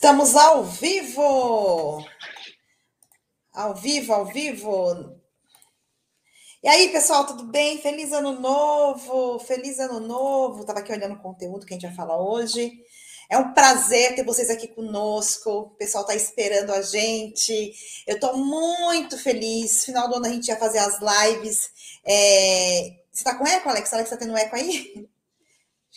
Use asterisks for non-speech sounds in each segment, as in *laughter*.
Estamos ao vivo! Ao vivo, ao vivo. E aí, pessoal, tudo bem? Feliz ano novo! Feliz ano novo! Estava aqui olhando o conteúdo que a gente vai falar hoje. É um prazer ter vocês aqui conosco. O pessoal está esperando a gente. Eu estou muito feliz. Final do ano a gente ia fazer as lives. É... Você está com eco, Alex? Alex, está tendo eco aí?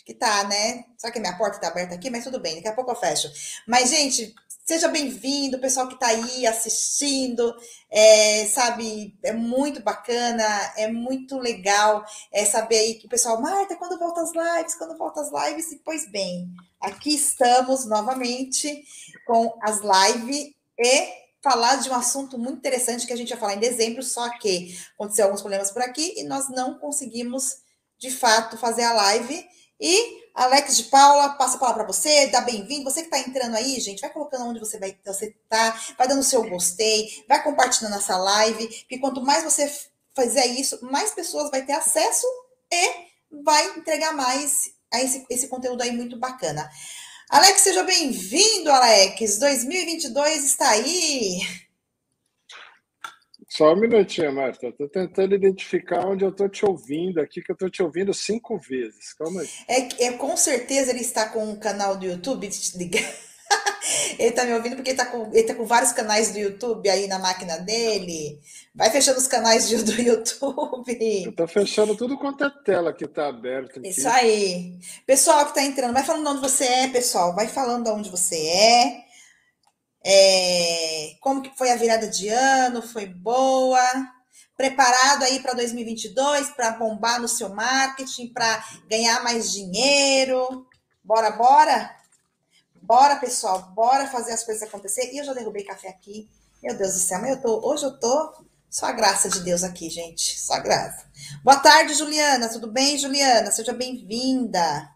Que tá, né? Será que a minha porta tá aberta aqui? Mas tudo bem, daqui a pouco eu fecho. Mas, gente, seja bem-vindo, pessoal que tá aí assistindo, é, sabe, é muito bacana, é muito legal é, saber aí que o pessoal, Marta, quando volta as lives? Quando volta as lives? E, pois bem, aqui estamos novamente com as lives e falar de um assunto muito interessante que a gente ia falar em dezembro, só que aconteceu alguns problemas por aqui e nós não conseguimos, de fato, fazer a live. E Alex de Paula, passa a palavra para você, dá bem-vindo. Você que está entrando aí, gente, vai colocando onde você vai você tá, vai dando seu gostei, vai compartilhando essa live, porque quanto mais você fizer isso, mais pessoas vai ter acesso e vai entregar mais a esse, esse conteúdo aí muito bacana. Alex, seja bem-vindo, Alex. 2022 está aí. Só um minutinho, Marta. Estou tentando identificar onde eu estou te ouvindo aqui, que eu estou te ouvindo cinco vezes. Calma aí. É, é, com certeza ele está com um canal do YouTube. *laughs* ele está me ouvindo porque ele está com, ele tá com vários canais do YouTube aí na máquina dele. Vai fechando os canais *laughs* do YouTube. Eu estou fechando tudo quanto é tela que está aberta. Aqui. Isso aí. Pessoal que está entrando, vai falando onde você é, pessoal. Vai falando onde você é. É, como que foi a virada de ano? Foi boa? Preparado aí para 2022 para bombar no seu marketing, para ganhar mais dinheiro? Bora, bora? Bora, pessoal, bora fazer as coisas acontecer. E eu já derrubei café aqui. Meu Deus do céu, eu tô, hoje eu tô só a graça de Deus aqui, gente. Só a graça. Boa tarde, Juliana. Tudo bem, Juliana? Seja bem-vinda.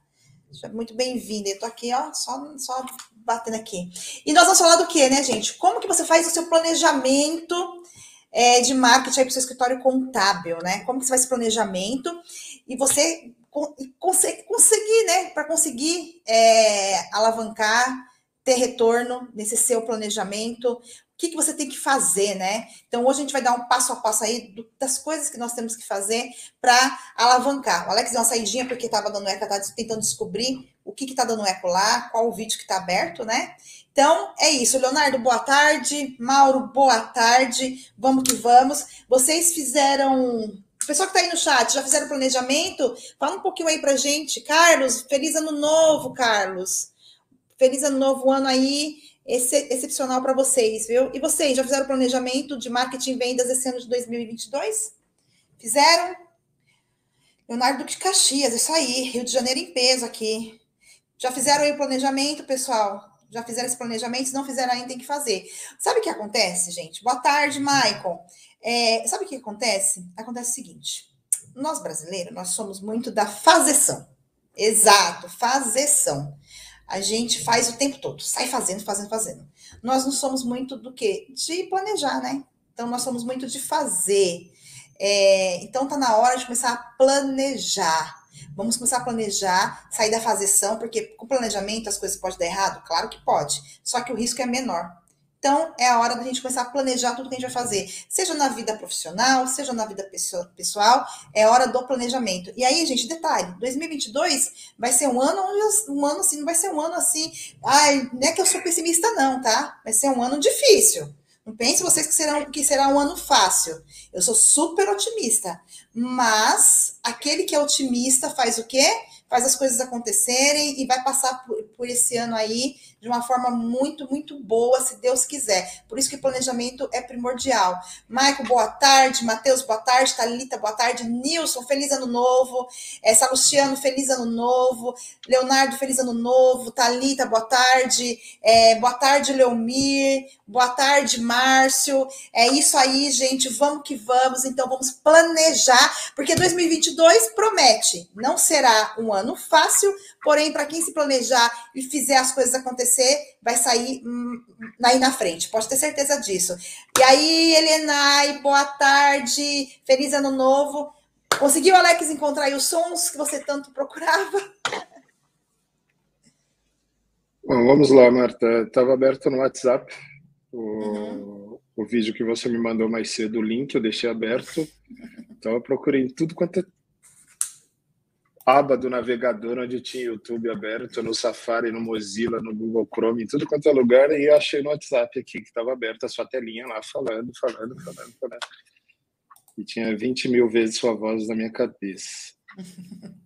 Seja muito bem-vinda. Eu tô aqui, ó, só, só batendo aqui. E nós vamos falar do que, né, gente? Como que você faz o seu planejamento é, de marketing para o seu escritório contábil, né? Como que você faz esse planejamento e você consegue, conseguir, né? Para conseguir é, alavancar, ter retorno nesse seu planejamento, que, que você tem que fazer, né? Então, hoje a gente vai dar um passo a passo aí do, das coisas que nós temos que fazer para alavancar. O Alex deu uma saidinha porque estava dando eco, estava tentando descobrir o que está dando eco lá, qual o vídeo que está aberto, né? Então, é isso. Leonardo, boa tarde. Mauro, boa tarde. Vamos que vamos. Vocês fizeram. Pessoal que está aí no chat, já fizeram planejamento? Fala um pouquinho aí para gente. Carlos, feliz ano novo, Carlos. Feliz ano novo, ano aí excepcional para vocês, viu? E vocês já fizeram planejamento de marketing e vendas esse ano de 2022? Fizeram? Leonardo de Caxias, isso aí, Rio de Janeiro em peso aqui. Já fizeram aí o planejamento, pessoal? Já fizeram esse planejamento? Se não fizeram ainda, tem que fazer. Sabe o que acontece, gente? Boa tarde, Maicon. É, sabe o que acontece? Acontece o seguinte: nós brasileiros, nós somos muito da fazeção. Exato, fazeção a gente faz o tempo todo, sai fazendo, fazendo, fazendo. Nós não somos muito do que? De planejar, né? Então, nós somos muito de fazer. É, então, tá na hora de começar a planejar. Vamos começar a planejar, sair da fazeção, porque com planejamento as coisas podem dar errado? Claro que pode, só que o risco é menor. Então, é a hora da gente começar a planejar tudo que a gente vai fazer, seja na vida profissional, seja na vida pessoal, é hora do planejamento. E aí, gente, detalhe: 2022 vai ser um ano um ano assim, não vai ser um ano assim, ai, não é que eu sou pessimista, não, tá? Vai ser um ano difícil. Não pense vocês que, serão, que será um ano fácil. Eu sou super otimista. Mas aquele que é otimista faz o quê? Faz as coisas acontecerem e vai passar por, por esse ano aí de uma forma muito, muito boa, se Deus quiser. Por isso que planejamento é primordial. Maico, boa tarde. Matheus, boa tarde. Thalita, boa tarde. Nilson, feliz ano novo. Essa Luciano, feliz ano novo. Leonardo, feliz ano novo. Thalita, boa tarde. É, boa tarde, Leomir. Boa tarde, Márcio. É isso aí, gente. Vamos que vamos. Então, vamos planejar, porque 2022 promete. Não será um ano fácil, porém, para quem se planejar e fizer as coisas acontecerem, acontecer, vai sair hum, aí na frente, pode ter certeza disso. E aí, Helenai, boa tarde, feliz ano novo. Conseguiu, Alex, encontrar os sons que você tanto procurava? Bom, vamos lá, Marta. Estava aberto no WhatsApp o, uhum. o vídeo que você me mandou mais cedo, o link eu deixei aberto. Então eu procurei tudo quanto é aba do navegador onde tinha YouTube aberto, no Safari, no Mozilla, no Google Chrome, em tudo quanto é lugar, e achei no WhatsApp aqui que estava aberta a sua telinha lá, falando, falando, falando, falando. E tinha 20 mil vezes sua voz na minha cabeça.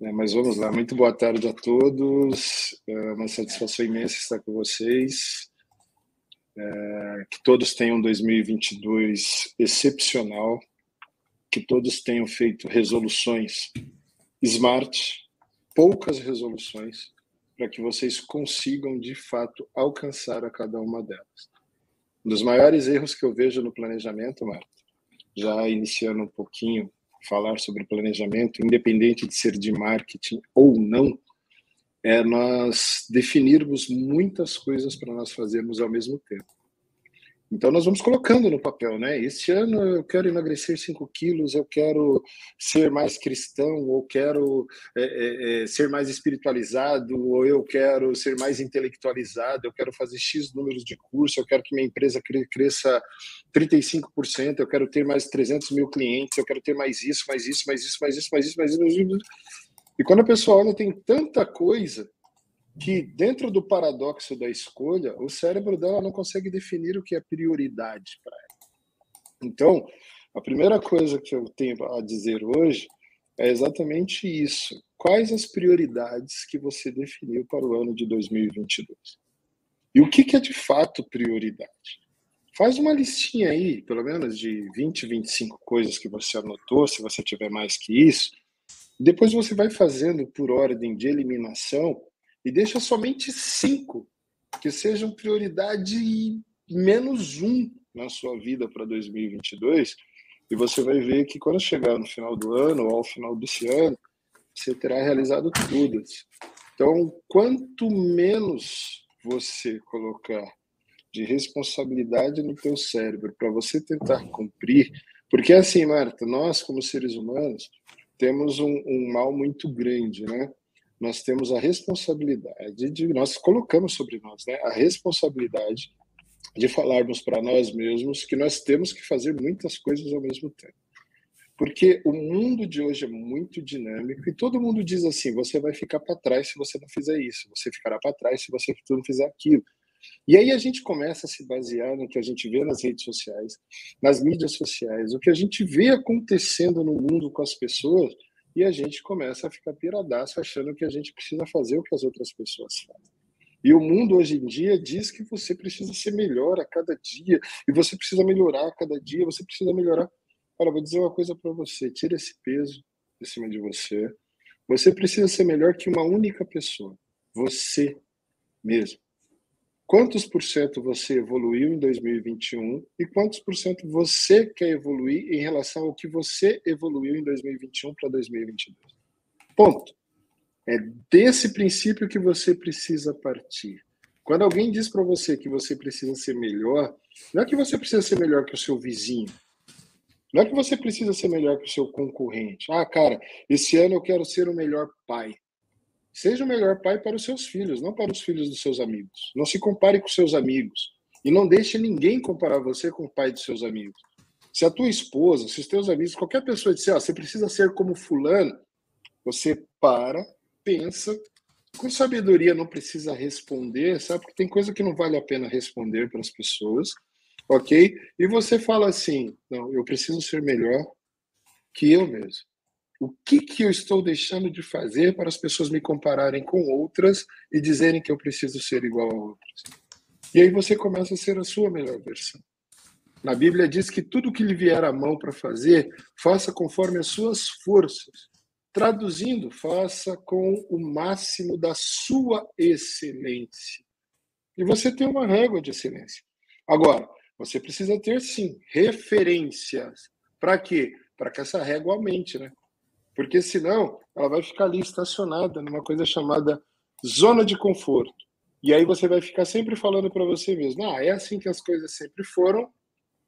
É, mas vamos lá, muito boa tarde a todos, é uma satisfação imensa estar com vocês. É, que todos tenham 2022 excepcional, que todos tenham feito resoluções smart, poucas resoluções, para que vocês consigam de fato alcançar a cada uma delas. Um dos maiores erros que eu vejo no planejamento, Marta, já iniciando um pouquinho falar sobre planejamento, independente de ser de marketing ou não, é nós definirmos muitas coisas para nós fazermos ao mesmo tempo. Então, nós vamos colocando no papel, né? Este ano eu quero emagrecer 5 quilos, eu quero ser mais cristão, ou quero é, é, é, ser mais espiritualizado, ou eu quero ser mais intelectualizado, eu quero fazer X números de curso, eu quero que minha empresa cresça 35%, eu quero ter mais 300 mil clientes, eu quero ter mais isso, mais isso, mais isso, mais isso, mais isso, mais isso. Mais isso. E quando a pessoa olha, tem tanta coisa que dentro do paradoxo da escolha, o cérebro dela não consegue definir o que é prioridade para ela. Então, a primeira coisa que eu tenho a dizer hoje é exatamente isso. Quais as prioridades que você definiu para o ano de 2022? E o que, é de fato prioridade? Faz uma listinha aí, pelo menos de 20, 25 coisas que você anotou, se você tiver mais que isso. Depois você vai fazendo por ordem de eliminação e deixa somente cinco que sejam prioridade menos um na sua vida para 2022. E você vai ver que quando chegar no final do ano ou ao final desse ano, você terá realizado tudo. Então, quanto menos você colocar de responsabilidade no teu cérebro para você tentar cumprir, porque assim, Marta, nós como seres humanos temos um, um mal muito grande, né? Nós temos a responsabilidade de nós colocamos sobre nós, né, a responsabilidade de falarmos para nós mesmos que nós temos que fazer muitas coisas ao mesmo tempo. Porque o mundo de hoje é muito dinâmico e todo mundo diz assim: você vai ficar para trás se você não fizer isso, você ficará para trás se você não fizer aquilo. E aí a gente começa a se basear no que a gente vê nas redes sociais, nas mídias sociais, o que a gente vê acontecendo no mundo com as pessoas, e a gente começa a ficar piradaço achando que a gente precisa fazer o que as outras pessoas fazem. E o mundo hoje em dia diz que você precisa ser melhor a cada dia, e você precisa melhorar a cada dia, você precisa melhorar. Olha, vou dizer uma coisa para você: tira esse peso de cima de você. Você precisa ser melhor que uma única pessoa, você mesmo. Quantos por cento você evoluiu em 2021 e quantos por cento você quer evoluir em relação ao que você evoluiu em 2021 para 2022? Ponto. É desse princípio que você precisa partir. Quando alguém diz para você que você precisa ser melhor, não é que você precisa ser melhor que o seu vizinho. Não é que você precisa ser melhor que o seu concorrente. Ah, cara, esse ano eu quero ser o melhor pai. Seja o melhor pai para os seus filhos, não para os filhos dos seus amigos. Não se compare com seus amigos. E não deixe ninguém comparar você com o pai dos seus amigos. Se a tua esposa, se os teus amigos, qualquer pessoa disser, ó, você precisa ser como fulano, você para, pensa, com sabedoria não precisa responder, sabe? Porque tem coisa que não vale a pena responder para as pessoas, ok? E você fala assim, não, eu preciso ser melhor que eu mesmo. O que, que eu estou deixando de fazer para as pessoas me compararem com outras e dizerem que eu preciso ser igual a outras? E aí você começa a ser a sua melhor versão. Na Bíblia diz que tudo que lhe vier à mão para fazer, faça conforme as suas forças. Traduzindo, faça com o máximo da sua excelência. E você tem uma régua de excelência. Agora, você precisa ter, sim, referências. Para quê? Para que essa régua aumente, né? Porque senão ela vai ficar ali estacionada numa coisa chamada zona de conforto. E aí você vai ficar sempre falando para você mesmo: ah, é assim que as coisas sempre foram,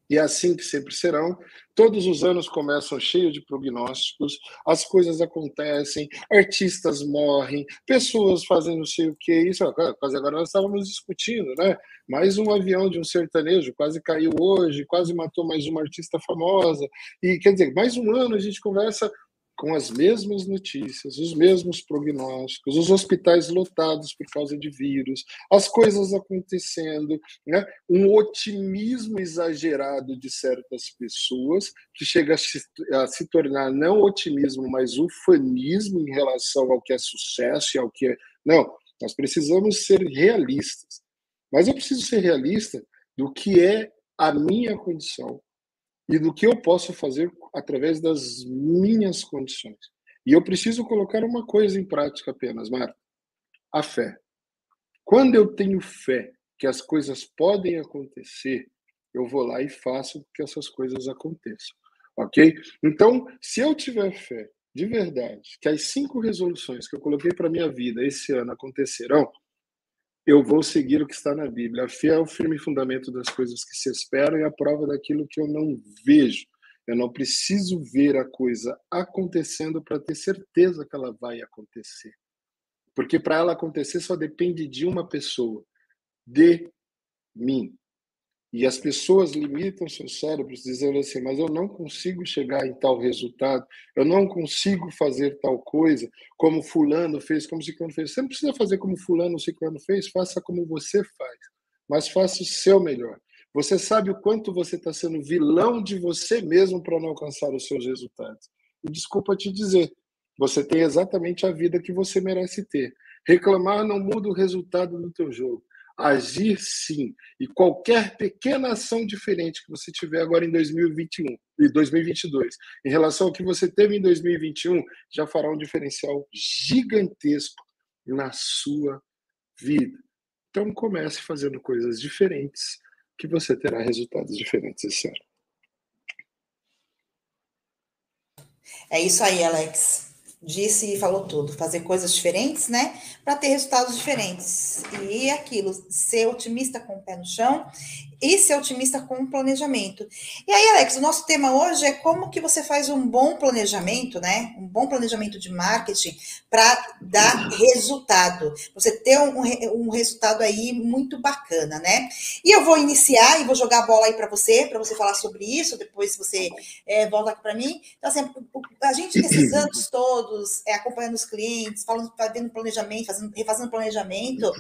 E é assim que sempre serão. Todos os anos começam cheios de prognósticos, as coisas acontecem, artistas morrem, pessoas fazem não sei o que. Isso, quase agora nós estávamos discutindo, né? Mais um avião de um sertanejo quase caiu hoje, quase matou mais uma artista famosa. E quer dizer, mais um ano a gente conversa com as mesmas notícias, os mesmos prognósticos, os hospitais lotados por causa de vírus, as coisas acontecendo, né? um otimismo exagerado de certas pessoas, que chega a se, a se tornar não otimismo, mas ufanismo em relação ao que é sucesso e ao que é. Não, nós precisamos ser realistas. Mas eu preciso ser realista do que é a minha condição, e do que eu posso fazer através das minhas condições. E eu preciso colocar uma coisa em prática apenas, Marta: a fé. Quando eu tenho fé que as coisas podem acontecer, eu vou lá e faço que essas coisas aconteçam. Ok? Então, se eu tiver fé de verdade que as cinco resoluções que eu coloquei para minha vida esse ano acontecerão, eu vou seguir o que está na Bíblia. A fé é o firme fundamento das coisas que se esperam e a prova daquilo que eu não vejo. Eu não preciso ver a coisa acontecendo para ter certeza que ela vai acontecer. Porque para ela acontecer só depende de uma pessoa, de mim. E as pessoas limitam seus cérebros dizendo assim: mas eu não consigo chegar em tal resultado, eu não consigo fazer tal coisa como Fulano fez, como Ciclano fez. Você não precisa fazer como Fulano ou Ciclano fez, faça como você faz, mas faça o seu melhor. Você sabe o quanto você está sendo vilão de você mesmo para não alcançar os seus resultados. E desculpa te dizer, você tem exatamente a vida que você merece ter. Reclamar não muda o resultado do teu jogo agir sim. E qualquer pequena ação diferente que você tiver agora em 2021 e 2022, em relação ao que você teve em 2021, já fará um diferencial gigantesco na sua vida. Então comece fazendo coisas diferentes que você terá resultados diferentes esse ano. É isso aí, Alex disse e falou tudo, fazer coisas diferentes, né, para ter resultados diferentes. E aquilo, ser otimista com o pé no chão e ser otimista com o planejamento. E aí, Alex, o nosso tema hoje é como que você faz um bom planejamento, né, um bom planejamento de marketing para dar resultado, você ter um, um resultado aí muito bacana, né? E eu vou iniciar e vou jogar a bola aí para você, para você falar sobre isso, depois você é, volta aqui para mim. Então, assim, a gente nesses anos todos é, acompanhando os clientes, falando, fazendo planejamento, fazendo, refazendo planejamento.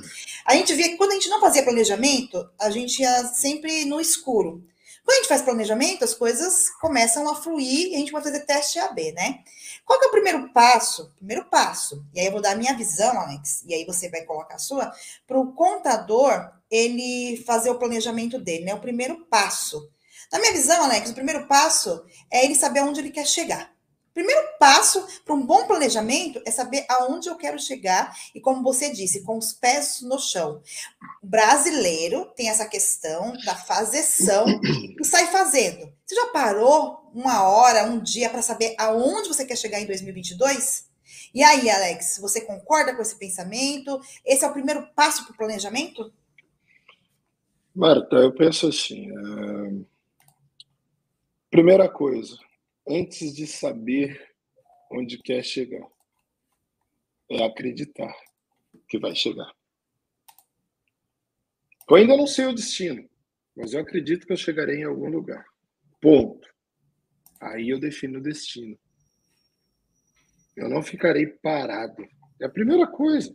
A gente via que quando a gente não fazia planejamento, a gente ia sempre no escuro. Quando a gente faz planejamento, as coisas começam a fluir e a gente vai fazer teste AB, né? Qual que é o primeiro passo? Primeiro passo, e aí eu vou dar a minha visão, Alex, e aí você vai colocar a sua, para o contador ele fazer o planejamento dele, né? O primeiro passo. Na minha visão, Alex, o primeiro passo é ele saber onde ele quer chegar. Primeiro passo para um bom planejamento é saber aonde eu quero chegar e, como você disse, com os pés no chão. O brasileiro tem essa questão da fazeção e *coughs* sai fazendo. Você já parou uma hora, um dia para saber aonde você quer chegar em 2022? E aí, Alex, você concorda com esse pensamento? Esse é o primeiro passo para o planejamento? Marta, eu penso assim. Uh... Primeira coisa, antes de saber onde quer chegar. É acreditar que vai chegar. Eu ainda não sei o destino, mas eu acredito que eu chegarei em algum lugar. Ponto. Aí eu defino o destino. Eu não ficarei parado. É a primeira coisa.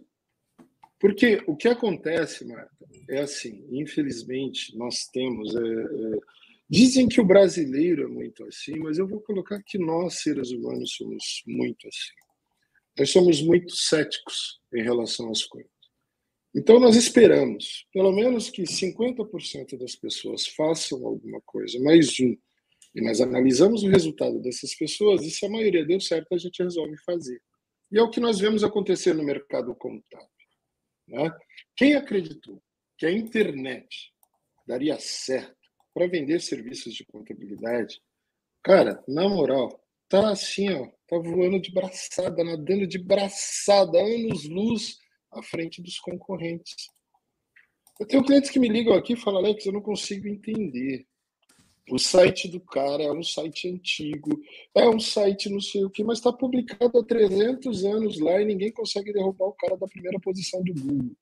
Porque o que acontece, Marta, é assim: infelizmente, nós temos. É, é, Dizem que o brasileiro é muito assim, mas eu vou colocar que nós, seres humanos, somos muito assim. Nós somos muito céticos em relação às coisas. Então, nós esperamos, pelo menos, que 50% das pessoas façam alguma coisa, mais um. E nós analisamos o resultado dessas pessoas, e se a maioria deu certo, a gente resolve fazer. E é o que nós vemos acontecer no mercado contábil. Né? Quem acreditou que a internet daria certo para vender serviços de contabilidade, cara, na moral, tá assim, ó, tá voando de braçada, nadando de braçada, anos-luz à frente dos concorrentes. Eu tenho clientes que me ligam aqui e falam, Alex, eu não consigo entender. O site do cara é um site antigo, é um site não sei o que, mas está publicado há 300 anos lá e ninguém consegue derrubar o cara da primeira posição do Google.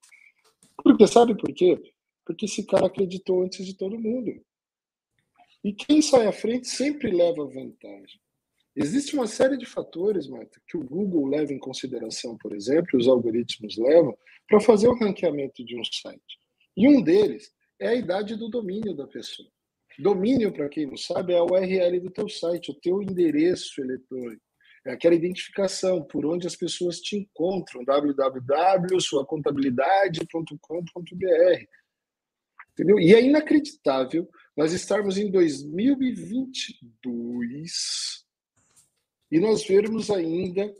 Porque sabe por quê? Porque esse cara acreditou antes de todo mundo. E quem sai à frente sempre leva vantagem. Existe uma série de fatores, Marta, que o Google leva em consideração, por exemplo, os algoritmos levam, para fazer o ranqueamento de um site. E um deles é a idade do domínio da pessoa. Domínio, para quem não sabe, é a URL do teu site, o teu endereço eletrônico. É aquela identificação por onde as pessoas te encontram, www.suacontabilidade.com.br. Entendeu? E é inacreditável nós estarmos em 2022 e nós vermos ainda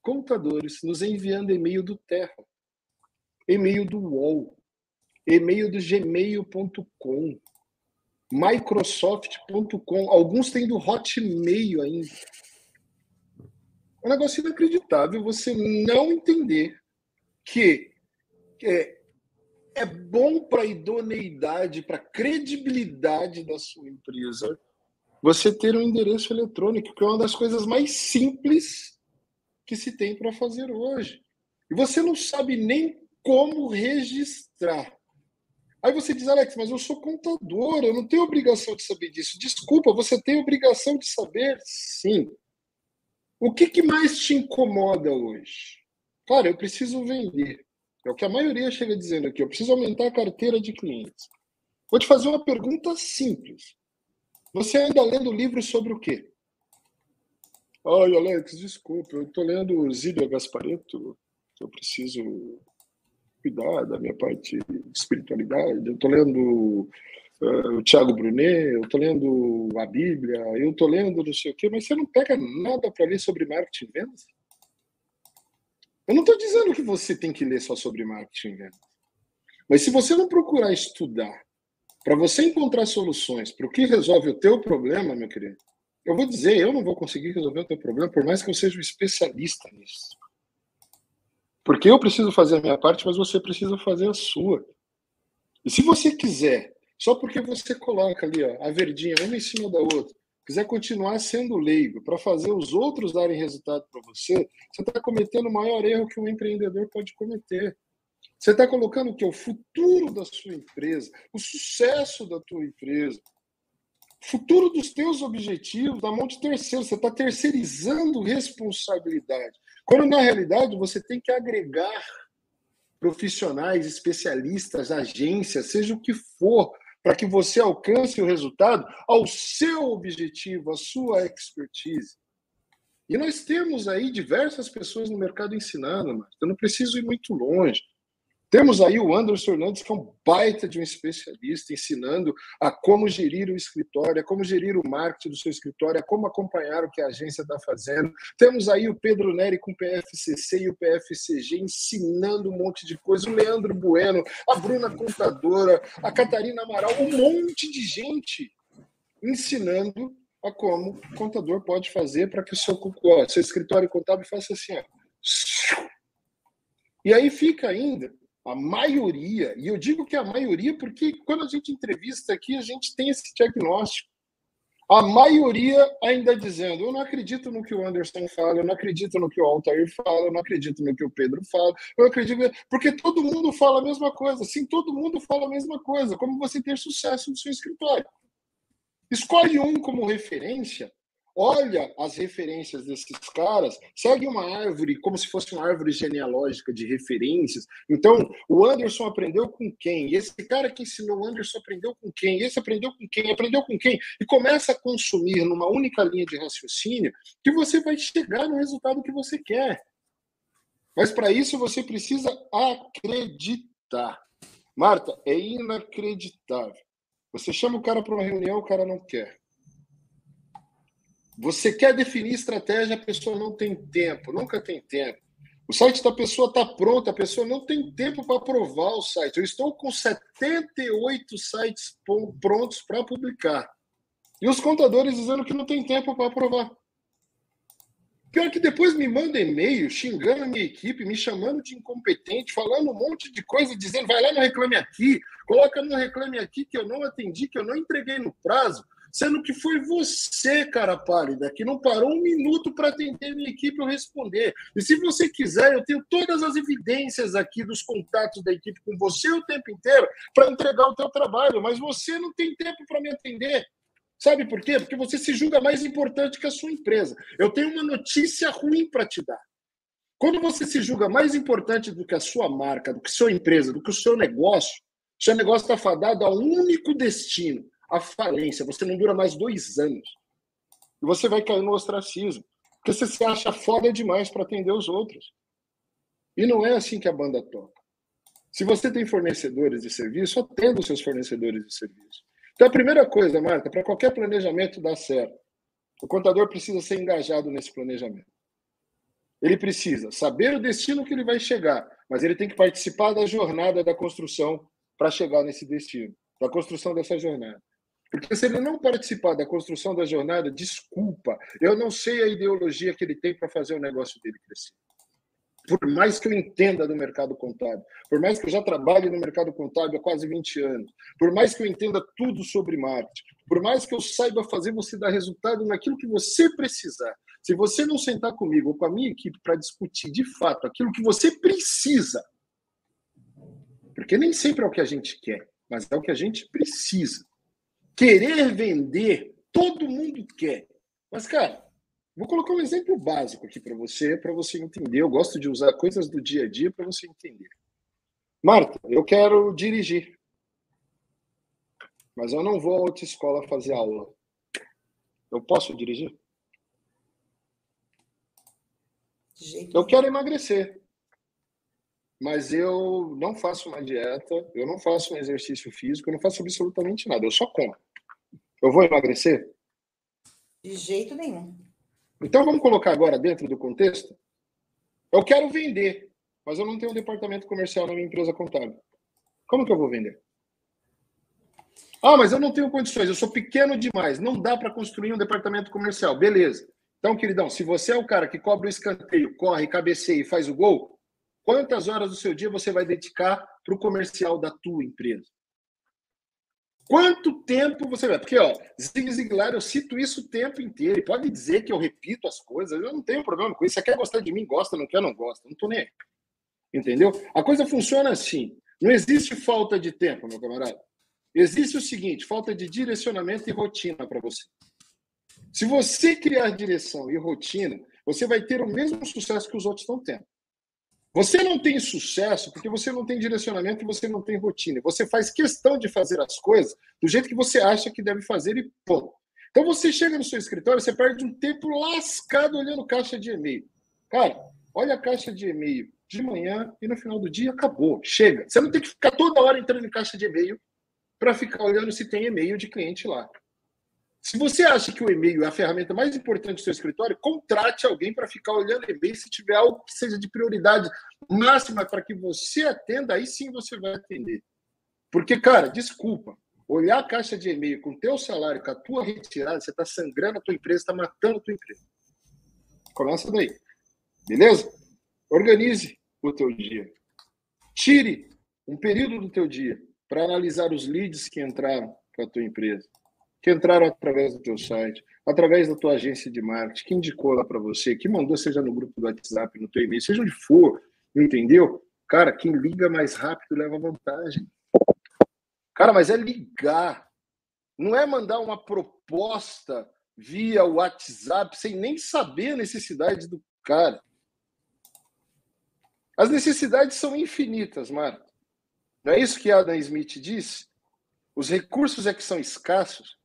contadores nos enviando e-mail do Terra, e-mail do UOL, e-mail do gmail.com, Microsoft.com, alguns têm do Hotmail ainda. É um negócio inacreditável você não entender que é, é bom para a idoneidade, para a credibilidade da sua empresa, você ter um endereço eletrônico, que é uma das coisas mais simples que se tem para fazer hoje. E você não sabe nem como registrar. Aí você diz, Alex, mas eu sou contador, eu não tenho obrigação de saber disso. Desculpa, você tem obrigação de saber, sim. O que, que mais te incomoda hoje? Cara, eu preciso vender. É o que a maioria chega dizendo aqui. Eu preciso aumentar a carteira de clientes. Vou te fazer uma pergunta simples. Você anda lendo livros sobre o quê? Ai, Alex, desculpa, eu estou lendo Zíbia Gaspareto. Eu preciso cuidar da minha parte de espiritualidade. Eu estou lendo uh, o Tiago Brunet, eu estou lendo a Bíblia, eu estou lendo não sei o quê, mas você não pega nada para ler sobre marketing e vendas? Eu não estou dizendo que você tem que ler só sobre marketing vendas. Mas se você não procurar estudar para você encontrar soluções para o que resolve o teu problema, meu querido, eu vou dizer, eu não vou conseguir resolver o teu problema, por mais que eu seja um especialista nisso. Porque eu preciso fazer a minha parte, mas você precisa fazer a sua. E se você quiser, só porque você coloca ali ó, a verdinha uma em cima da outra, quiser continuar sendo leigo para fazer os outros darem resultado para você, você está cometendo o maior erro que um empreendedor pode cometer. Você está colocando que? O futuro da sua empresa, o sucesso da tua empresa, futuro dos teus objetivos na mão de terceiros. Você está terceirizando responsabilidade. Quando na realidade você tem que agregar profissionais, especialistas, agências, seja o que for, para que você alcance o resultado ao seu objetivo, à sua expertise. E nós temos aí diversas pessoas no mercado ensinando, mas eu não preciso ir muito longe. Temos aí o Anderson Hernandes, que é um baita de um especialista, ensinando a como gerir o escritório, a como gerir o marketing do seu escritório, a como acompanhar o que a agência está fazendo. Temos aí o Pedro Neri com o PFCC e o PFCG ensinando um monte de coisa, o Leandro Bueno, a Bruna Contadora, a Catarina Amaral, um monte de gente ensinando a como o contador pode fazer para que o seu, ó, seu escritório contábil faça assim. Ó. E aí fica ainda a maioria, e eu digo que a maioria porque quando a gente entrevista aqui, a gente tem esse diagnóstico. A maioria ainda dizendo: eu não acredito no que o Anderson fala, eu não acredito no que o Altair fala, eu não acredito no que o Pedro fala, eu acredito. Porque todo mundo fala a mesma coisa. Sim, todo mundo fala a mesma coisa. Como você ter sucesso no seu escritório? Escolhe um como referência olha as referências desses caras, segue uma árvore como se fosse uma árvore genealógica de referências. Então, o Anderson aprendeu com quem? Esse cara que ensinou o Anderson aprendeu com quem? Esse aprendeu com quem? Aprendeu com quem? E começa a consumir numa única linha de raciocínio que você vai chegar no resultado que você quer. Mas para isso você precisa acreditar. Marta, é inacreditável. Você chama o cara para uma reunião, o cara não quer. Você quer definir estratégia, a pessoa não tem tempo, nunca tem tempo. O site da pessoa está pronto, a pessoa não tem tempo para aprovar o site. Eu estou com 78 sites prontos para publicar. E os contadores dizendo que não tem tempo para aprovar. Pior que depois me manda e-mail xingando a minha equipe, me chamando de incompetente, falando um monte de coisa, dizendo vai lá no Reclame Aqui, coloca no Reclame Aqui que eu não atendi, que eu não entreguei no prazo. Sendo que foi você, cara pálida, que não parou um minuto para atender minha equipe eu responder. E se você quiser, eu tenho todas as evidências aqui dos contatos da equipe com você o tempo inteiro para entregar o teu trabalho, mas você não tem tempo para me atender. Sabe por quê? Porque você se julga mais importante que a sua empresa. Eu tenho uma notícia ruim para te dar. Quando você se julga mais importante do que a sua marca, do que a sua empresa, do que o seu negócio, seu negócio está fadado a um único destino, a falência. Você não dura mais dois anos. E você vai cair no ostracismo. Porque você se acha foda demais para atender os outros. E não é assim que a banda toca. Se você tem fornecedores de serviço, atenda os seus fornecedores de serviço. Então, a primeira coisa, Marta, para qualquer planejamento dar certo, o contador precisa ser engajado nesse planejamento. Ele precisa saber o destino que ele vai chegar, mas ele tem que participar da jornada da construção para chegar nesse destino, da construção dessa jornada. Porque se ele não participar da construção da jornada, desculpa, eu não sei a ideologia que ele tem para fazer o negócio dele crescer por mais que eu entenda do mercado contábil, por mais que eu já trabalhe no mercado contábil há quase 20 anos, por mais que eu entenda tudo sobre marketing, por mais que eu saiba fazer você dar resultado naquilo que você precisar, se você não sentar comigo ou com a minha equipe para discutir de fato aquilo que você precisa, porque nem sempre é o que a gente quer, mas é o que a gente precisa. Querer vender, todo mundo quer. Mas, cara, Vou colocar um exemplo básico aqui para você, para você entender. Eu gosto de usar coisas do dia a dia para você entender. Marta, eu quero dirigir. Mas eu não vou à autoescola fazer aula. Eu posso dirigir? Eu quero emagrecer. Mas eu não faço uma dieta, eu não faço um exercício físico, eu não faço absolutamente nada. Eu só como. Eu vou emagrecer? De jeito nenhum. Então vamos colocar agora dentro do contexto. Eu quero vender, mas eu não tenho um departamento comercial na minha empresa contábil. Como que eu vou vender? Ah, mas eu não tenho condições, eu sou pequeno demais, não dá para construir um departamento comercial. Beleza. Então, queridão, se você é o cara que cobra o escanteio, corre, cabeceia e faz o gol, quantas horas do seu dia você vai dedicar para o comercial da tua empresa? Quanto tempo você vai? Porque, ó, Zig Ziglar, eu cito isso o tempo inteiro. E pode dizer que eu repito as coisas, eu não tenho problema com isso. Você quer gostar de mim, gosta, não quer, não gosta. Não tô nem aí. Entendeu? A coisa funciona assim. Não existe falta de tempo, meu camarada. Existe o seguinte: falta de direcionamento e rotina para você. Se você criar direção e rotina, você vai ter o mesmo sucesso que os outros estão tendo. Você não tem sucesso porque você não tem direcionamento e você não tem rotina. Você faz questão de fazer as coisas do jeito que você acha que deve fazer e pô. Então você chega no seu escritório, você perde um tempo lascado olhando caixa de e-mail. Cara, olha a caixa de e-mail de manhã e no final do dia acabou. Chega. Você não tem que ficar toda hora entrando em caixa de e-mail para ficar olhando se tem e-mail de cliente lá. Se você acha que o e-mail é a ferramenta mais importante do seu escritório, contrate alguém para ficar olhando e-mail. Se tiver algo que seja de prioridade máxima para que você atenda, aí sim você vai atender. Porque, cara, desculpa, olhar a caixa de e-mail com o teu salário, com a tua retirada, você está sangrando a tua empresa, está matando a tua empresa. Começa daí. Beleza? Organize o teu dia. Tire um período do teu dia para analisar os leads que entraram para a tua empresa que entraram através do teu site, através da tua agência de marketing, que indicou lá para você, que mandou, seja no grupo do WhatsApp, no teu e-mail, seja onde for, entendeu? Cara, quem liga mais rápido leva vantagem. Cara, mas é ligar. Não é mandar uma proposta via WhatsApp sem nem saber a necessidade do cara. As necessidades são infinitas, Marta. Não é isso que Adam Smith disse? Os recursos é que são escassos.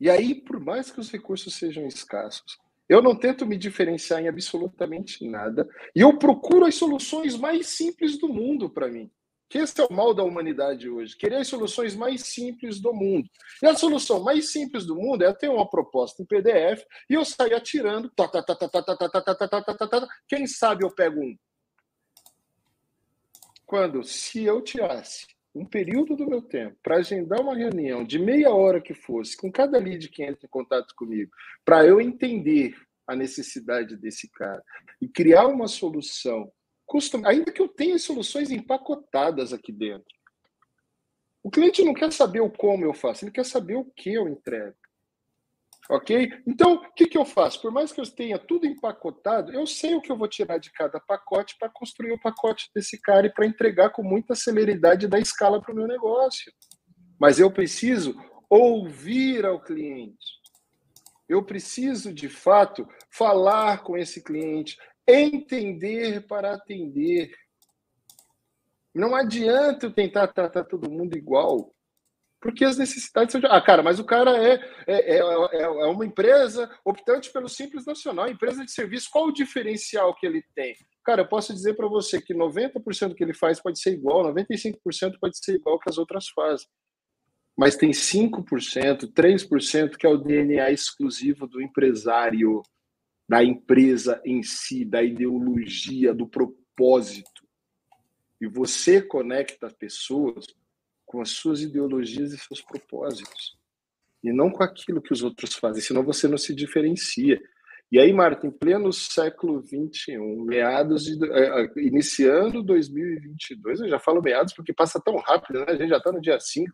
E aí, por mais que os recursos sejam escassos, eu não tento me diferenciar em absolutamente nada. E eu procuro as soluções mais simples do mundo para mim. Que esse é o mal da humanidade hoje. Querer as soluções mais simples do mundo. E a solução mais simples do mundo é ter uma proposta em PDF e eu sair atirando. Quem sabe eu pego um. Quando, se eu tirasse um período do meu tempo para agendar uma reunião de meia hora que fosse com cada lead que entra em contato comigo, para eu entender a necessidade desse cara e criar uma solução, custom... ainda que eu tenha soluções empacotadas aqui dentro. O cliente não quer saber o como eu faço, ele quer saber o que eu entrego. Ok? Então, o que, que eu faço? Por mais que eu tenha tudo empacotado, eu sei o que eu vou tirar de cada pacote para construir o pacote desse cara e para entregar com muita celeridade da escala para o meu negócio. Mas eu preciso ouvir ao cliente. Eu preciso, de fato, falar com esse cliente, entender para atender. Não adianta eu tentar tratar todo mundo igual. Porque as necessidades são. De... Ah, cara, mas o cara é, é, é, é, é uma empresa optante pelo Simples Nacional, empresa de serviço. Qual o diferencial que ele tem? Cara, eu posso dizer para você que 90% do que ele faz pode ser igual, 95% pode ser igual que as outras fazem. Mas tem 5%, 3% que é o DNA exclusivo do empresário, da empresa em si, da ideologia, do propósito. E você conecta pessoas com as suas ideologias e seus propósitos. E não com aquilo que os outros fazem, senão você não se diferencia. E aí, Marta, em pleno século XXI, meados de. Uh, iniciando 2022, eu já falo meados porque passa tão rápido, né? A gente já está no dia 5,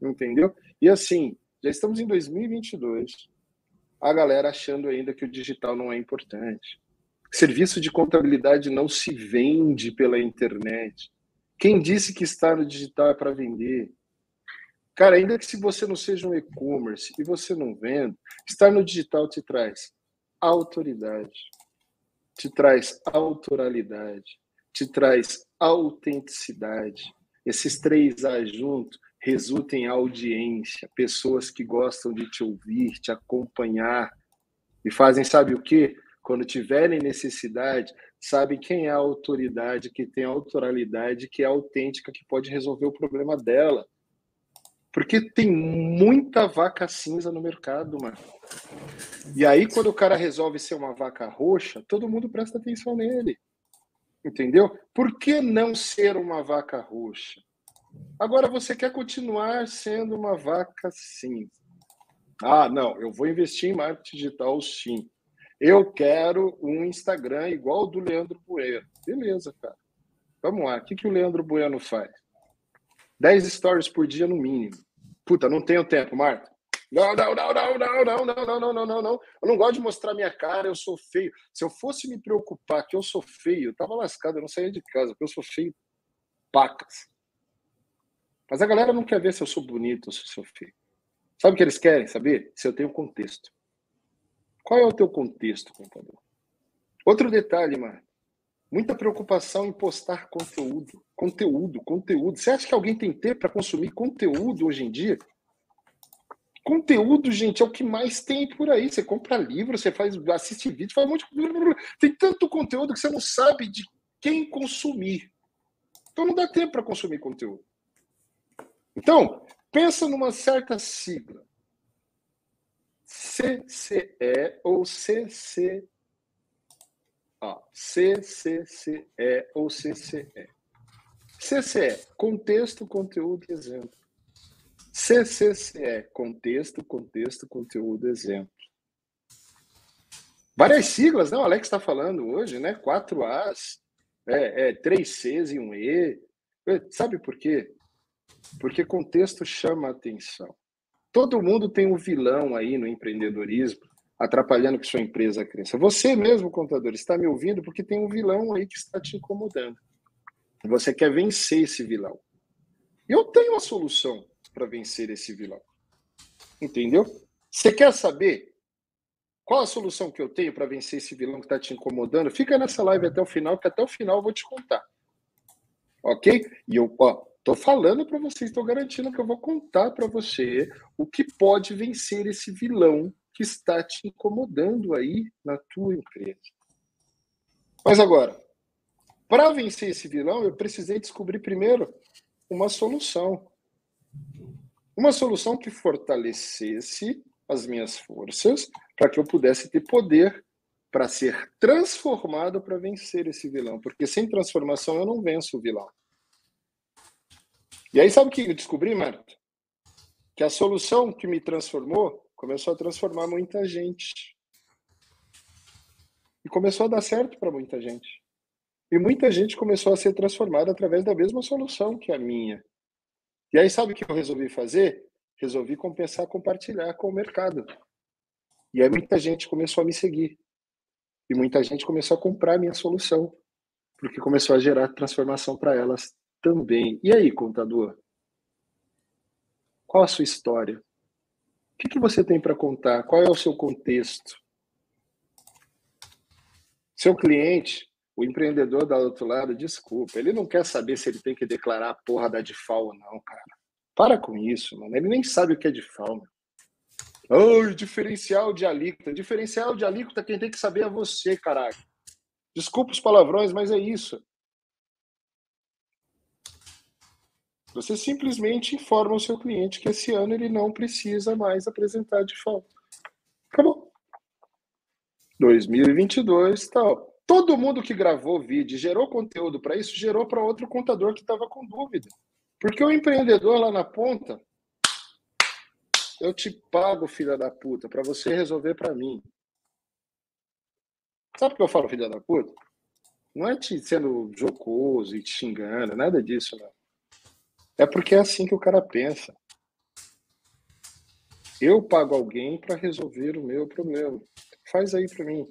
entendeu? E assim, já estamos em 2022, a galera achando ainda que o digital não é importante. Serviço de contabilidade não se vende pela internet. Quem disse que estar no digital é para vender? Cara, ainda que se você não seja um e-commerce e você não venda, estar no digital te traz autoridade, te traz autoralidade, te traz autenticidade. Esses três A juntos resultam em audiência, pessoas que gostam de te ouvir, te acompanhar e fazem, sabe o quê? Quando tiverem necessidade, sabe quem é a autoridade, que tem autoralidade, que é autêntica, que pode resolver o problema dela. Porque tem muita vaca cinza no mercado, mano. E aí, quando o cara resolve ser uma vaca roxa, todo mundo presta atenção nele. Entendeu? Por que não ser uma vaca roxa? Agora você quer continuar sendo uma vaca cinza. Ah, não, eu vou investir em marketing digital sim. Eu quero um Instagram igual do Leandro Bueno. Beleza, cara. Vamos lá. O que, que o Leandro Bueno faz? 10 stories por dia no mínimo. Puta, não tenho tempo, Marta. Não, não, não, não, não, não, não, não, não, não, não. Eu não gosto de mostrar minha cara, eu sou feio. Se eu fosse me preocupar que eu sou feio, eu tava lascado, eu não saía de casa, porque eu sou feio pacas. Mas a galera não quer ver se eu sou bonito ou se eu sou feio. Sabe o que eles querem saber? Se eu tenho contexto. Qual é o teu contexto, contador? Outro detalhe, Marco. Muita preocupação em postar conteúdo. Conteúdo, conteúdo. Você acha que alguém tem tempo para consumir conteúdo hoje em dia? Conteúdo, gente, é o que mais tem por aí. Você compra livro, você faz, assiste vídeo, faz um monte de. Tem tanto conteúdo que você não sabe de quem consumir. Então não dá tempo para consumir conteúdo. Então, pensa numa certa sigla. CCE ou CC. Ó, CCCE ou CCE. CCE, contexto, conteúdo exemplo. CCCE, contexto, contexto, conteúdo, exemplo. Várias siglas, né? O Alex está falando hoje, né? Quatro As, é, é, três Cs e um E. Sabe por quê? Porque contexto chama a atenção. Todo mundo tem um vilão aí no empreendedorismo atrapalhando que sua empresa cresça. Você mesmo, contador, está me ouvindo porque tem um vilão aí que está te incomodando. Você quer vencer esse vilão. Eu tenho uma solução para vencer esse vilão. Entendeu? Você quer saber qual a solução que eu tenho para vencer esse vilão que está te incomodando? Fica nessa live até o final, que até o final eu vou te contar. Ok? E eu, ó, Estou falando para vocês, estou garantindo que eu vou contar para você o que pode vencer esse vilão que está te incomodando aí na tua empresa. Mas agora, para vencer esse vilão, eu precisei descobrir primeiro uma solução. Uma solução que fortalecesse as minhas forças para que eu pudesse ter poder para ser transformado para vencer esse vilão. Porque sem transformação eu não venço o vilão. E aí, sabe o que eu descobri, Marta? Que a solução que me transformou começou a transformar muita gente. E começou a dar certo para muita gente. E muita gente começou a ser transformada através da mesma solução que a minha. E aí, sabe o que eu resolvi fazer? Resolvi compensar, compartilhar com o mercado. E aí muita gente começou a me seguir. E muita gente começou a comprar a minha solução. Porque começou a gerar transformação para elas também. E aí, contador? Qual a sua história? O que, que você tem para contar? Qual é o seu contexto? Seu cliente, o empreendedor do outro lado, desculpa, ele não quer saber se ele tem que declarar a porra da DIFAL ou não, cara. Para com isso, mano. Ele nem sabe o que é DIFAL, meu. Oh, diferencial de alíquota. Diferencial de alíquota, quem tem que saber é você, caralho. Desculpa os palavrões, mas é isso. Você simplesmente informa o seu cliente que esse ano ele não precisa mais apresentar de falta. Acabou. 2022, tal. Todo mundo que gravou vídeo, gerou conteúdo para isso, gerou para outro contador que estava com dúvida. Porque o empreendedor lá na ponta, eu te pago, filha da puta, para você resolver para mim. Sabe por que eu falo filha da puta? Não é te sendo jocoso e te xingando, nada disso, não. É porque é assim que o cara pensa. Eu pago alguém para resolver o meu problema. Faz aí para mim.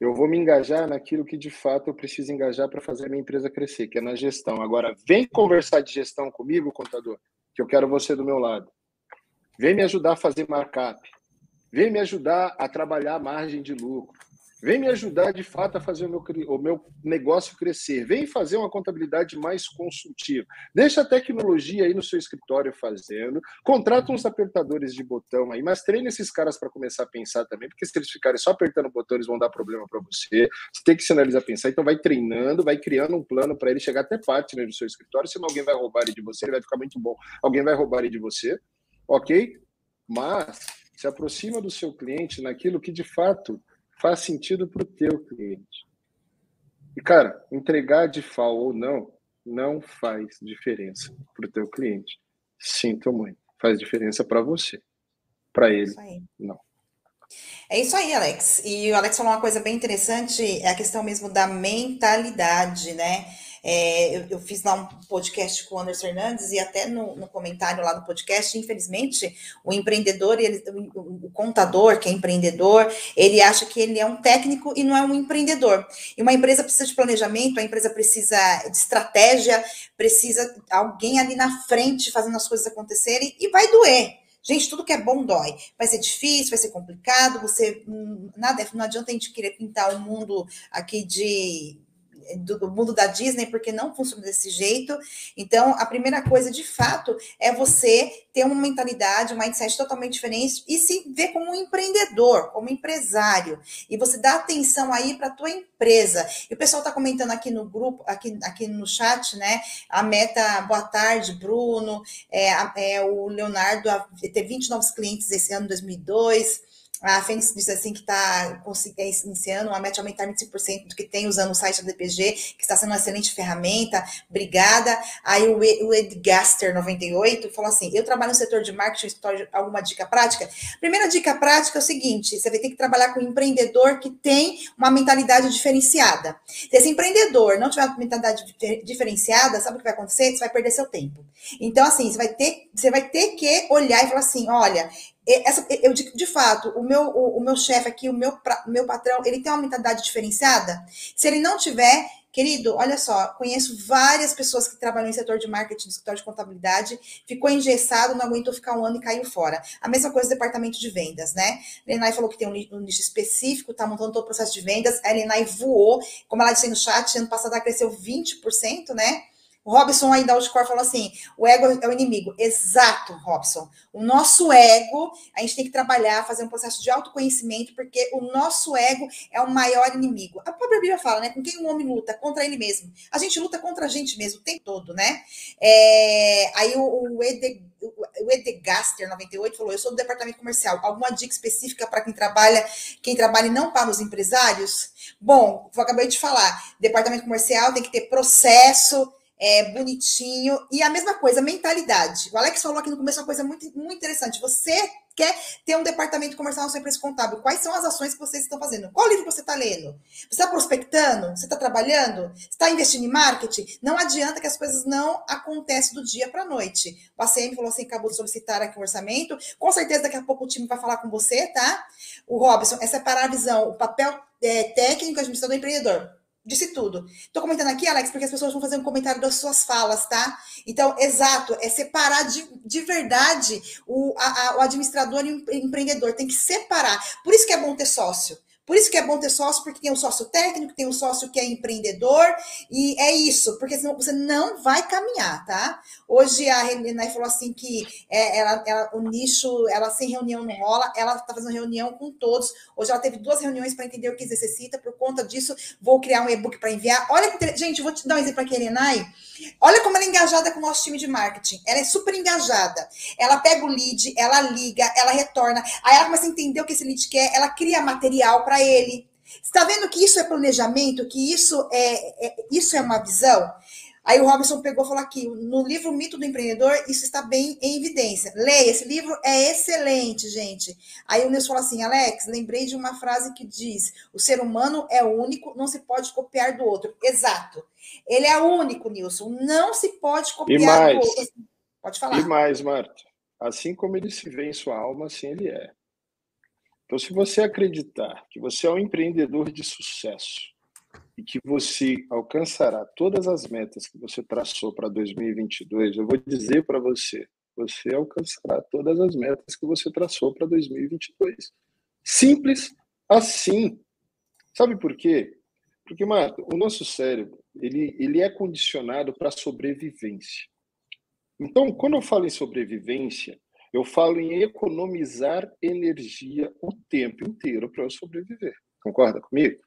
Eu vou me engajar naquilo que de fato eu preciso engajar para fazer a minha empresa crescer, que é na gestão. Agora, vem conversar de gestão comigo, contador, que eu quero você do meu lado. Vem me ajudar a fazer markup. Vem me ajudar a trabalhar a margem de lucro. Vem me ajudar de fato a fazer o meu, o meu negócio crescer. Vem fazer uma contabilidade mais consultiva. Deixa a tecnologia aí no seu escritório fazendo. Contrata uns apertadores de botão aí, mas treine esses caras para começar a pensar também, porque se eles ficarem só apertando botão, eles vão dar problema para você. Você tem que sinalizar pensar. Então vai treinando, vai criando um plano para ele chegar até partner do seu escritório. Senão alguém vai roubar ele de você, ele vai ficar muito bom. Alguém vai roubar ele de você, ok? Mas se aproxima do seu cliente naquilo que de fato faz sentido para o teu cliente. E, cara, entregar de FAO ou não, não faz diferença para o teu cliente. Sinto muito. Faz diferença para você. Para ele, não. É isso aí, Alex. E o Alex falou uma coisa bem interessante, é a questão mesmo da mentalidade, né? É, eu, eu, fiz lá um podcast com o Anderson Fernandes e até no, no comentário lá do podcast, infelizmente, o empreendedor, ele, o, o, contador, que é empreendedor, ele acha que ele é um técnico e não é um empreendedor. E uma empresa precisa de planejamento, a empresa precisa de estratégia, precisa alguém ali na frente fazendo as coisas acontecerem e vai doer. Gente, tudo que é bom dói. Vai ser difícil, vai ser complicado. Você hum, nada, não adianta a gente querer pintar o um mundo aqui de do, do, mundo da Disney, porque não funciona desse jeito. Então, a primeira coisa, de fato, é você ter uma mentalidade, um mindset totalmente diferente e se ver como um empreendedor, como empresário. E você dá atenção aí para a tua empresa. E o pessoal está comentando aqui no grupo, aqui, aqui no chat, né? A meta, boa tarde, Bruno. É, é o Leonardo ter 20 novos clientes esse ano, 2002. A Fênix diz assim que está é, iniciando uma meta aumentar 25% do que tem usando o site da DPG, que está sendo uma excelente ferramenta. Obrigada. Aí o Edgaster 98 falou assim: eu trabalho no setor de marketing, alguma dica prática? Primeira dica prática é o seguinte: você vai ter que trabalhar com um empreendedor que tem uma mentalidade diferenciada. Se esse empreendedor não tiver uma mentalidade diferenciada, sabe o que vai acontecer? Você vai perder seu tempo. Então, assim, você vai ter, você vai ter que olhar e falar assim: olha, essa, eu de, fato, o meu, o, o meu chefe aqui, o meu, meu patrão, ele tem uma mentalidade diferenciada? Se ele não tiver, querido, olha só, conheço várias pessoas que trabalham em setor de marketing, setor de contabilidade, ficou engessado, não aguentou ficar um ano e caiu fora. A mesma coisa do departamento de vendas, né? A Lenai falou que tem um, nicho específico, tá montando todo o processo de vendas. A Lenai voou, como ela disse no chat, ano passado ela cresceu 20%, né? O Robson aí da Outcore falou assim: o ego é o inimigo. Exato, Robson. O nosso ego, a gente tem que trabalhar, fazer um processo de autoconhecimento, porque o nosso ego é o maior inimigo. A própria Bíblia fala, né? Com quem um homem luta? Contra ele mesmo. A gente luta contra a gente mesmo o tempo todo, né? É, aí o, o, Ede, o Edegaster 98 falou: eu sou do departamento comercial. Alguma dica específica para quem trabalha, quem trabalha e não para os empresários? Bom, eu acabei de falar, departamento comercial tem que ter processo é, bonitinho. E a mesma coisa, mentalidade. O Alex falou aqui no começo uma coisa muito, muito interessante. Você quer ter um departamento comercial na sua empresa contábil, quais são as ações que vocês estão fazendo? Qual livro você está lendo? Você está prospectando? Você está trabalhando? Você está investindo em marketing? Não adianta que as coisas não acontecem do dia para a noite. O ACM falou assim, acabou de solicitar aqui o orçamento. Com certeza daqui a pouco o time vai falar com você, tá? O Robson, é separar a visão, o papel é, técnico, administrador empreendedor disse tudo. Estou comentando aqui, Alex, porque as pessoas vão fazer um comentário das suas falas, tá? Então, exato, é separar de, de verdade o, a, a, o administrador e o empreendedor. Tem que separar. Por isso que é bom ter sócio. Por isso que é bom ter sócio, porque tem um sócio técnico, tem um sócio que é empreendedor, e é isso, porque senão você não vai caminhar, tá? Hoje a Helena falou assim que é, ela, ela, o nicho, ela sem reunião não rola, ela está fazendo reunião com todos. Hoje ela teve duas reuniões para entender o que necessita, por conta disso, vou criar um e-book para enviar. Olha que gente, vou te dar um exemplo aqui, Helenai. Olha como ela é engajada com o nosso time de marketing. Ela é super engajada. Ela pega o lead, ela liga, ela retorna. Aí ela começa a entender o que esse lead quer, ela cria material para ele. Está vendo que isso é planejamento, que isso é, é, isso é uma visão? Aí o Robson pegou e falou aqui, no livro Mito do Empreendedor, isso está bem em evidência. Leia, esse livro é excelente, gente. Aí o Nilson falou assim, Alex, lembrei de uma frase que diz, o ser humano é único, não se pode copiar do outro. Exato. Ele é único, Nilson, não se pode copiar mais, do outro. Pode falar. E mais, Marta, assim como ele se vê em sua alma, assim ele é. Então, se você acreditar que você é um empreendedor de sucesso, e que você alcançará todas as metas que você traçou para 2022, eu vou dizer para você, você alcançará todas as metas que você traçou para 2022. Simples assim. Sabe por quê? Porque, Marta, o nosso cérebro, ele, ele é condicionado para sobrevivência. Então, quando eu falo em sobrevivência, eu falo em economizar energia o tempo inteiro para eu sobreviver. Concorda comigo?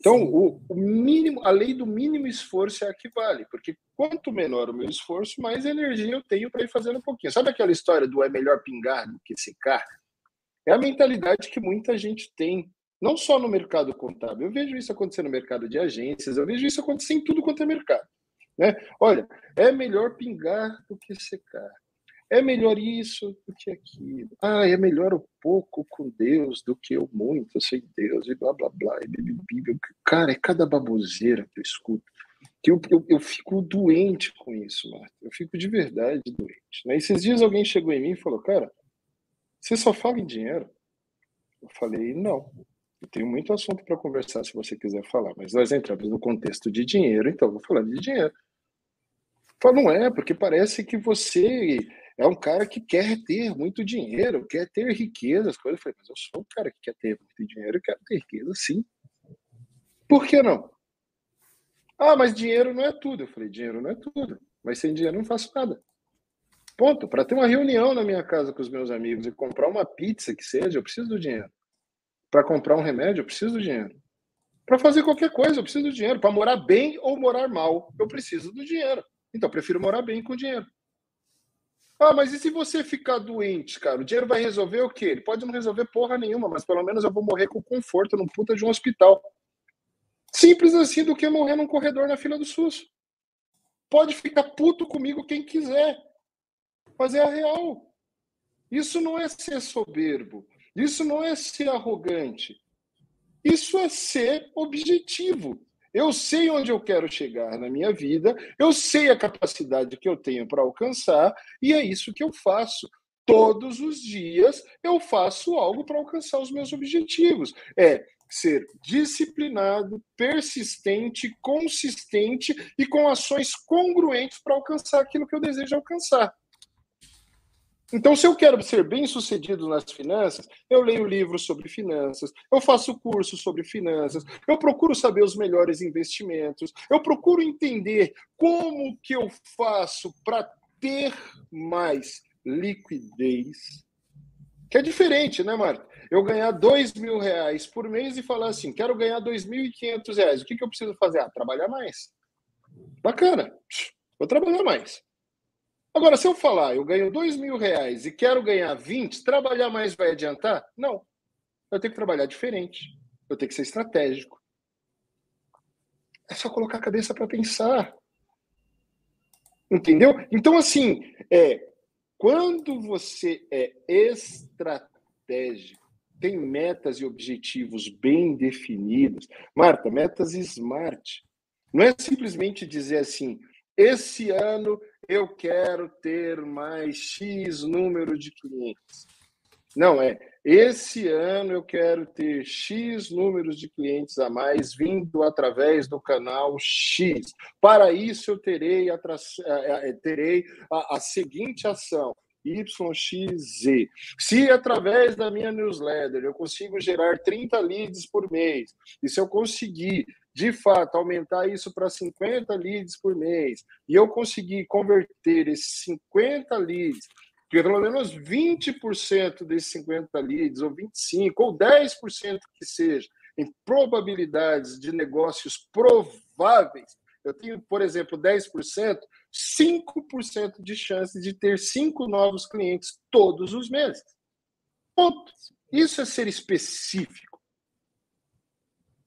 Então, o, o, mínimo, a lei do mínimo esforço é a que vale, porque quanto menor o meu esforço, mais energia eu tenho para ir fazendo um pouquinho. Sabe aquela história do é melhor pingar do que secar? É a mentalidade que muita gente tem, não só no mercado contábil. Eu vejo isso acontecer no mercado de agências, eu vejo isso acontecer em tudo quanto é mercado. Né? Olha, é melhor pingar do que secar. É melhor isso do que aquilo. Ah, é melhor o pouco com Deus do que o muito sem Deus, e blá blá blá. E Cara, é cada baboseira que eu escuto. Que eu, eu, eu fico doente com isso, Marta. Eu fico de verdade doente. Né? Esses dias alguém chegou em mim e falou: Cara, você só fala em dinheiro? Eu falei: Não. Eu tenho muito assunto para conversar se você quiser falar, mas nós entramos no contexto de dinheiro, então vou falar de dinheiro. Fala, não é, porque parece que você é um cara que quer ter muito dinheiro, quer ter riqueza, as coisas. Eu falei, mas eu sou um cara que quer ter muito dinheiro, quero ter riqueza, sim. Por que não? Ah, mas dinheiro não é tudo. Eu falei, dinheiro não é tudo. Mas sem dinheiro não faço nada. Ponto. Para ter uma reunião na minha casa com os meus amigos e comprar uma pizza que seja, eu preciso do dinheiro. Para comprar um remédio, eu preciso do dinheiro. Para fazer qualquer coisa, eu preciso do dinheiro. Para morar bem ou morar mal, eu preciso do dinheiro. Então, eu prefiro morar bem com dinheiro. Ah, mas e se você ficar doente, cara? O dinheiro vai resolver o quê? Ele pode não resolver porra nenhuma, mas pelo menos eu vou morrer com conforto num puta de um hospital. Simples assim do que morrer num corredor na fila do SUS. Pode ficar puto comigo quem quiser, mas é a real. Isso não é ser soberbo. Isso não é ser arrogante. Isso é ser objetivo. Eu sei onde eu quero chegar na minha vida, eu sei a capacidade que eu tenho para alcançar, e é isso que eu faço. Todos os dias eu faço algo para alcançar os meus objetivos. É ser disciplinado, persistente, consistente e com ações congruentes para alcançar aquilo que eu desejo alcançar. Então, se eu quero ser bem sucedido nas finanças, eu leio livros sobre finanças, eu faço cursos sobre finanças, eu procuro saber os melhores investimentos, eu procuro entender como que eu faço para ter mais liquidez. Que é diferente, né, Marta? Eu ganhar dois mil reais por mês e falar assim, quero ganhar dois mil e quinhentos reais. O que, que eu preciso fazer? Ah, trabalhar mais. Bacana. Vou trabalhar mais. Agora, se eu falar, eu ganho dois mil reais e quero ganhar 20, trabalhar mais vai adiantar? Não. Eu tenho que trabalhar diferente. Eu tenho que ser estratégico. É só colocar a cabeça para pensar. Entendeu? Então, assim, é, quando você é estratégico, estratégico, tem metas e objetivos bem definidos. Marta, metas smart. Não é simplesmente dizer assim, esse ano eu quero ter mais X número de clientes. Não, é esse ano eu quero ter X números de clientes a mais vindo através do canal X. Para isso, eu terei a, eh, terei a, a seguinte ação. YXZ. Se através da minha newsletter eu consigo gerar 30 leads por mês, e se eu conseguir, de fato, aumentar isso para 50 leads por mês, e eu conseguir converter esses 50 leads pelo menos 20% desses 50 leads, ou 25%, ou 10% que seja, em probabilidades de negócios prováveis, eu tenho, por exemplo, 10%, 5% de chance de ter cinco novos clientes todos os meses. Ponto. Isso é ser específico.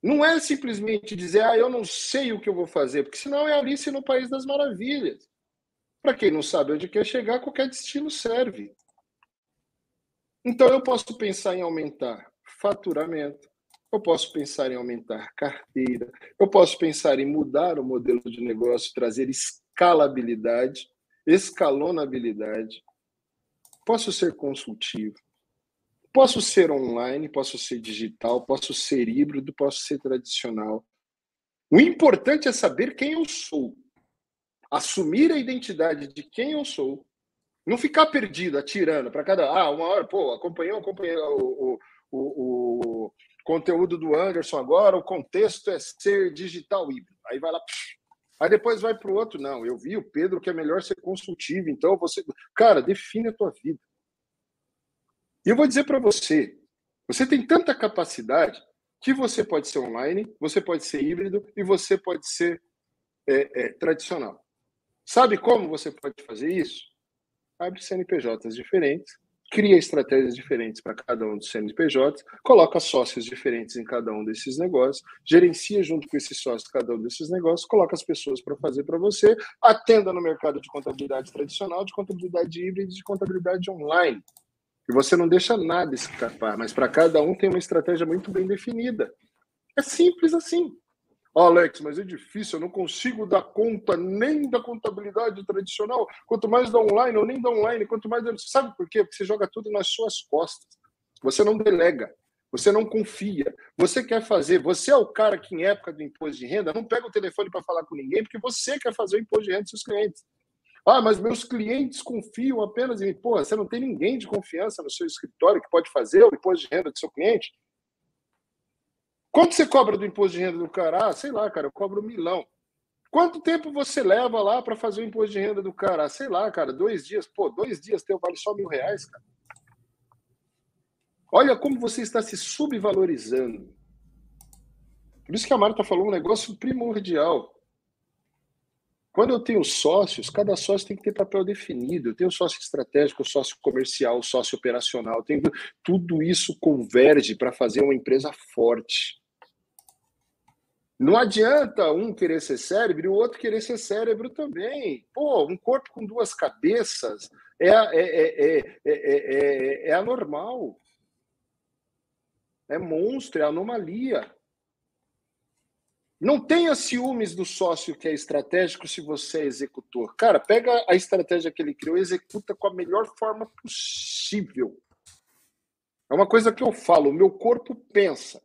Não é simplesmente dizer, ah, eu não sei o que eu vou fazer, porque senão é Alice no País das Maravilhas. Para quem não sabe onde quer chegar, qualquer destino serve. Então eu posso pensar em aumentar faturamento, eu posso pensar em aumentar carteira, eu posso pensar em mudar o modelo de negócio, trazer escalabilidade, escalonabilidade. Posso ser consultivo, posso ser online, posso ser digital, posso ser híbrido, posso ser tradicional. O importante é saber quem eu sou assumir a identidade de quem eu sou, não ficar perdido, atirando para cada. Ah, uma hora, pô, acompanhou, acompanhou o, o, o, conteúdo do Anderson agora, o contexto é ser digital híbrido. Aí vai lá, aí depois vai para o outro. Não, eu vi o Pedro que é melhor ser consultivo, então você. Cara, define a tua vida. E eu vou dizer para você: você tem tanta capacidade que você pode ser online, você pode ser híbrido e você pode ser é, é, tradicional. Sabe como você pode fazer isso? Abre CNPJs diferentes, cria estratégias diferentes para cada um dos CNPJs, coloca sócios diferentes em cada um desses negócios, gerencia junto com esses sócios cada um desses negócios, coloca as pessoas para fazer para você, atenda no mercado de contabilidade tradicional, de contabilidade híbrida, de contabilidade online. E você não deixa nada escapar, mas para cada um tem uma estratégia muito bem definida. É simples assim. Oh, Alex, mas é difícil, eu não consigo dar conta nem da contabilidade tradicional, quanto mais da online, ou nem da online, quanto mais. Sabe por quê? Porque você joga tudo nas suas costas. Você não delega, você não confia, você quer fazer. Você é o cara que, em época do imposto de renda, não pega o telefone para falar com ninguém, porque você quer fazer o imposto de renda dos seus clientes. Ah, mas meus clientes confiam apenas em mim. Pô, você não tem ninguém de confiança no seu escritório que pode fazer o imposto de renda do seu cliente? Quanto você cobra do imposto de renda do cara? Ah, sei lá, cara, eu cobro um milão. Quanto tempo você leva lá para fazer o imposto de renda do cara? Ah, sei lá, cara, dois dias. Pô, dois dias teu vale só mil reais, cara. Olha como você está se subvalorizando. Por isso que a Marta falou um negócio primordial. Quando eu tenho sócios, cada sócio tem que ter papel definido. Eu tenho sócio estratégico, sócio comercial, sócio operacional. Tenho... Tudo isso converge para fazer uma empresa forte. Não adianta um querer ser cérebro e o outro querer ser cérebro também. Pô, um corpo com duas cabeças é, é, é, é, é anormal. É monstro, é anomalia. Não tenha ciúmes do sócio que é estratégico se você é executor. Cara, pega a estratégia que ele criou e executa com a melhor forma possível. É uma coisa que eu falo, meu corpo pensa,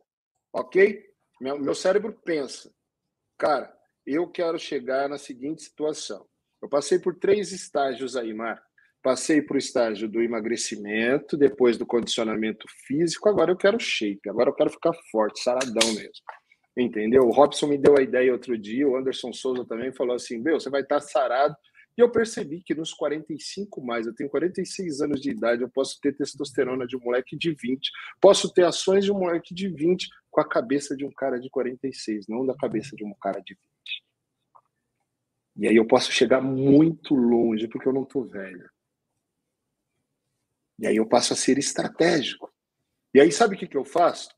ok? Meu, meu cérebro pensa. Cara, eu quero chegar na seguinte situação. Eu passei por três estágios aí, Mar. Passei por o estágio do emagrecimento, depois do condicionamento físico, agora eu quero shape, agora eu quero ficar forte, saradão mesmo. Entendeu? O Robson me deu a ideia outro dia, o Anderson Souza também falou assim: Meu, você vai estar sarado. E eu percebi que nos 45 mais, eu tenho 46 anos de idade, eu posso ter testosterona de um moleque de 20, posso ter ações de um moleque de 20 com a cabeça de um cara de 46, não da cabeça de um cara de 20. E aí eu posso chegar muito longe, porque eu não estou velho. E aí eu passo a ser estratégico. E aí sabe o que, que eu faço?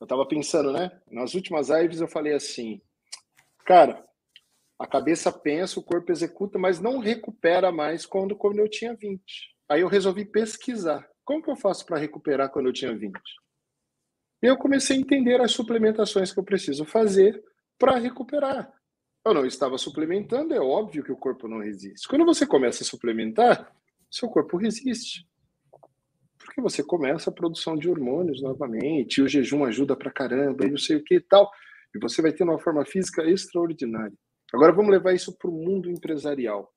Eu estava pensando, né? Nas últimas lives eu falei assim, cara, a cabeça pensa, o corpo executa, mas não recupera mais quando, quando eu tinha 20. Aí eu resolvi pesquisar. Como que eu faço para recuperar quando eu tinha 20? E eu comecei a entender as suplementações que eu preciso fazer para recuperar. Eu não estava suplementando, é óbvio que o corpo não resiste. Quando você começa a suplementar, seu corpo resiste. Porque você começa a produção de hormônios novamente, o jejum ajuda pra caramba, e não sei o que e tal. E você vai ter uma forma física extraordinária. Agora vamos levar isso para o mundo empresarial.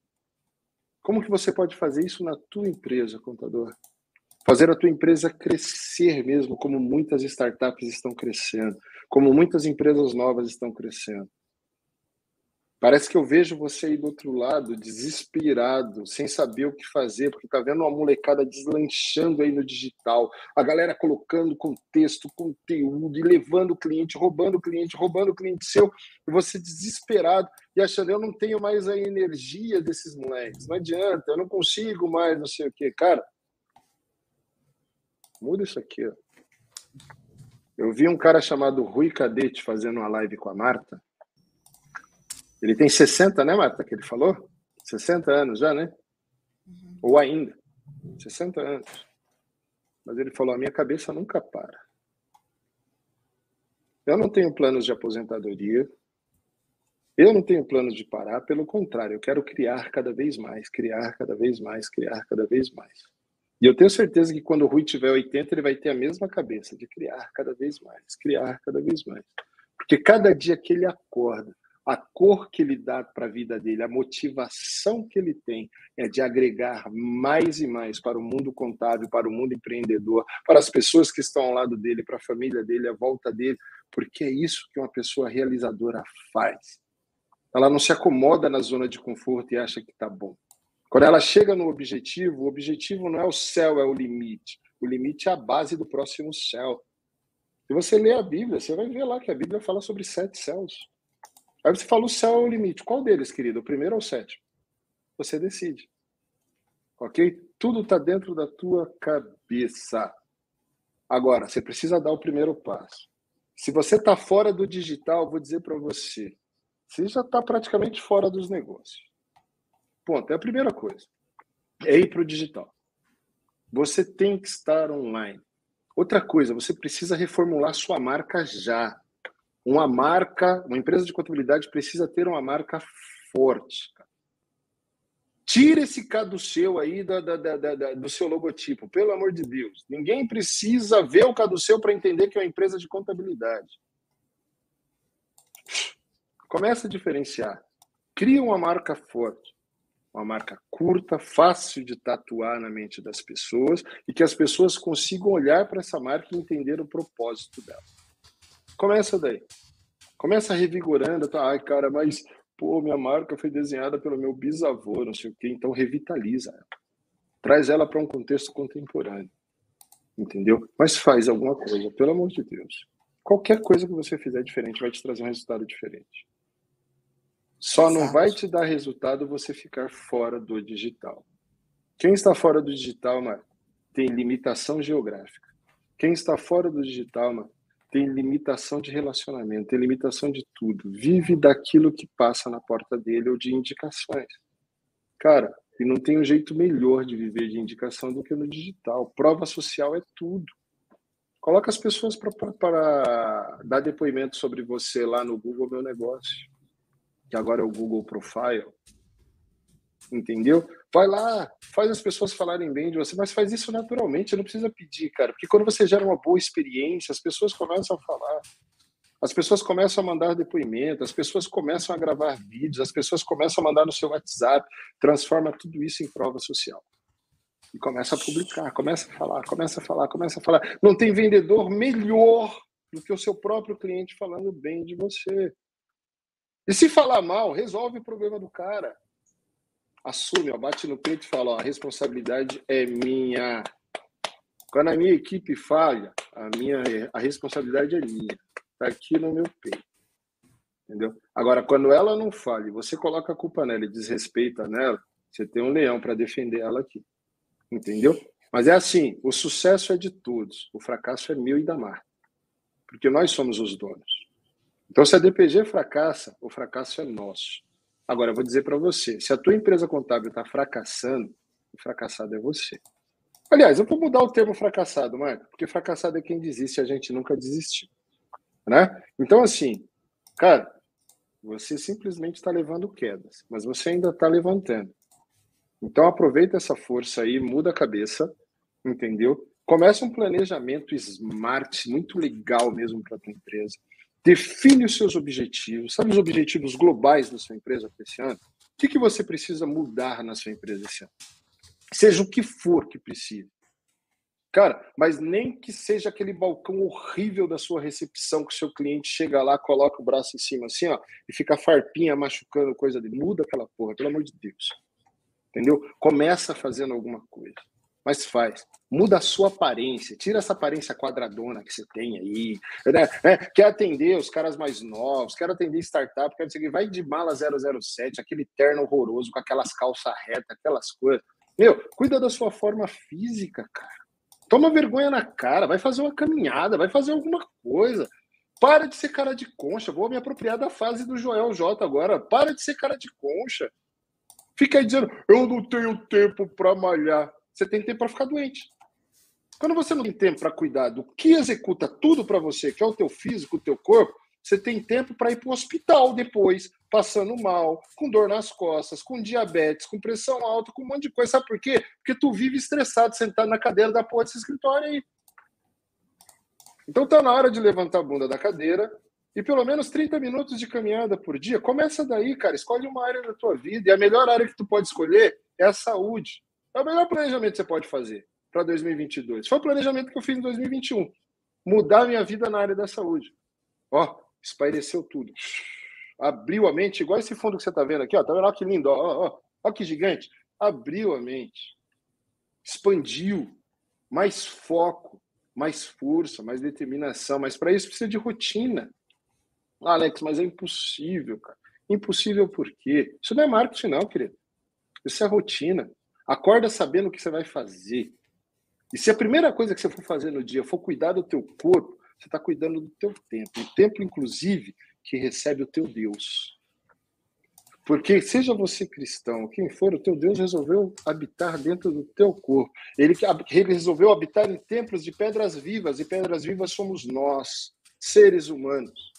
Como que você pode fazer isso na tua empresa, contador? Fazer a tua empresa crescer mesmo, como muitas startups estão crescendo, como muitas empresas novas estão crescendo. Parece que eu vejo você aí do outro lado, desesperado, sem saber o que fazer, porque tá vendo uma molecada deslanchando aí no digital, a galera colocando contexto, conteúdo, e levando o cliente, roubando o cliente, roubando o cliente seu, e você desesperado e achando, eu não tenho mais a energia desses moleques, não adianta, eu não consigo mais, não sei o quê. Cara, muda isso aqui, ó. Eu vi um cara chamado Rui Cadete fazendo uma live com a Marta, ele tem 60, né, Marta, que ele falou? 60 anos já, né? Uhum. Ou ainda. 60 anos. Mas ele falou: a minha cabeça nunca para. Eu não tenho planos de aposentadoria. Eu não tenho planos de parar, pelo contrário, eu quero criar cada vez mais, criar cada vez mais, criar cada vez mais. E eu tenho certeza que quando o Rui tiver 80, ele vai ter a mesma cabeça de criar cada vez mais, criar cada vez mais. Porque cada dia que ele acorda, a cor que ele dá para a vida dele, a motivação que ele tem é de agregar mais e mais para o mundo contábil, para o mundo empreendedor, para as pessoas que estão ao lado dele, para a família dele, à volta dele, porque é isso que uma pessoa realizadora faz. Ela não se acomoda na zona de conforto e acha que está bom. Quando ela chega no objetivo, o objetivo não é o céu, é o limite. O limite é a base do próximo céu. Se você ler a Bíblia, você vai ver lá que a Bíblia fala sobre sete céus. Aí você fala o céu é o limite. Qual deles, querido? O primeiro ou o sétimo? Você decide. Ok? Tudo está dentro da tua cabeça. Agora, você precisa dar o primeiro passo. Se você está fora do digital, vou dizer para você, você já está praticamente fora dos negócios. Ponto. É a primeira coisa. É ir para o digital. Você tem que estar online. Outra coisa, você precisa reformular sua marca já uma marca, uma empresa de contabilidade precisa ter uma marca forte. Tira esse caduceu aí da, da, da, do seu logotipo, pelo amor de Deus. Ninguém precisa ver o caduceu para entender que é uma empresa de contabilidade. Começa a diferenciar. Cria uma marca forte. Uma marca curta, fácil de tatuar na mente das pessoas e que as pessoas consigam olhar para essa marca e entender o propósito dela. Começa daí. Começa revigorando, tá? Ai, cara, mas pô, minha marca foi desenhada pelo meu bisavô, não sei o quê, então revitaliza ela. Traz ela para um contexto contemporâneo. Entendeu? Mas faz alguma coisa, pelo amor de Deus. Qualquer coisa que você fizer diferente vai te trazer um resultado diferente. Só não vai te dar resultado você ficar fora do digital. Quem está fora do digital, mano, tem limitação geográfica. Quem está fora do digital, mano, tem limitação de relacionamento, tem limitação de tudo. Vive daquilo que passa na porta dele ou de indicações. Cara, e não tem um jeito melhor de viver de indicação do que no digital. Prova social é tudo. Coloca as pessoas para dar depoimento sobre você lá no Google Meu Negócio, que agora é o Google Profile entendeu? Vai lá, faz as pessoas falarem bem de você, mas faz isso naturalmente, não precisa pedir, cara, porque quando você gera uma boa experiência, as pessoas começam a falar, as pessoas começam a mandar depoimento, as pessoas começam a gravar vídeos, as pessoas começam a mandar no seu WhatsApp, transforma tudo isso em prova social. E começa a publicar, começa a falar, começa a falar, começa a falar. Não tem vendedor melhor do que o seu próprio cliente falando bem de você. E se falar mal, resolve o problema do cara assume, ó, bate no peito e fala: ó, a responsabilidade é minha. Quando a minha equipe falha, a minha a responsabilidade é minha. Está aqui no meu peito. Entendeu? Agora, quando ela não falha, você coloca a culpa nela e desrespeita nela, você tem um leão para defender ela aqui. Entendeu? Mas é assim: o sucesso é de todos, o fracasso é meu e da Marta. Porque nós somos os donos. Então, se a DPG fracassa, o fracasso é nosso. Agora, eu vou dizer para você: se a tua empresa contábil está fracassando, o fracassado é você. Aliás, eu vou mudar o termo fracassado, Marco, porque fracassado é quem desiste, a gente nunca desistiu. Né? Então, assim, cara, você simplesmente está levando quedas, mas você ainda está levantando. Então, aproveita essa força aí, muda a cabeça, entendeu? Começa um planejamento smart, muito legal mesmo para tua empresa. Define os seus objetivos. Sabe os objetivos globais da sua empresa para esse ano? O que, que você precisa mudar na sua empresa esse ano? Seja o que for que precise. Cara, mas nem que seja aquele balcão horrível da sua recepção que o seu cliente chega lá, coloca o braço em cima assim, ó, e fica farpinha machucando coisa dele. Muda aquela porra, pelo amor de Deus. Entendeu? Começa fazendo alguma coisa. Mas faz. Muda a sua aparência. Tira essa aparência quadradona que você tem aí. Né? É, quer atender os caras mais novos, quer atender startup, quer dizer, vai de mala 007, aquele terno horroroso, com aquelas calças retas, aquelas coisas. Meu, cuida da sua forma física, cara. Toma vergonha na cara, vai fazer uma caminhada, vai fazer alguma coisa. Para de ser cara de concha. Vou me apropriar da fase do Joel J agora. Para de ser cara de concha. Fica aí dizendo, eu não tenho tempo para malhar. Você tem tempo para ficar doente. Quando você não tem tempo para cuidar do que executa tudo para você, que é o teu físico, o teu corpo, você tem tempo para ir para o hospital depois, passando mal, com dor nas costas, com diabetes, com pressão alta, com um monte de coisa. Sabe por quê? Porque tu vive estressado, sentado na cadeira da porra desse escritório aí. Então tá na hora de levantar a bunda da cadeira e pelo menos 30 minutos de caminhada por dia. Começa daí, cara. Escolhe uma área da tua vida. E a melhor área que tu pode escolher é a saúde. É o melhor planejamento que você pode fazer para 2022. Foi o planejamento que eu fiz em 2021. Mudar minha vida na área da saúde. Ó, espaireceu tudo. Abriu a mente, igual esse fundo que você está vendo aqui, ó. Tá vendo? Olha que lindo, ó, ó, ó, ó que gigante. Abriu a mente. Expandiu. Mais foco, mais força, mais determinação. Mas para isso precisa de rotina. Ah, Alex, mas é impossível, cara. Impossível por quê? Isso não é marketing, não, querido. Isso é rotina. Acorda sabendo o que você vai fazer. E se a primeira coisa que você for fazer no dia for cuidar do teu corpo, você está cuidando do teu tempo. O tempo, inclusive, que recebe o teu Deus. Porque seja você cristão, quem for, o teu Deus resolveu habitar dentro do teu corpo. Ele, ele resolveu habitar em templos de pedras vivas, e pedras vivas somos nós, seres humanos.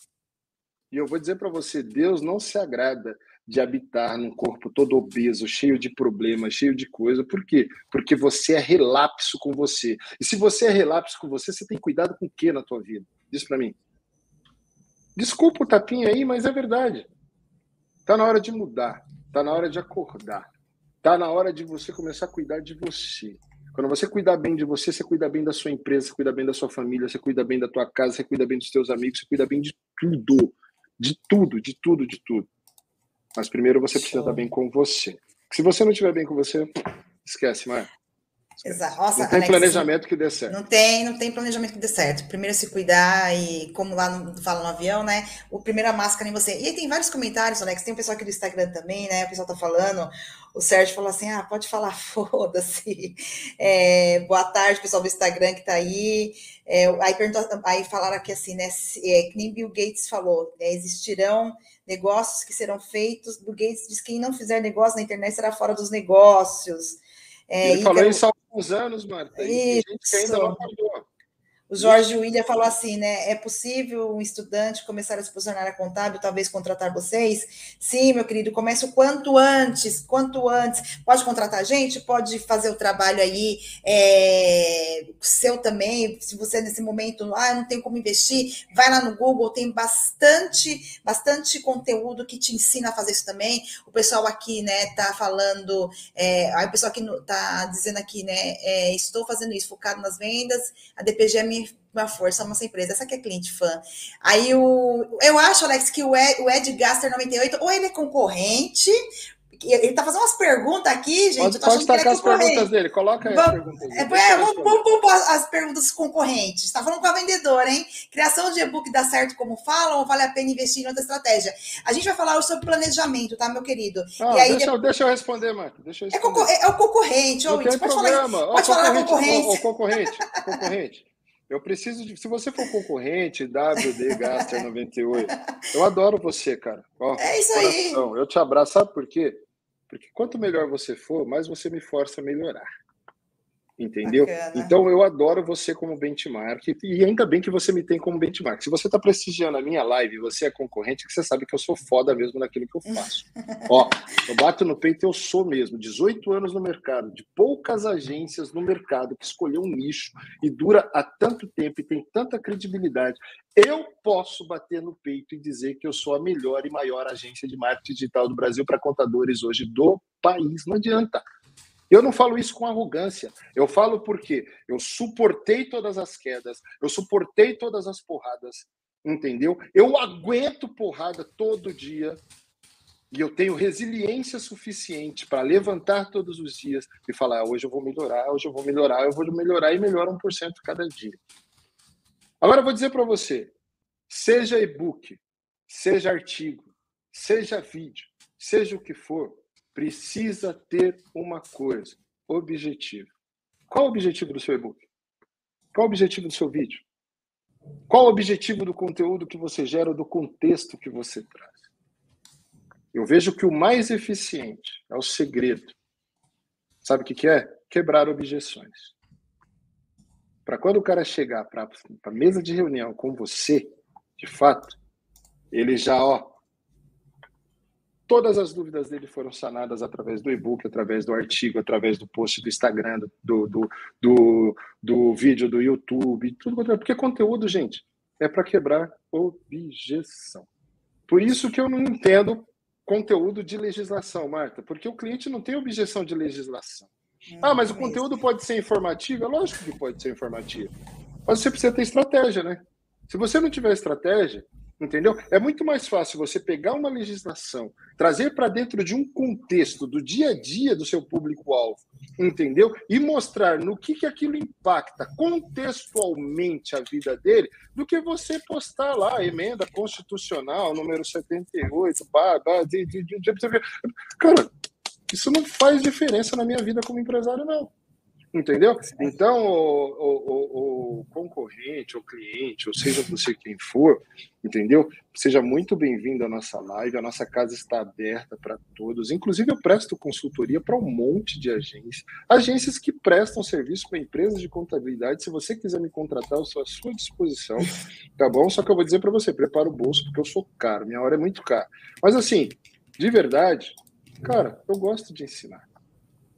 E eu vou dizer para você, Deus não se agrada de habitar num corpo todo obeso, cheio de problemas, cheio de coisa. Por quê? Porque você é relapso com você. E se você é relapso com você, você tem cuidado com o que na tua vida? Diz para mim. Desculpa o tapinha aí, mas é verdade. Tá na hora de mudar. Tá na hora de acordar. Tá na hora de você começar a cuidar de você. Quando você cuidar bem de você, você cuida bem da sua empresa, você cuida bem da sua família, você cuida bem da tua casa, você cuida bem dos teus amigos, você cuida bem de tudo. De tudo, de tudo, de tudo. Mas primeiro você precisa estar bem com você. Se você não estiver bem com você, esquece, Maia. Exato. Nossa, não tem Alex, planejamento que dê certo. Não tem, não tem planejamento que dê certo. Primeiro se cuidar e, como lá no, fala no avião, né? O primeiro a máscara em você. E aí tem vários comentários, Alex. Tem um pessoal aqui do Instagram também, né? O pessoal tá falando. O Sérgio falou assim: ah, pode falar, *laughs* foda-se. É, boa tarde, pessoal do Instagram que tá aí. É, aí, perguntou, aí falaram aqui assim, né? É, que nem Bill Gates falou, né, existirão negócios que serão feitos. Bill Gates diz que quem não fizer negócio na internet será fora dos negócios. É, Ele falou isso há alguns anos, Marta. Tem gente que ainda não acabou. O Jorge William falou assim, né? É possível um estudante começar a se posicionar a contábil, talvez contratar vocês? Sim, meu querido, comece o quanto antes, quanto antes. Pode contratar a gente, pode fazer o trabalho aí é, seu também. Se você nesse momento, ah, não tem como investir, vai lá no Google, tem bastante, bastante conteúdo que te ensina a fazer isso também. O pessoal aqui, né, tá falando, é, aí o pessoal aqui tá dizendo aqui, né, é, estou fazendo isso, focado nas vendas, a DPG é minha uma força a nossa empresa. Essa que é cliente fã. Aí o. Eu acho, Alex, que o Ed, o Ed Gaster 98, ou ele é concorrente. Ele tá fazendo umas perguntas aqui, gente. Pode, pode tacar as perguntas dele, coloca aí vamos, as perguntas. É, é vamos, vamos, vamos as perguntas concorrentes. Está falando com a vendedora, hein? Criação de e-book dá certo como falam ou vale a pena investir em outra estratégia? A gente vai falar sobre planejamento, tá, meu querido? Ah, aí, deixa, deixa, eu responder, Marco. Deixa eu é responder. É, é, o concorrente, ou pode problema. falar, pode falar concorrente, concorrente. O, o concorrente, concorrente. Eu preciso de. Se você for concorrente, WD Gaster 98, eu adoro você, cara. Ó, é isso aí. Eu te abraço, sabe por quê? Porque quanto melhor você for, mais você me força a melhorar. Entendeu? Bacana. Então eu adoro você como benchmark e ainda bem que você me tem como benchmark. Se você está prestigiando a minha live, você é concorrente, que você sabe que eu sou foda mesmo naquilo que eu faço. *laughs* Ó, eu bato no peito, eu sou mesmo. 18 anos no mercado, de poucas agências no mercado que escolheu um nicho e dura há tanto tempo e tem tanta credibilidade. Eu posso bater no peito e dizer que eu sou a melhor e maior agência de marketing digital do Brasil para contadores hoje do país. Não adianta. Eu não falo isso com arrogância. Eu falo porque eu suportei todas as quedas, eu suportei todas as porradas, entendeu? Eu aguento porrada todo dia e eu tenho resiliência suficiente para levantar todos os dias e falar: ah, hoje eu vou melhorar, hoje eu vou melhorar, eu vou melhorar e melhora 1% cada dia. Agora eu vou dizer para você: seja e-book, seja artigo, seja vídeo, seja o que for, precisa ter uma coisa: objetivo. Qual o objetivo do seu e-book? Qual o objetivo do seu vídeo? Qual o objetivo do conteúdo que você gera do contexto que você traz? Eu vejo que o mais eficiente é o segredo. Sabe o que, é? Quebrar objeções. Para quando o cara chegar para a mesa de reunião com você, de fato, ele já, ó, Todas as dúvidas dele foram sanadas através do e-book, através do artigo, através do post do Instagram, do, do, do, do vídeo do YouTube, tudo porque conteúdo, gente, é para quebrar objeção. Por isso que eu não entendo conteúdo de legislação, Marta, porque o cliente não tem objeção de legislação. Hum, ah, mas o conteúdo pode ser informativo? É lógico que pode ser informativo. Mas você precisa ter estratégia, né? Se você não tiver estratégia, Entendeu? É muito mais fácil você pegar uma legislação, trazer para dentro de um contexto do dia a dia do seu público-alvo, entendeu? E mostrar no que, que aquilo impacta contextualmente a vida dele, do que você postar lá, emenda constitucional, número 78, bah, bah, de, de, de, de, cara, isso não faz diferença na minha vida como empresário, não. Entendeu? Então, o, o, o, concorrente, o cliente, ou seja você quem for, entendeu? Seja muito bem-vindo à nossa live. A nossa casa está aberta para todos. Inclusive, eu presto consultoria para um monte de agências. Agências que prestam serviço para empresas de contabilidade. Se você quiser me contratar, eu estou à sua disposição, tá bom? Só que eu vou dizer para você: prepara o bolso, porque eu sou caro. Minha hora é muito cara. Mas, assim, de verdade, cara, eu gosto de ensinar.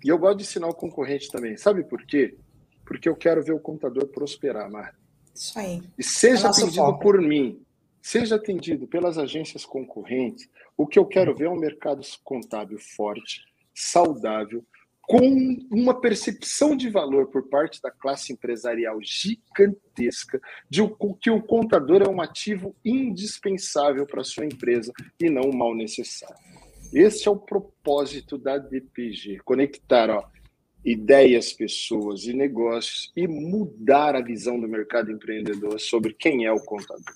E eu gosto de ensinar o concorrente também. Sabe por quê? Porque eu quero ver o contador prosperar, Marta. Isso aí. E seja é atendido foco. por mim, seja atendido pelas agências concorrentes, o que eu quero ver é um mercado contábil forte, saudável, com uma percepção de valor por parte da classe empresarial gigantesca, de que o contador é um ativo indispensável para a sua empresa e não um mal necessário. Esse é o propósito da DPG, conectar ó, ideias, pessoas e negócios e mudar a visão do mercado empreendedor sobre quem é o contador.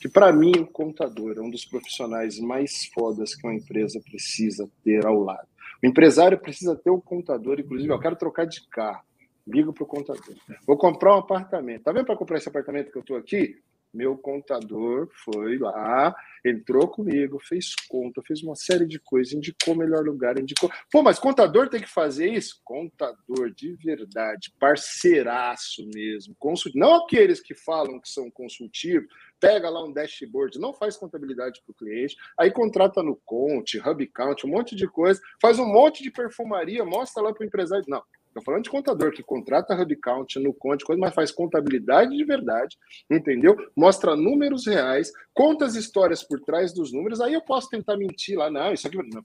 Que para mim o contador é um dos profissionais mais fodas que uma empresa precisa ter ao lado. O empresário precisa ter o contador, inclusive, eu quero trocar de carro, ligo para o contador. Vou comprar um apartamento. Tá vendo para comprar esse apartamento que eu estou aqui? Meu contador foi lá, entrou comigo, fez conta, fez uma série de coisas, indicou o melhor lugar, indicou. Pô, mas contador tem que fazer isso? Contador de verdade, parceiraço mesmo. Consult... Não aqueles que falam que são consultivos, pega lá um dashboard, não faz contabilidade para o cliente, aí contrata no Conte, Hub Count, um monte de coisa, faz um monte de perfumaria, mostra lá para o empresário. Não, Estou falando de contador que contrata Hub Count no Conte, coisa, mas faz contabilidade de verdade, entendeu? Mostra números reais, conta as histórias por trás dos números, aí eu posso tentar mentir lá, não, isso aqui não.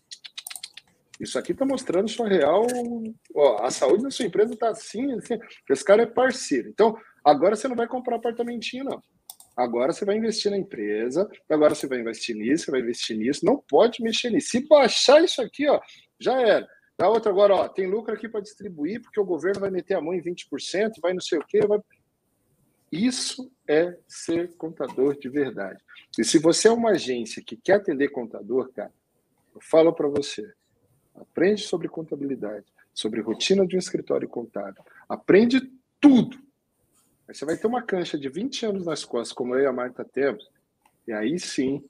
Isso aqui está mostrando sua real. Ó, a saúde da sua empresa está assim, assim. Esse cara é parceiro. Então, agora você não vai comprar apartamentinho, não. Agora você vai investir na empresa, agora você vai investir nisso, você vai investir nisso. Não pode mexer nisso. Se baixar isso aqui, ó, já era. Da outra, agora, ó, tem lucro aqui para distribuir, porque o governo vai meter a mão em 20%, vai não sei o quê. Vai... Isso é ser contador de verdade. E se você é uma agência que quer atender contador, cara, eu falo para você: aprende sobre contabilidade, sobre rotina de um escritório contábil, aprende tudo. Aí você vai ter uma cancha de 20 anos nas costas, como eu e a Marta temos, e aí sim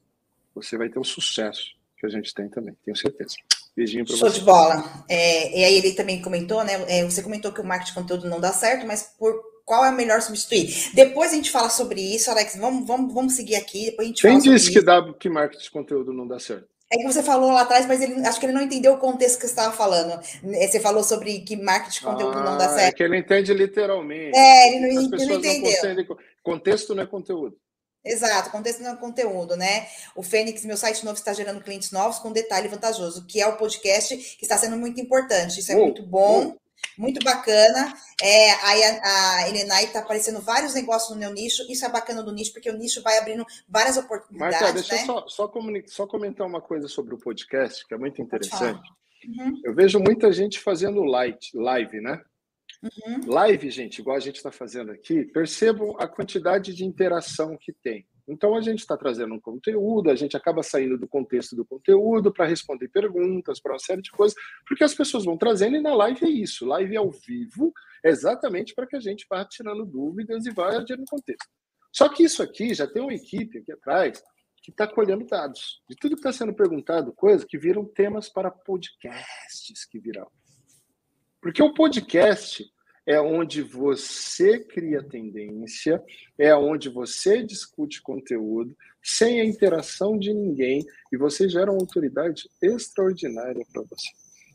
você vai ter o sucesso que a gente tem também, tenho certeza. Beijinho para você. Show de bola. É, e aí ele também comentou, né? É, você comentou que o marketing de conteúdo não dá certo, mas por qual é o melhor substituir? Depois a gente fala sobre isso, Alex. Vamos, vamos, vamos seguir aqui. Depois a gente Quem disse que, dá, que marketing de conteúdo não dá certo? É que você falou lá atrás, mas ele, acho que ele não entendeu o contexto que você estava falando. É, você falou sobre que marketing de conteúdo ah, não dá ah, é certo. É que ele entende literalmente. É, ele não, ele não entendeu. Não contexto não é conteúdo. Exato, contexto não é conteúdo, né? O Fênix, meu site novo, está gerando clientes novos com detalhe vantajoso, que é o podcast, que está sendo muito importante. Isso é oh, muito bom, oh. muito bacana. É, aí a, a Elenai está aparecendo vários negócios no meu nicho. Isso é bacana do nicho, porque o nicho vai abrindo várias oportunidades. Marta, deixa né? eu só, só, só, comentar uma coisa sobre o podcast, que é muito interessante. Uhum. Eu vejo muita gente fazendo live, live né? Uhum. Live, gente, igual a gente está fazendo aqui, percebam a quantidade de interação que tem. Então, a gente está trazendo um conteúdo, a gente acaba saindo do contexto do conteúdo para responder perguntas, para uma série de coisas, porque as pessoas vão trazendo e na live é isso. Live ao vivo, exatamente para que a gente vá tirando dúvidas e vá adiando contexto. Só que isso aqui já tem uma equipe aqui atrás que está colhendo dados de tudo que está sendo perguntado, coisas que viram temas para podcasts que virão. Porque o podcast é onde você cria tendência, é onde você discute conteúdo, sem a interação de ninguém, e você gera uma autoridade extraordinária para você.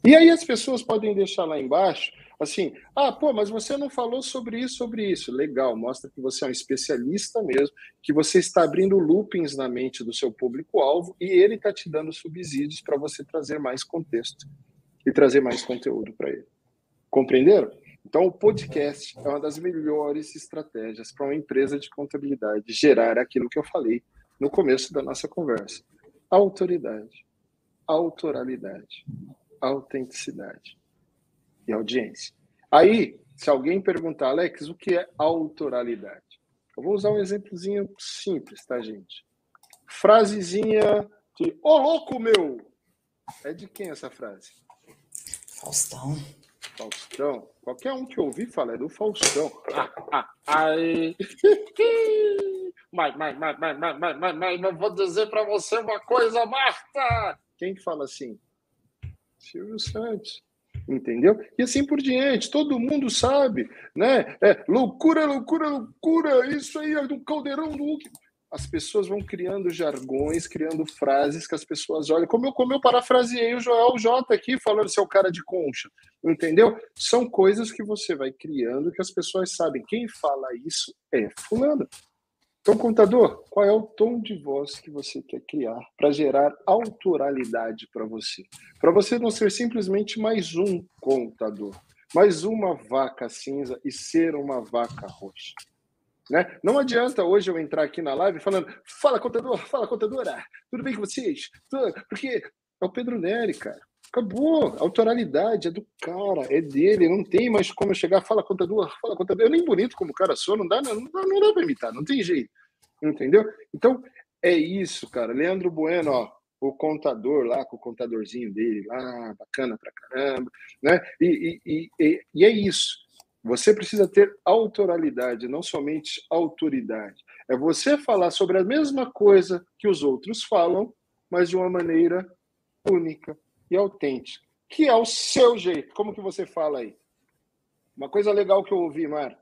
E aí as pessoas podem deixar lá embaixo, assim, ah, pô, mas você não falou sobre isso, sobre isso. Legal, mostra que você é um especialista mesmo, que você está abrindo loopings na mente do seu público-alvo e ele está te dando subsídios para você trazer mais contexto e trazer mais conteúdo para ele. Compreenderam? Então, o podcast é uma das melhores estratégias para uma empresa de contabilidade gerar aquilo que eu falei no começo da nossa conversa: autoridade, autoralidade, autenticidade e audiência. Aí, se alguém perguntar, Alex, o que é autoralidade? Eu vou usar um exemplozinho simples, tá, gente? Frasezinha de Ô oh, louco meu! É de quem essa frase? Faustão. Faustão. Qualquer um que ouvir fala, é do Faustão. Ah, ah, ai. mas, mas, mas, mas, mas, mas, mas, mas, mas vou dizer para você uma coisa, Marta. Quem que fala assim? Silvio Santos. Entendeu? E assim por diante, todo mundo sabe, né? É, loucura, loucura, loucura, isso aí é do caldeirão do Hulk as pessoas vão criando jargões, criando frases que as pessoas olham. Como eu, como eu parafraseei o Joel J aqui, falando seu cara de concha, entendeu? São coisas que você vai criando que as pessoas sabem. Quem fala isso é fulano. Então, contador, qual é o tom de voz que você quer criar para gerar autoralidade para você? Para você não ser simplesmente mais um contador, mais uma vaca cinza e ser uma vaca roxa. Né? Não adianta hoje eu entrar aqui na live falando, fala contador, fala contadora, tudo bem com vocês? Porque é o Pedro Neri, cara. Acabou. A autoralidade é do cara, é dele. Não tem mais como eu chegar, fala contador, fala contador. Eu nem bonito como cara sou, não dá, não, não dá, não dá pra imitar, não tem jeito. Entendeu? Então, é isso, cara. Leandro Bueno, ó, o contador lá, com o contadorzinho dele lá, bacana pra caramba, né? E, e, e, e é isso. Você precisa ter autoralidade, não somente autoridade. É você falar sobre a mesma coisa que os outros falam, mas de uma maneira única e autêntica, que é o seu jeito. Como que você fala aí? Uma coisa legal que eu ouvi, Mar.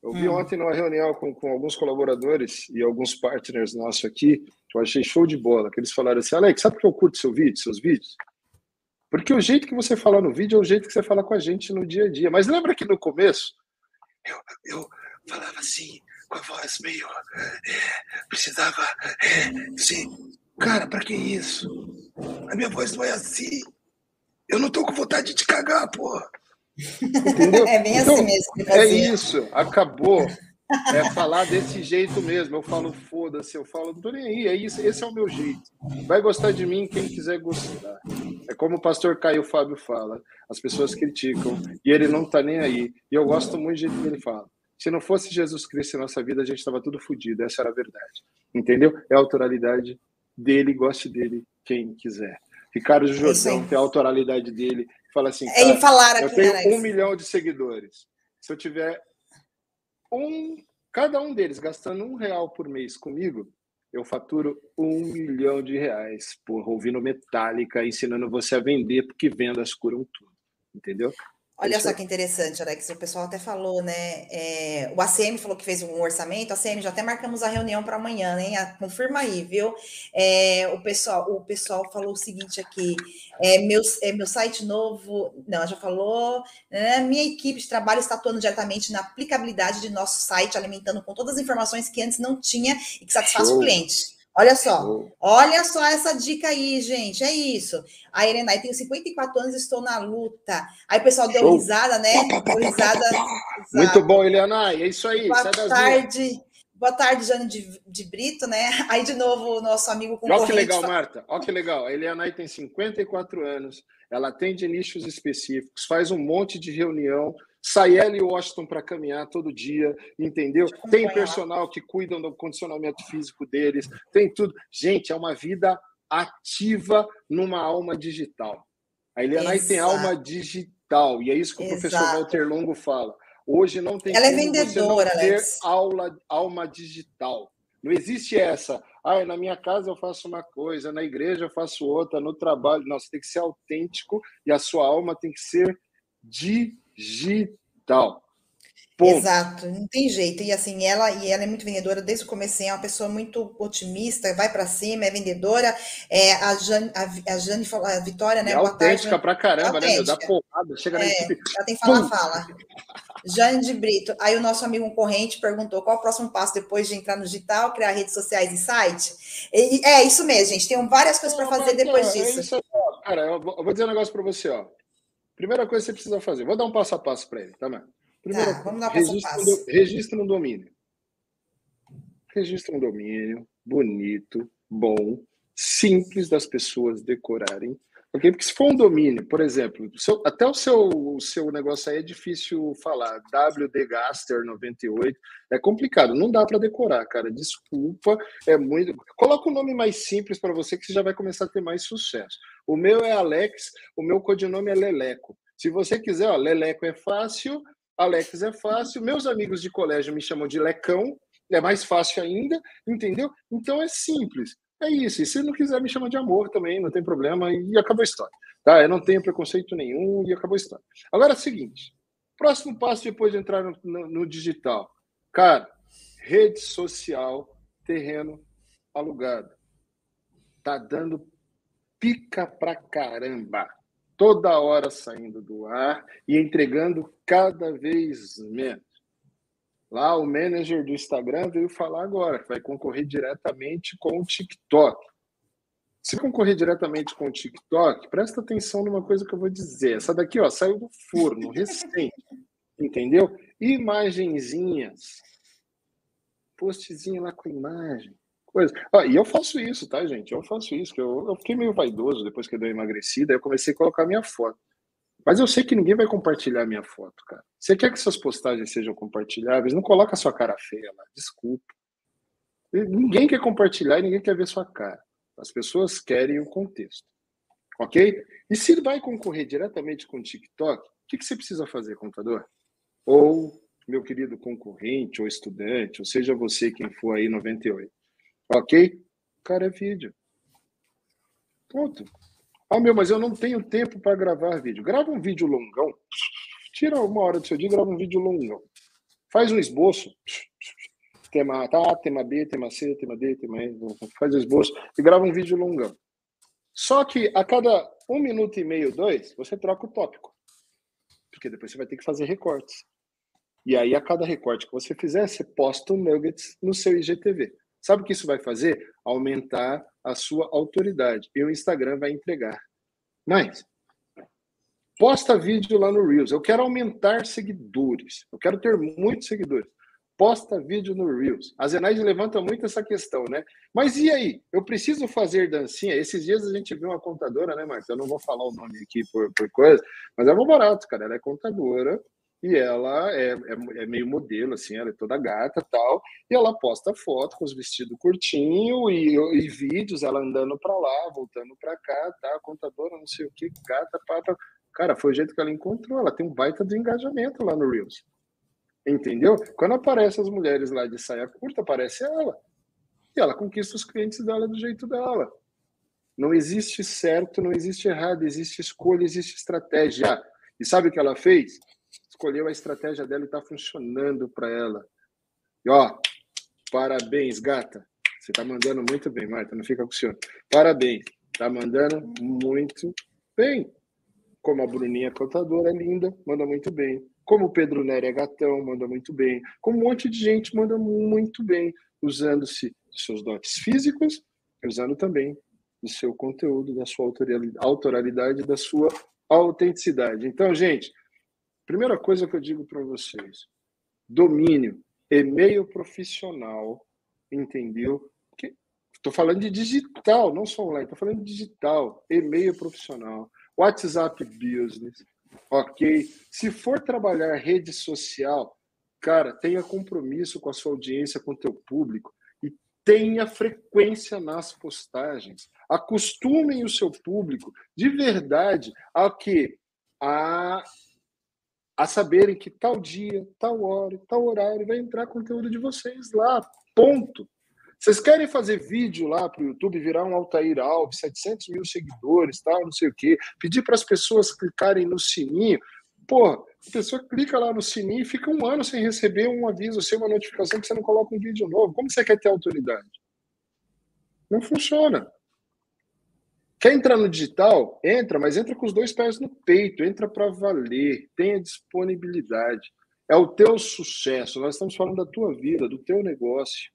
Eu vi hum. ontem numa reunião com, com alguns colaboradores e alguns partners nossos aqui, que eu achei show de bola, que eles falaram assim, Alex, sabe que eu curto seu vídeo, seus vídeos? Porque o jeito que você fala no vídeo é o jeito que você fala com a gente no dia a dia. Mas lembra que no começo eu, eu falava assim, com a voz meio. É, precisava. É, assim, cara, para que isso? A minha voz não é assim. Eu não tô com vontade de cagar, porra. *laughs* Entendeu? É bem então, assim mesmo. É isso, acabou. É falar desse jeito mesmo. Eu falo, foda-se, eu falo, não tô nem aí. É isso, esse é o meu jeito. Vai gostar de mim quem quiser gostar. É como o pastor Caio Fábio fala: as pessoas criticam e ele não tá nem aí. E eu gosto muito do jeito que ele fala. Se não fosse Jesus Cristo em nossa vida, a gente estava tudo fodido. Essa era a verdade. Entendeu? É a autoralidade dele, goste dele quem quiser. Ricardo Jordão tem a autoralidade dele. Fala assim: é falar aqui, eu tenho né, um milhão de seguidores. Se eu tiver um, cada um deles gastando um real por mês comigo, eu faturo um milhão de reais por ouvindo Metallica, ensinando você a vender, porque vendas curam tudo. Entendeu? Olha só que interessante, Alex. O pessoal até falou, né? É, o ACM falou que fez um orçamento. ACM, já até marcamos a reunião para amanhã, hein? Confirma aí, viu? É, o, pessoal, o pessoal falou o seguinte aqui: é, meu, é, meu site novo. Não, já falou. Né, minha equipe de trabalho está atuando diretamente na aplicabilidade de nosso site, alimentando com todas as informações que antes não tinha e que satisfaz Show. o cliente. Olha só, olha só essa dica aí, gente. É isso. A Erenai, tenho 54 anos, estou na luta. Aí o pessoal deu risada, né? Deu risada. Muito bom, Eliana. É isso aí. Boa tarde. Boa tarde, Jane de, de, Brito, né? Aí de novo o nosso amigo concorrente. Olha que legal, Marta. Olha que legal. A Eliana tem 54 anos, ela atende nichos específicos, faz um monte de reunião Sai ela e Washington para caminhar todo dia, entendeu? Tem personal que cuidam do condicionamento físico deles, tem tudo. Gente, é uma vida ativa numa alma digital. A Eliana tem alma digital, e é isso que o Exato. professor Walter Longo fala. Hoje não tem Ela é vendedora, você ter aula, alma digital. Não existe essa. Ah, na minha casa eu faço uma coisa, na igreja eu faço outra, no trabalho. Não, você tem que ser autêntico e a sua alma tem que ser digital digital. Ponto. Exato, não tem jeito. E assim, ela e ela é muito vendedora desde o começo, é uma pessoa muito otimista, vai para cima, é vendedora. É, a Jane, a, a Jane falou, a Vitória, né? É autêntica para caramba, autêntica. né? Dá porrada, chega é, na equipe. Ela tem fala, fala. Jane de Brito. Aí o nosso amigo concorrente perguntou qual o próximo passo depois de entrar no digital, criar redes sociais e site. E, é isso mesmo, gente. Tem várias coisas para fazer depois é disso. É isso, cara, eu vou dizer um negócio para você, ó. Primeira coisa que você precisa fazer. Vou dar um passo a passo para ele, tá, mano? Primeira tá, vamos dar passo registro, a passo. registro no domínio. Registro no domínio, bonito, bom, simples das pessoas decorarem. Porque se for um domínio, por exemplo, seu, até o seu, o seu negócio aí é difícil falar. WDGaster 98 é complicado, não dá para decorar, cara. Desculpa, é muito. Coloca um nome mais simples para você que você já vai começar a ter mais sucesso. O meu é Alex, o meu codinome é Leleco. Se você quiser, ó, Leleco é fácil, Alex é fácil. Meus amigos de colégio me chamam de Lecão, é mais fácil ainda, entendeu? Então é simples. É isso. E se não quiser, me chama de amor também, não tem problema, e acabou a história. Tá? Eu não tenho preconceito nenhum e acabou a história. Agora é o seguinte: próximo passo depois de entrar no, no, no digital. Cara, rede social, terreno alugado. Tá dando pica pra caramba. Toda hora saindo do ar e entregando cada vez menos. Lá o manager do Instagram veio falar agora que vai concorrer diretamente com o TikTok. Se concorrer diretamente com o TikTok, presta atenção numa coisa que eu vou dizer. Essa daqui, ó, saiu do forno, *laughs* recente. Entendeu? Imagenzinhas. Postzinho lá com imagem coisa. Ah, e eu faço isso, tá, gente? Eu faço isso, que eu, eu fiquei meio vaidoso depois que eu dei emagrecida, eu comecei a colocar minha foto. Mas eu sei que ninguém vai compartilhar minha foto, cara. Você quer que suas postagens sejam compartilháveis? Não coloca sua cara feia lá, desculpa. Ninguém quer compartilhar e ninguém quer ver sua cara. As pessoas querem o contexto. Ok? E se vai concorrer diretamente com o TikTok, o que, que você precisa fazer, contador? Ou meu querido concorrente ou estudante, ou seja você quem for aí 98. Ok? Cara, é vídeo. Ponto. Ah, meu, mas eu não tenho tempo para gravar vídeo. Grava um vídeo longão. Tira uma hora do seu dia e grava um vídeo longão. Faz um esboço. Tema A, tema B, tema C, tema D, tema E. Faz o esboço e grava um vídeo longão. Só que a cada um minuto e meio, dois, você troca o tópico. Porque depois você vai ter que fazer recortes. E aí, a cada recorte que você fizer, você posta um nuggets no seu IGTV. Sabe o que isso vai fazer? Aumentar a sua autoridade. E o Instagram vai entregar. Mas, posta vídeo lá no Reels. Eu quero aumentar seguidores. Eu quero ter muitos seguidores. Posta vídeo no Reels. A Zenaide levanta muito essa questão, né? Mas e aí? Eu preciso fazer dancinha? Esses dias a gente viu uma contadora, né, Marcos? Eu não vou falar o nome aqui por, por coisa, mas é um barato, cara. Ela é contadora e ela é, é, é, meio modelo, assim, ela é toda gata tal, e ela posta foto com os vestidos curtinho e, e vídeos, ela andando para lá, voltando para cá, tá, contadora, não sei o que, gata, pata. Cara, foi o jeito que ela encontrou, ela tem um baita de engajamento lá no Reels. Entendeu? Quando aparecem as mulheres lá de saia curta, aparece ela. E ela conquista os clientes dela do jeito dela. Não existe certo, não existe errado, existe escolha, existe estratégia. E sabe o que ela fez? Escolheu a estratégia dela e está funcionando para ela. E ó, parabéns, gata. Você está mandando muito bem, Marta, não fica com o senhor. Parabéns, está mandando muito bem. Como a Bruninha contadora é linda, manda muito bem. Como o Pedro Nery é gatão, manda muito bem. Como um monte de gente manda muito bem, usando-se seus dotes físicos, usando também do seu conteúdo, da sua autoralidade, da sua autenticidade. Então, gente, primeira coisa que eu digo para vocês: domínio, e-mail profissional, entendeu? Estou falando de digital, não só online, estou falando de digital, e-mail profissional, WhatsApp Business, ok? Se for trabalhar rede social, cara, tenha compromisso com a sua audiência, com o teu público e tenha frequência nas postagens. Acostumem o seu público de verdade a que a a saberem que tal dia, tal hora, tal horário vai entrar conteúdo de vocês lá. Ponto. Vocês querem fazer vídeo lá para o YouTube, virar um Altair Alves, 700 mil seguidores, tal, não sei o quê, pedir para as pessoas clicarem no sininho. Porra, a pessoa clica lá no sininho e fica um ano sem receber um aviso, sem uma notificação que você não coloca um vídeo novo. Como você quer ter autoridade? Não funciona. Quer entrar no digital? Entra, mas entra com os dois pés no peito, entra para valer, tenha disponibilidade. É o teu sucesso. Nós estamos falando da tua vida, do teu negócio.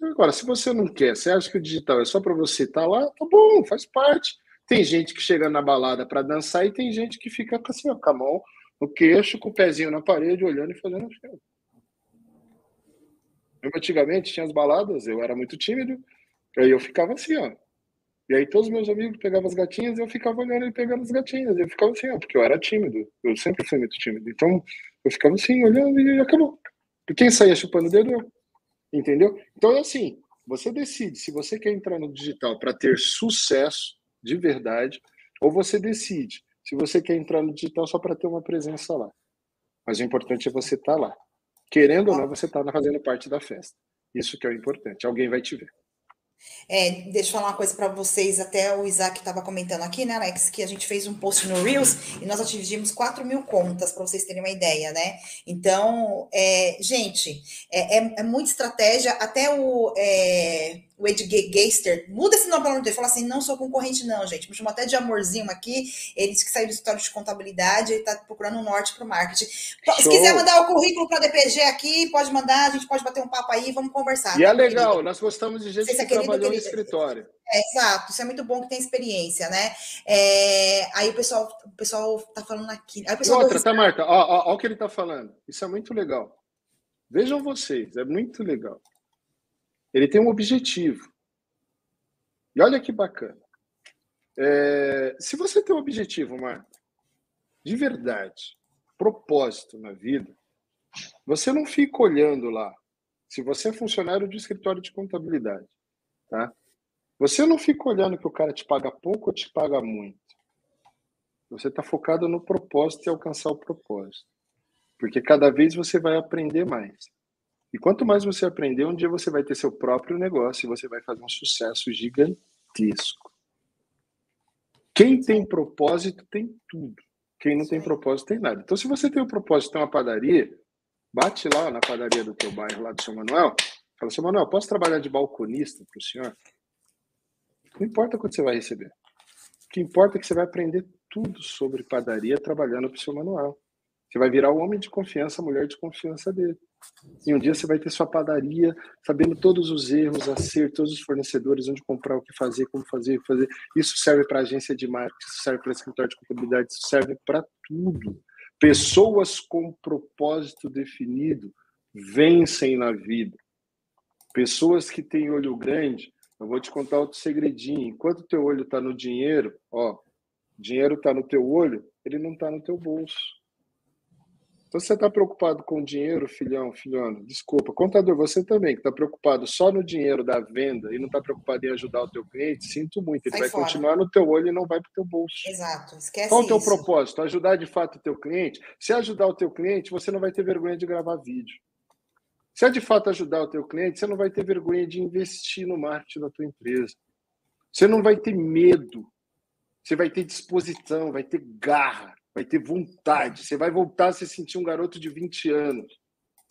Agora, se você não quer, você acha que o digital é só para você estar tá lá, tá bom, faz parte. Tem gente que chega na balada para dançar e tem gente que fica assim, ó, com a mão no queixo, com o pezinho na parede, olhando e fazendo assim. Eu, antigamente tinha as baladas, eu era muito tímido, aí eu ficava assim, ó. E aí todos os meus amigos pegavam as gatinhas e eu ficava olhando e pegando as gatinhas. Eu ficava assim, ó, porque eu era tímido. Eu sempre fui muito tímido. Então eu ficava assim, olhando e acabou. E quem saía chupando o dedo eu. Entendeu? Então é assim, você decide se você quer entrar no digital para ter sucesso de verdade, ou você decide se você quer entrar no digital só para ter uma presença lá. Mas o importante é você estar tá lá. Querendo ou não, você está fazendo parte da festa. Isso que é o importante. Alguém vai te ver. É, deixa eu falar uma coisa para vocês, até o Isaac estava comentando aqui, né, Alex, que a gente fez um post no Reels e nós atingimos 4 mil contas, para vocês terem uma ideia, né? Então, é, gente, é, é, é, muita estratégia, até o, é, o Ed Geister, muda esse nome pelo amor de Deus, fala assim, não sou concorrente não, gente, me chamou até de amorzinho aqui, ele disse que saiu do escritório de contabilidade, ele está procurando um norte para o marketing. Show. Se quiser mandar o currículo para a DPG aqui, pode mandar, a gente pode bater um papo aí, vamos conversar. E é né, é legal, querido? nós gostamos de gente que é querido, trabalhou querido. no escritório. É, exato, isso é muito bom que tem experiência, né? É, aí o pessoal, o pessoal tá falando aqui. Aí o outra, tá, Marta? Ó o que ele tá falando. Isso é muito legal. Vejam vocês, é muito legal. Ele tem um objetivo. E olha que bacana. É, se você tem um objetivo, Marta, de verdade, propósito na vida, você não fica olhando lá. Se você é funcionário de escritório de contabilidade, tá? Você não fica olhando que o cara te paga pouco ou te paga muito. Você está focado no propósito e alcançar o propósito. Porque cada vez você vai aprender mais. E quanto mais você aprender, um dia você vai ter seu próprio negócio e você vai fazer um sucesso gigantesco. Quem tem propósito tem tudo. Quem não tem propósito tem nada. Então, se você tem o um propósito de ter uma padaria, bate lá na padaria do teu bairro, lá do seu Manuel, fala, seu Manuel, posso trabalhar de balconista para o senhor? Não importa quanto você vai receber. O que importa é que você vai aprender tudo sobre padaria trabalhando para o seu manual. Você vai virar o homem de confiança, a mulher de confiança dele. E um dia você vai ter sua padaria, sabendo todos os erros, acertos, todos os fornecedores, onde comprar, o que fazer, como fazer, fazer. Isso serve para agência de marketing, isso serve para escritório de contabilidade, isso serve para tudo. Pessoas com propósito definido vencem na vida. Pessoas que têm olho grande, eu vou te contar outro segredinho. Enquanto teu olho está no dinheiro, ó, dinheiro está no teu olho, ele não está no teu bolso. Então, você está preocupado com o dinheiro, filhão, filhona, desculpa. Contador, você também, que está preocupado só no dinheiro da venda e não está preocupado em ajudar o teu cliente, sinto muito. Ele vai fora. continuar no teu olho e não vai para o teu bolso. Exato, esquece Qual é o teu propósito? Ajudar de fato o teu cliente? Se ajudar o teu cliente, você não vai ter vergonha de gravar vídeo. Se é de fato ajudar o teu cliente, você não vai ter vergonha de investir no marketing da tua empresa. Você não vai ter medo. Você vai ter disposição, vai ter garra, vai ter vontade. Você vai voltar a se sentir um garoto de 20 anos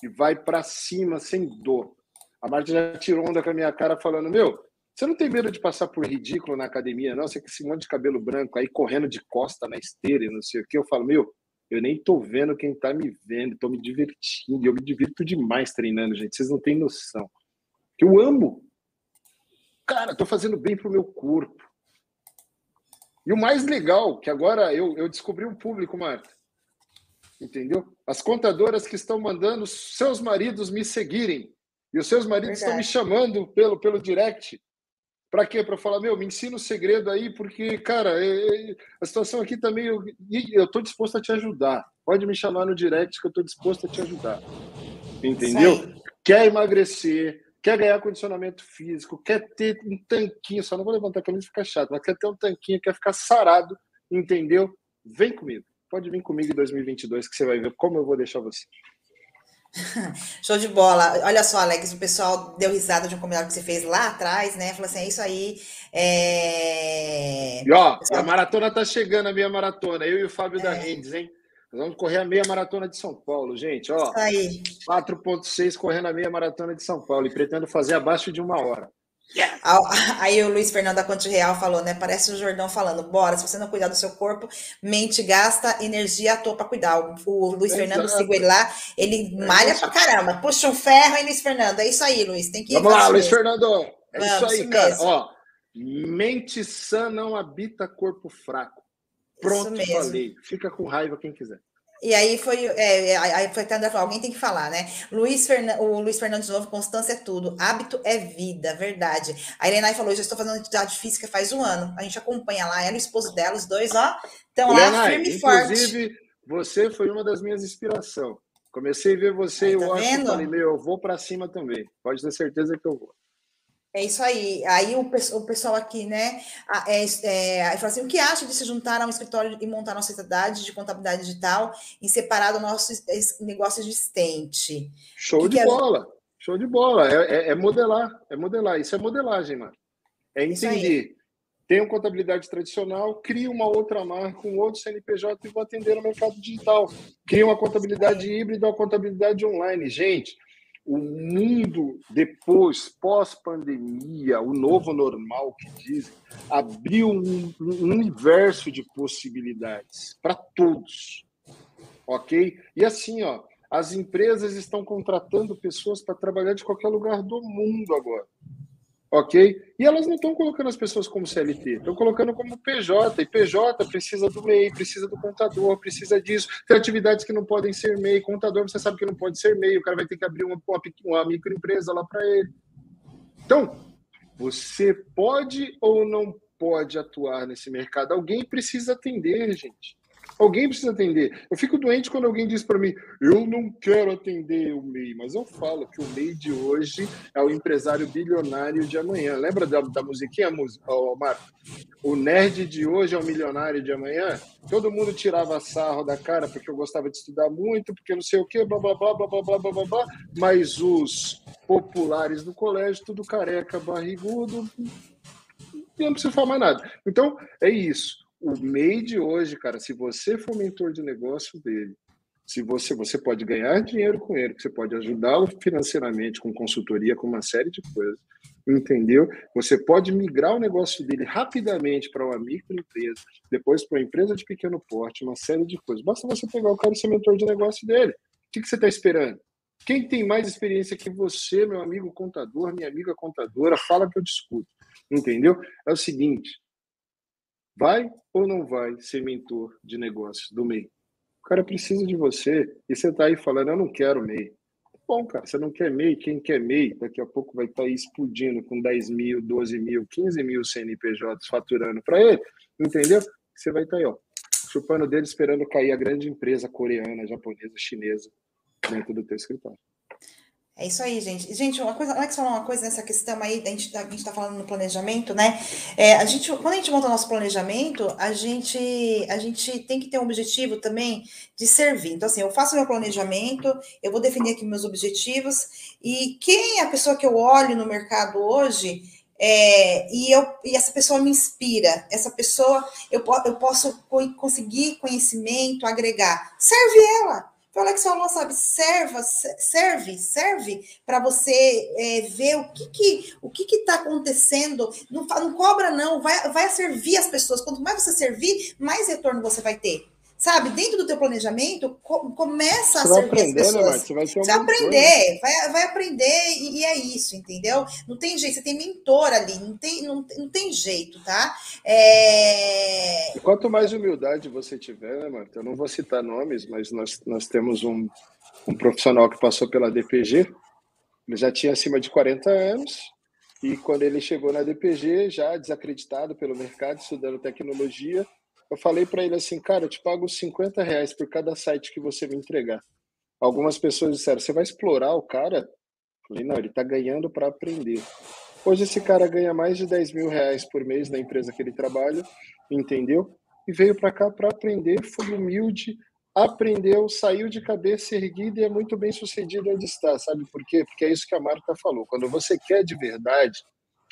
e vai para cima sem dor. A Marta já tirou onda com a minha cara falando: Meu, você não tem medo de passar por ridículo na academia, não? Você com esse monte de cabelo branco aí correndo de costa na esteira e não sei o que. Eu falo: Meu, eu nem tô vendo quem tá me vendo, tô me divertindo. Eu me divirto demais treinando, gente. Vocês não têm noção. Que eu amo. Cara, tô fazendo bem pro meu corpo. E o mais legal, que agora eu, eu descobri um público, Marta. Entendeu? As contadoras que estão mandando seus maridos me seguirem. E os seus maridos Verdade. estão me chamando pelo, pelo direct. Para quê? Para falar, meu, me ensina o segredo aí, porque, cara, é, é, a situação aqui também, eu estou disposto a te ajudar. Pode me chamar no direct que eu estou disposto a te ajudar. Entendeu? Quer emagrecer, quer ganhar condicionamento físico, quer ter um tanquinho, só não vou levantar a camisa e ficar chato, mas quer ter um tanquinho, quer ficar sarado, entendeu? Vem comigo. Pode vir comigo em 2022 que você vai ver como eu vou deixar você. *laughs* Show de bola. Olha só, Alex, o pessoal deu risada de um comentário que você fez lá atrás, né? Falou assim: é isso aí. É... E ó, pessoal... a maratona tá chegando, a minha maratona. Eu e o Fábio é... da Rendes, hein? Nós vamos correr a meia maratona de São Paulo, gente. Ó, isso aí. 4,6 correndo a meia maratona de São Paulo e pretendo fazer abaixo de uma hora. Aí o Luiz Fernando da Conte Real falou, né? Parece o Jordão falando, bora, se você não cuidar do seu corpo, mente gasta energia à toa para cuidar. O, o Luiz Exato. Fernando, sigo ele lá, ele é malha pra caramba, puxa um ferro, hein, Luiz Fernando? É isso aí, Luiz, tem que Vamos lá, Luiz Fernando. É Vamos, isso aí, cara. Ó, mente sã não habita corpo fraco. Pronto, falei. Fica com raiva quem quiser. E aí foi, é, aí foi até alguém tem que falar, né? Luiz Fernan, o Luiz Fernando de novo, constância é tudo, hábito é vida, verdade. A Helena falou, já estou fazendo atividade física faz um ano, a gente acompanha lá, ela e o esposo dela, os dois, ó, estão lá firme e forte. Inclusive, você foi uma das minhas inspirações. Comecei a ver você e tá eu acho que falei, meu, eu vou para cima também. Pode ter certeza que eu vou. É isso aí. Aí o, o pessoal aqui, né, é, é, fala assim: o que acha de se juntar a um escritório e montar uma sociedade de contabilidade digital em separado do nosso negócio existente? Show que de que é... bola! Show de bola. É, é, é, modelar, é modelar. Isso é modelagem, mano. É entender. Tem uma contabilidade tradicional, cria uma outra marca, um outro CNPJ e vou atender no mercado digital. Cria uma contabilidade híbrida, uma contabilidade online. Gente, o mundo depois, pós-pandemia, o novo normal que dizem, abriu um, um universo de possibilidades para todos, ok? E assim, ó, as empresas estão contratando pessoas para trabalhar de qualquer lugar do mundo agora ok? E elas não estão colocando as pessoas como CLT, estão colocando como PJ, e PJ precisa do MEI, precisa do contador, precisa disso. Tem atividades que não podem ser MEI, contador você sabe que não pode ser MEI, o cara vai ter que abrir uma, uma, uma microempresa lá para ele. Então, você pode ou não pode atuar nesse mercado? Alguém precisa atender, gente. Alguém precisa atender. Eu fico doente quando alguém diz para mim, eu não quero atender o MEI, mas eu falo que o MEI de hoje é o empresário bilionário de amanhã. Lembra da, da musiquinha, Marco? O nerd de hoje é o milionário de amanhã? Todo mundo tirava sarro da cara porque eu gostava de estudar muito, porque não sei o quê, blá, blá, blá, blá, blá, blá, blá, blá. Mas os populares do colégio, tudo careca, barrigudo, não precisa falar mais nada. Então, é isso o MEI de hoje, cara, se você for mentor de negócio dele, se você você pode ganhar dinheiro com ele, você pode ajudá-lo financeiramente com consultoria, com uma série de coisas, entendeu? Você pode migrar o negócio dele rapidamente para uma microempresa, depois para uma empresa de pequeno porte, uma série de coisas. Basta você pegar o cara e ser mentor de negócio dele. O que, que você está esperando? Quem tem mais experiência que você, meu amigo contador, minha amiga contadora, fala que eu discuto, entendeu? É o seguinte, Vai ou não vai ser mentor de negócio do MEI? O cara precisa de você e você está aí falando, eu não quero MEI. Bom, cara, você não quer MEI, quem quer MEI, daqui a pouco vai estar tá explodindo com 10 mil, 12 mil, 15 mil CNPJs faturando para ele, entendeu? Você vai estar tá aí, ó, chupando dele, esperando cair a grande empresa coreana, japonesa, chinesa dentro do teu escritório. É isso aí, gente. Gente, uma coisa, Alex falou uma coisa nessa questão aí, a gente, a gente tá falando no planejamento, né? É, a gente, quando a gente monta o nosso planejamento, a gente, a gente tem que ter um objetivo também de servir. Então, assim, eu faço meu planejamento, eu vou definir aqui meus objetivos, e quem é a pessoa que eu olho no mercado hoje, é, e, eu, e essa pessoa me inspira, essa pessoa eu, eu posso conseguir conhecimento, agregar. Serve ela que falou, sabe, serva, serve, serve para você é, ver o que que o que está acontecendo. Não, não cobra, não, vai, vai servir as pessoas. Quanto mais você servir, mais retorno você vai ter sabe, dentro do teu planejamento, co começa você a servir aprender, as né, pessoas. Né, você vai, você vai aprender, vai, vai aprender e, e, é isso, entendeu? Não tem jeito, você tem mentor ali, não tem, não, não tem jeito, tá? É... E quanto mais humildade você tiver, né, Marta? Eu não vou citar nomes, mas nós, nós temos um, um profissional que passou pela DPG, ele já tinha acima de 40 anos, e quando ele chegou na DPG, já desacreditado pelo mercado, estudando tecnologia, eu falei para ele assim, cara, eu te pago 50 reais por cada site que você me entregar. Algumas pessoas disseram, você vai explorar o cara? Eu falei, não, ele está ganhando para aprender. Hoje esse cara ganha mais de 10 mil reais por mês na empresa que ele trabalha, entendeu? E veio para cá para aprender, foi humilde, aprendeu, saiu de cabeça erguida e é muito bem sucedido onde está, sabe por quê? Porque é isso que a Marta falou. Quando você quer de verdade,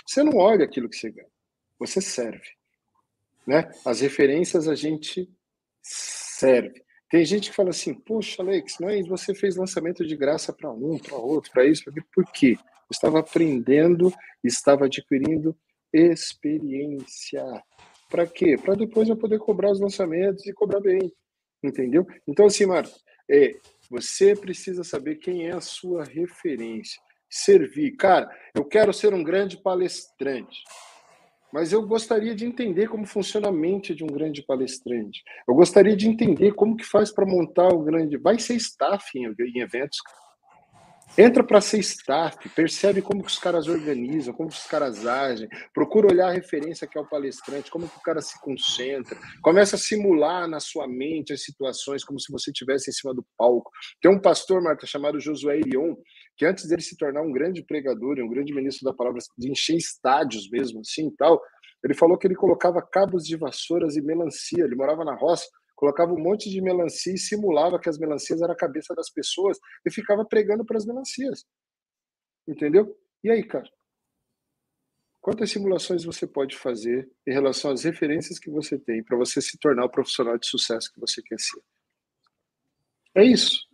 você não olha aquilo que você ganha, você serve. Né? As referências a gente serve. Tem gente que fala assim, poxa, Alex, mas você fez lançamento de graça para um, para outro, para isso, para Por quê? Eu estava aprendendo, estava adquirindo experiência. Para quê? Para depois eu poder cobrar os lançamentos e cobrar bem. Entendeu? Então, assim, Marco, é, você precisa saber quem é a sua referência. Servir. Cara, eu quero ser um grande palestrante mas eu gostaria de entender como funciona a mente de um grande palestrante. Eu gostaria de entender como que faz para montar o grande. Vai ser staff em, em eventos. Entra para ser staff, percebe como que os caras organizam, como que os caras agem, procura olhar a referência que é o palestrante, como que o cara se concentra, começa a simular na sua mente as situações como se você estivesse em cima do palco. Tem um pastor, Marta, chamado Josué Irion, que antes dele se tornar um grande pregador e um grande ministro da palavra, de encher estádios mesmo, assim tal, ele falou que ele colocava cabos de vassouras e melancia. Ele morava na roça, colocava um monte de melancia e simulava que as melancias eram a cabeça das pessoas e ficava pregando para as melancias. Entendeu? E aí, cara? Quantas simulações você pode fazer em relação às referências que você tem para você se tornar o profissional de sucesso que você quer ser? É isso.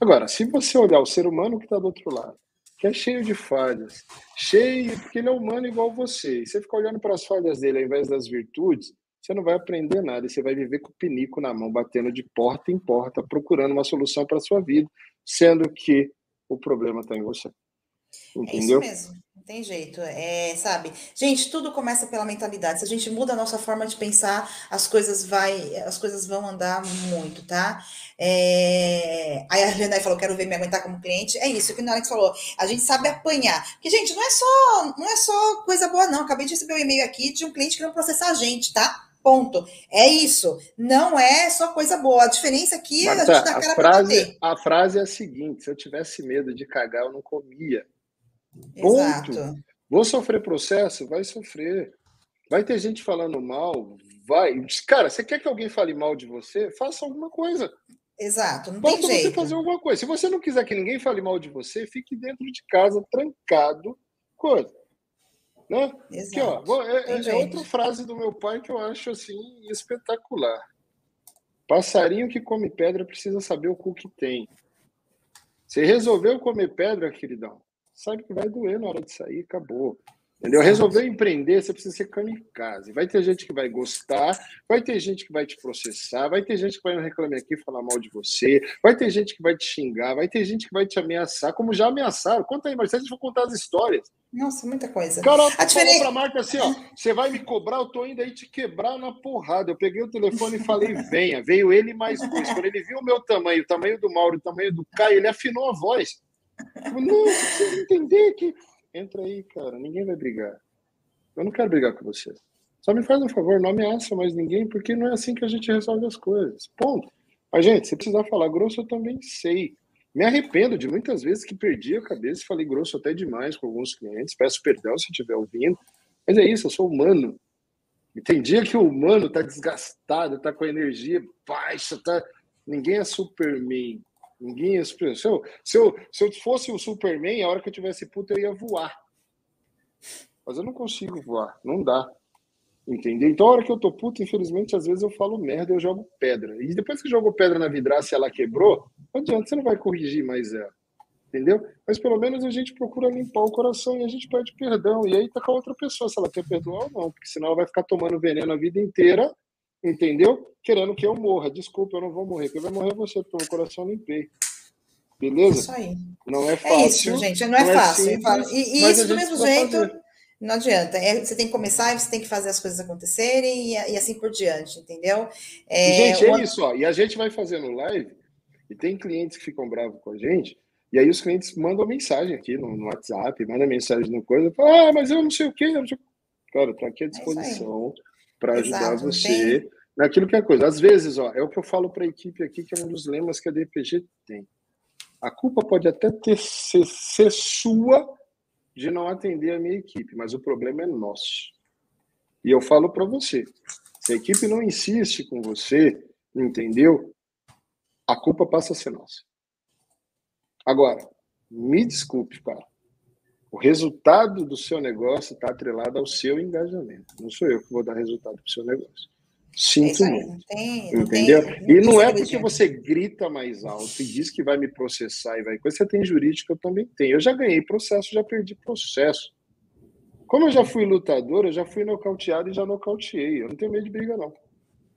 Agora, se você olhar o ser humano que está do outro lado, que é cheio de falhas, cheio, porque ele é humano igual você, e você fica olhando para as falhas dele ao invés das virtudes, você não vai aprender nada, e você vai viver com o pinico na mão, batendo de porta em porta, procurando uma solução para a sua vida, sendo que o problema está em você. Entendeu? É isso mesmo. Não tem jeito, é, sabe? Gente, tudo começa pela mentalidade. Se a gente muda a nossa forma de pensar, as coisas vai, as coisas vão andar muito, tá? É... Aí a Helena falou, quero ver me aguentar como cliente. É isso que o Alex falou. A gente sabe apanhar. Porque, gente, não é só, não é só coisa boa, não. Acabei de receber um e-mail aqui de um cliente que não processar a gente, tá? Ponto. É isso. Não é só coisa boa. A diferença aqui Marta, é a gente dá cara a frase, A frase é a seguinte: se eu tivesse medo de cagar, eu não comia. Ponto. Exato. Vou sofrer processo? Vai sofrer. Vai ter gente falando mal? Vai. Cara, você quer que alguém fale mal de você? Faça alguma coisa. Exato, não Basta tem você fazer alguma coisa. Se você não quiser que ninguém fale mal de você, fique dentro de casa, trancado, coisa. Né? Exato. Aqui, ó, é, é, é outra frase do meu pai que eu acho assim espetacular. Passarinho que come pedra precisa saber o cu que tem. Você resolveu comer pedra, queridão? sabe que vai doer na hora de sair, acabou. Entendeu? Resolver empreender, você precisa ser kamikaze. Vai ter gente que vai gostar, vai ter gente que vai te processar, vai ter gente que vai reclamar aqui falar mal de você, vai ter gente que vai te xingar, vai ter gente que vai te ameaçar, como já ameaçaram. Conta aí, Marcelo, a gente vai contar as histórias. Nossa, muita coisa. Cara, a diferença... falou pra Marta assim, ó, você vai me cobrar, eu tô indo aí te quebrar na porrada. Eu peguei o telefone e falei, venha. Veio ele mais dois. Quando ele viu o meu tamanho, o tamanho do Mauro, o tamanho do Caio, ele afinou a voz. Não, você precisa entender que. Entra aí, cara, ninguém vai brigar. Eu não quero brigar com você. Só me faz um favor, não ameaça mais ninguém, porque não é assim que a gente resolve as coisas. Ponto. Mas, gente, se precisar falar grosso, eu também sei. Me arrependo de muitas vezes que perdi a cabeça e falei grosso até demais com alguns clientes. Peço perdão se estiver ouvindo. Mas é isso, eu sou humano. E tem dia que o humano está desgastado, está com a energia baixa, tá... ninguém é Superman. Ninguém Superman. Se eu, se, eu, se eu fosse o Superman, a hora que eu tivesse puta, eu ia voar. Mas eu não consigo voar, não dá. Entendeu? Então, a hora que eu tô puto, infelizmente, às vezes eu falo merda, eu jogo pedra. E depois que jogou pedra na vidraça e ela quebrou, não adianta, você não vai corrigir mais ela. Entendeu? Mas pelo menos a gente procura limpar o coração e a gente pede perdão. E aí tá com a outra pessoa, se ela quer perdoar ou não, porque senão ela vai ficar tomando veneno a vida inteira, entendeu? Querendo que eu morra. Desculpa, eu não vou morrer. Quem vai morrer é você, porque o coração limpei. Beleza? Isso aí. Não é fácil. É isso, gente. Não é não é fácil. É simples, e, e isso do mesmo jeito. Fazer. Não adianta. É, você tem que começar e você tem que fazer as coisas acontecerem e, e assim por diante, entendeu? É, gente, é isso, ó. E a gente vai fazendo live, e tem clientes que ficam bravos com a gente, e aí os clientes mandam mensagem aqui no, no WhatsApp, mandam mensagem no coisa, falam, ah, mas eu não sei o quê. Cara, estou aqui à é disposição para ajudar você tem... naquilo que é coisa. Às vezes, ó, é o que eu falo para a equipe aqui, que é um dos lemas que a DPG tem. A culpa pode até ter, ser, ser sua de não atender a minha equipe, mas o problema é nosso. E eu falo para você, se a equipe não insiste com você, entendeu? A culpa passa a ser nossa. Agora, me desculpe, cara. O resultado do seu negócio está atrelado ao seu engajamento. Não sou eu que vou dar resultado para o seu negócio. Sinto é muito. Tem, entendeu? Tem, e não é porque você grita mais alto e diz que vai me processar e vai coisa. Você tem jurídica, eu também tenho. Eu já ganhei processo, já perdi processo. Como eu já fui lutador, eu já fui nocauteado e já nocauteei. Eu não tenho medo de briga, não.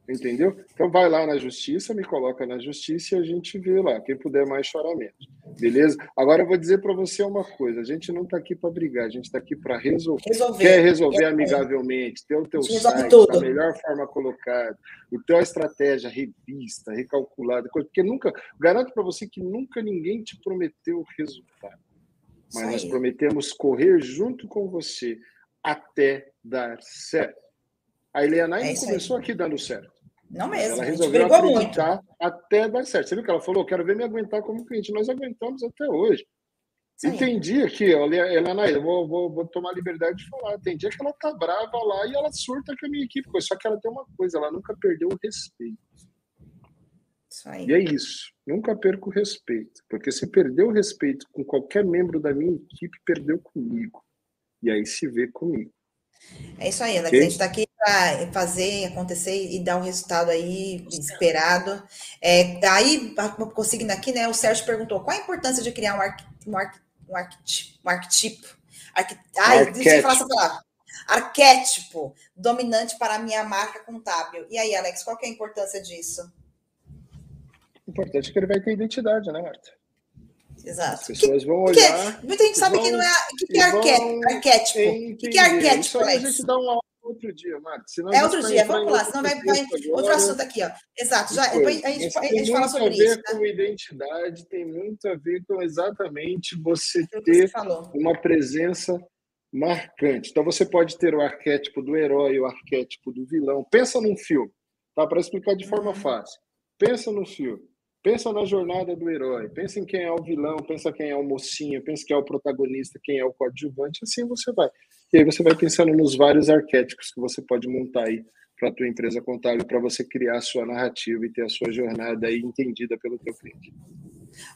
Entendeu? Então vai lá na justiça, me coloca na justiça e a gente vê lá. Quem puder mais chorar menos. Beleza? Agora eu vou dizer para você uma coisa: a gente não está aqui para brigar, a gente está aqui para resolver. resolver. Quer resolver amigavelmente, ter o teu site da melhor forma colocado, o teu estratégia revista, recalculada, porque nunca, garanto para você que nunca ninguém te prometeu o resultado. Mas nós prometemos correr junto com você até dar certo. A Eliana é começou aqui dando certo. Não mesmo. Ela resolveu acreditar muito. até dar certo. Você viu que ela falou? Quero ver me aguentar como cliente. Nós aguentamos até hoje. Sim. E tem dia que, olha, Helena, eu vou, vou, vou, tomar liberdade de falar. Tem dia que ela tá brava lá e ela surta com a minha equipe. Só que ela tem uma coisa, ela nunca perdeu o respeito. E é isso. Nunca perco o respeito. Porque se perdeu o respeito com qualquer membro da minha equipe, perdeu comigo. E aí se vê comigo. É isso aí, Alex. Okay. A gente está aqui para fazer acontecer e dar um resultado aí esperado. É, aí, conseguindo aqui, né? O Sérgio perguntou qual a importância de criar um, arqu, um, arqu, um, arquetipo. Um arquetipo. Arqu, ai, arquétipo. deixa eu falar essa palavra. Arquétipo dominante para a minha marca contábil. E aí, Alex, qual que é a importância disso? Importante é que ele vai ter identidade, né, Marta? Exato. As pessoas que, vão olhar. muita gente sabe vão, que não é. O que, é arquétipo? O que, é arquétipo? Isso aí a gente dá um outro dia, Marcos. É outro dia, vamos lá, senão vai, vai outro assunto aqui, ó. Exato, já, depois a gente, a gente fala sobre isso. Tem muito a ver com identidade, tem muito a ver com exatamente você ter você uma presença marcante. Então você pode ter o arquétipo do herói, o arquétipo do vilão. Pensa num filme, tá? Para explicar de forma uhum. fácil. Pensa no filme. Pensa na jornada do herói, pensa em quem é o vilão, pensa quem é o mocinho, pensa quem é o protagonista, quem é o coadjuvante, assim você vai. E aí você vai pensando nos vários arquétipos que você pode montar aí para a tua empresa contábil, para você criar a sua narrativa e ter a sua jornada aí entendida pelo teu cliente.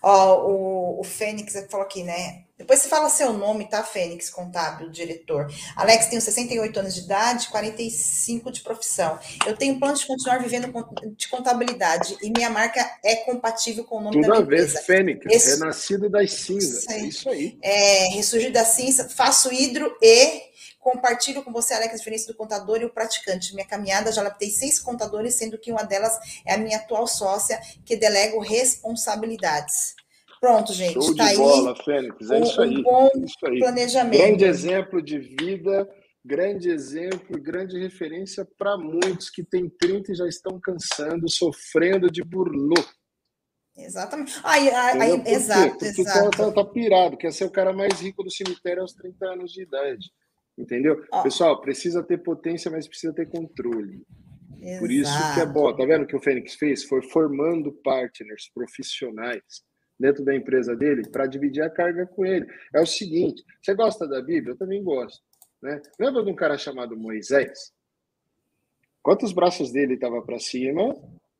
Ó, o, o Fênix falou aqui, né? Depois você fala seu nome, tá, Fênix, contábil, diretor. Alex, tenho 68 anos de idade, 45 de profissão. Eu tenho plano de continuar vivendo de contabilidade e minha marca é compatível com o nome Tudo da minha empresa. Tudo a ver, Fênix, Esse... renascido das cinzas. Isso aí. É isso aí. É, ressurgir da cinza, faço hidro e Compartilho com você, Alex, a diferença do contador e o praticante. Minha caminhada já laptei seis contadores, sendo que uma delas é a minha atual sócia, que delego responsabilidades. Pronto, gente. Show tá de bola, aí Fênix. É um, isso aí. Um bom é isso aí. planejamento. Grande exemplo de vida, grande exemplo, grande referência para muitos que têm 30 e já estão cansando, sofrendo de burnout. Exatamente. Aí, aí, exato, Porque exato. Tá, tá, tá pirado, quer ser o cara mais rico do cemitério aos 30 anos de idade. Entendeu? Pessoal, precisa ter potência, mas precisa ter controle. Exato. Por isso que é bom. Tá vendo o que o Fênix fez? Foi formando partners profissionais dentro da empresa dele para dividir a carga com ele. É o seguinte: você gosta da Bíblia? Eu também gosto. Né? Lembra de um cara chamado Moisés? Quantos braços dele estavam para cima,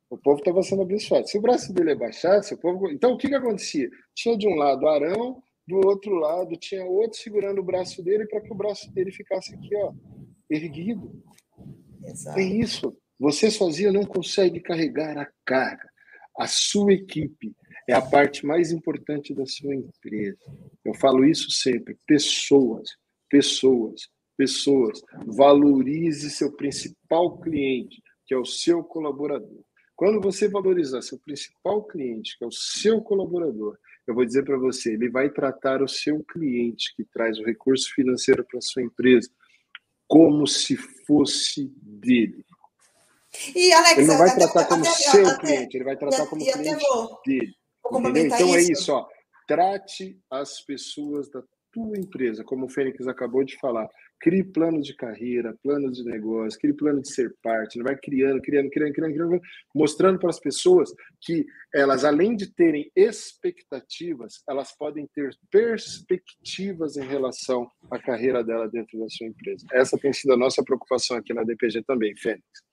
o povo estava sendo abençoado. Se o braço dele abaixasse, o povo. Então, o que, que acontecia? Tinha de um lado Arão, do outro lado tinha outro segurando o braço dele para que o braço dele ficasse aqui, ó, erguido. Exato. É isso. Você sozinho não consegue carregar a carga. A sua equipe é a parte mais importante da sua empresa. Eu falo isso sempre. Pessoas, pessoas, pessoas. Valorize seu principal cliente, que é o seu colaborador. Quando você valorizar seu principal cliente, que é o seu colaborador, eu vou dizer para você, ele vai tratar o seu cliente que traz o recurso financeiro para sua empresa como se fosse dele. E Alex, ele não vai tratar como até, seu até, cliente, ele vai tratar como cliente vou, dele. Vou então é isso. é isso, ó. Trate as pessoas da tua empresa, como o Fênix acabou de falar. Crie plano de carreira, plano de negócio, crie plano de ser parte, vai criando, criando, criando, criando, criando, mostrando para as pessoas que elas, além de terem expectativas, elas podem ter perspectivas em relação à carreira dela dentro da sua empresa. Essa tem sido a nossa preocupação aqui na DPG também, Fênix.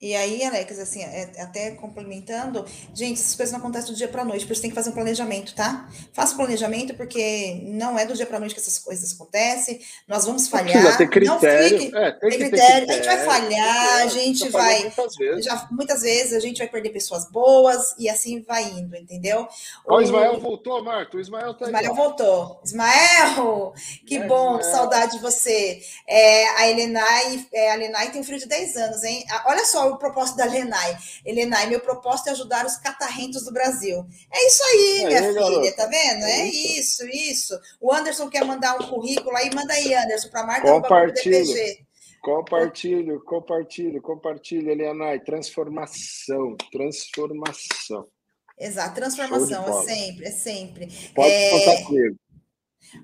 E aí, Alex, assim, é, até complementando, gente, essas coisas não acontecem do dia para noite, por isso tem que fazer um planejamento, tá? Faça o planejamento, porque não é do dia para noite que essas coisas acontecem. Nós vamos falhar. Precisa ter critério. Não fique, é, tem, tem critério. critério. A gente vai falhar, a gente vai. Muitas vezes. Já, muitas vezes a gente vai perder pessoas boas e assim vai indo, entendeu? O, o Ismael voltou, Marco. O Ismael tá aí. Ismael voltou. Ismael, que é, bom, Ismael. saudade de você. É, a Elenai, é, a Elenai tem um filho de 10 anos, hein? Olha só o propósito da Lenai. Lenai, meu propósito é ajudar os catarrentos do Brasil. É isso aí, minha filha, tá vendo? É, é isso. isso, O Anderson quer mandar um currículo aí, manda aí, Anderson, para Marta DPG. Compartilho, compartilho, compartilho, Elianai. Transformação, transformação. Exato, transformação, é sempre, é sempre. Pode é... contar comigo.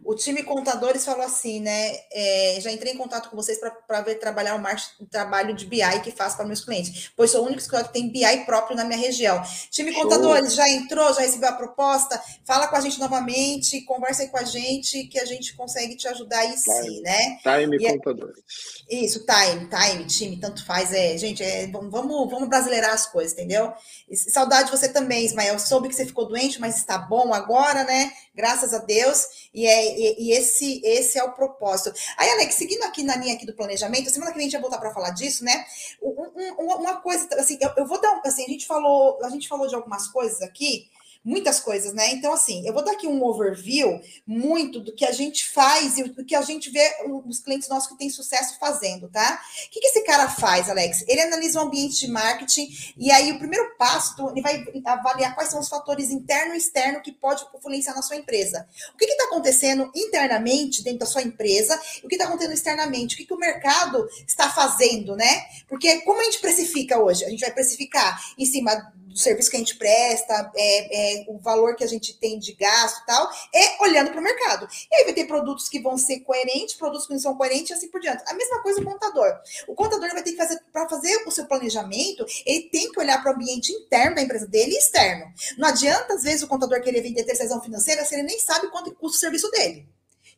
O time Contadores falou assim, né? É, já entrei em contato com vocês para ver trabalhar o, o, trabalho de BI que faço para meus clientes, pois sou o único escritório que tem BI próprio na minha região. Time Show. Contadores, já entrou, já recebeu a proposta? Fala com a gente novamente, conversa aí com a gente, que a gente consegue te ajudar aí sim, né? Time e é Contadores. É, isso, time, time, time, tanto faz. É, gente, é, vamos, vamos brasileirar as coisas, entendeu? E, saudade de você também, Ismael. Soube que você ficou doente, mas está bom agora, né? Graças a Deus. E, é, e, e, esse, esse é o propósito. Aí, Alex, seguindo aqui na linha aqui do planejamento, semana que vem a gente vai voltar para falar disso, né? Um, um, uma coisa, assim, eu, eu vou dar, assim, a gente falou, a gente falou de algumas coisas aqui muitas coisas, né? Então, assim, eu vou dar aqui um overview muito do que a gente faz e do que a gente vê os clientes nossos que têm sucesso fazendo, tá? O que, que esse cara faz, Alex? Ele analisa o ambiente de marketing e aí o primeiro passo, ele vai avaliar quais são os fatores interno e externo que pode influenciar na sua empresa. O que está acontecendo internamente dentro da sua empresa e o que está acontecendo externamente? O que, que o mercado está fazendo, né? Porque como a gente precifica hoje? A gente vai precificar em cima do serviço que a gente presta, é, é, o valor que a gente tem de gasto e tal, é olhando para o mercado. E aí vai ter produtos que vão ser coerentes, produtos que não são coerentes e assim por diante. A mesma coisa o contador. O contador vai ter que fazer, para fazer o seu planejamento, ele tem que olhar para o ambiente interno da empresa dele e externo. Não adianta, às vezes, o contador querer vender terceirização financeira se ele nem sabe quanto custa o serviço dele.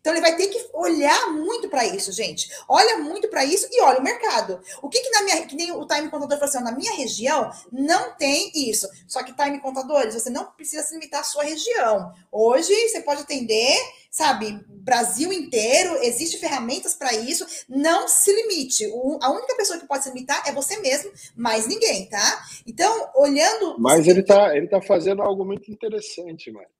Então ele vai ter que olhar muito para isso, gente. Olha muito para isso e olha o mercado. O que, que na minha, que nem o time contador falou assim, na minha região não tem isso. Só que time contadores, você não precisa se limitar à sua região. Hoje você pode atender, sabe, Brasil inteiro, existe ferramentas para isso. Não se limite. O, a única pessoa que pode se limitar é você mesmo, mais ninguém, tá? Então, olhando. Mas ele está ele tá fazendo algo muito interessante, mano.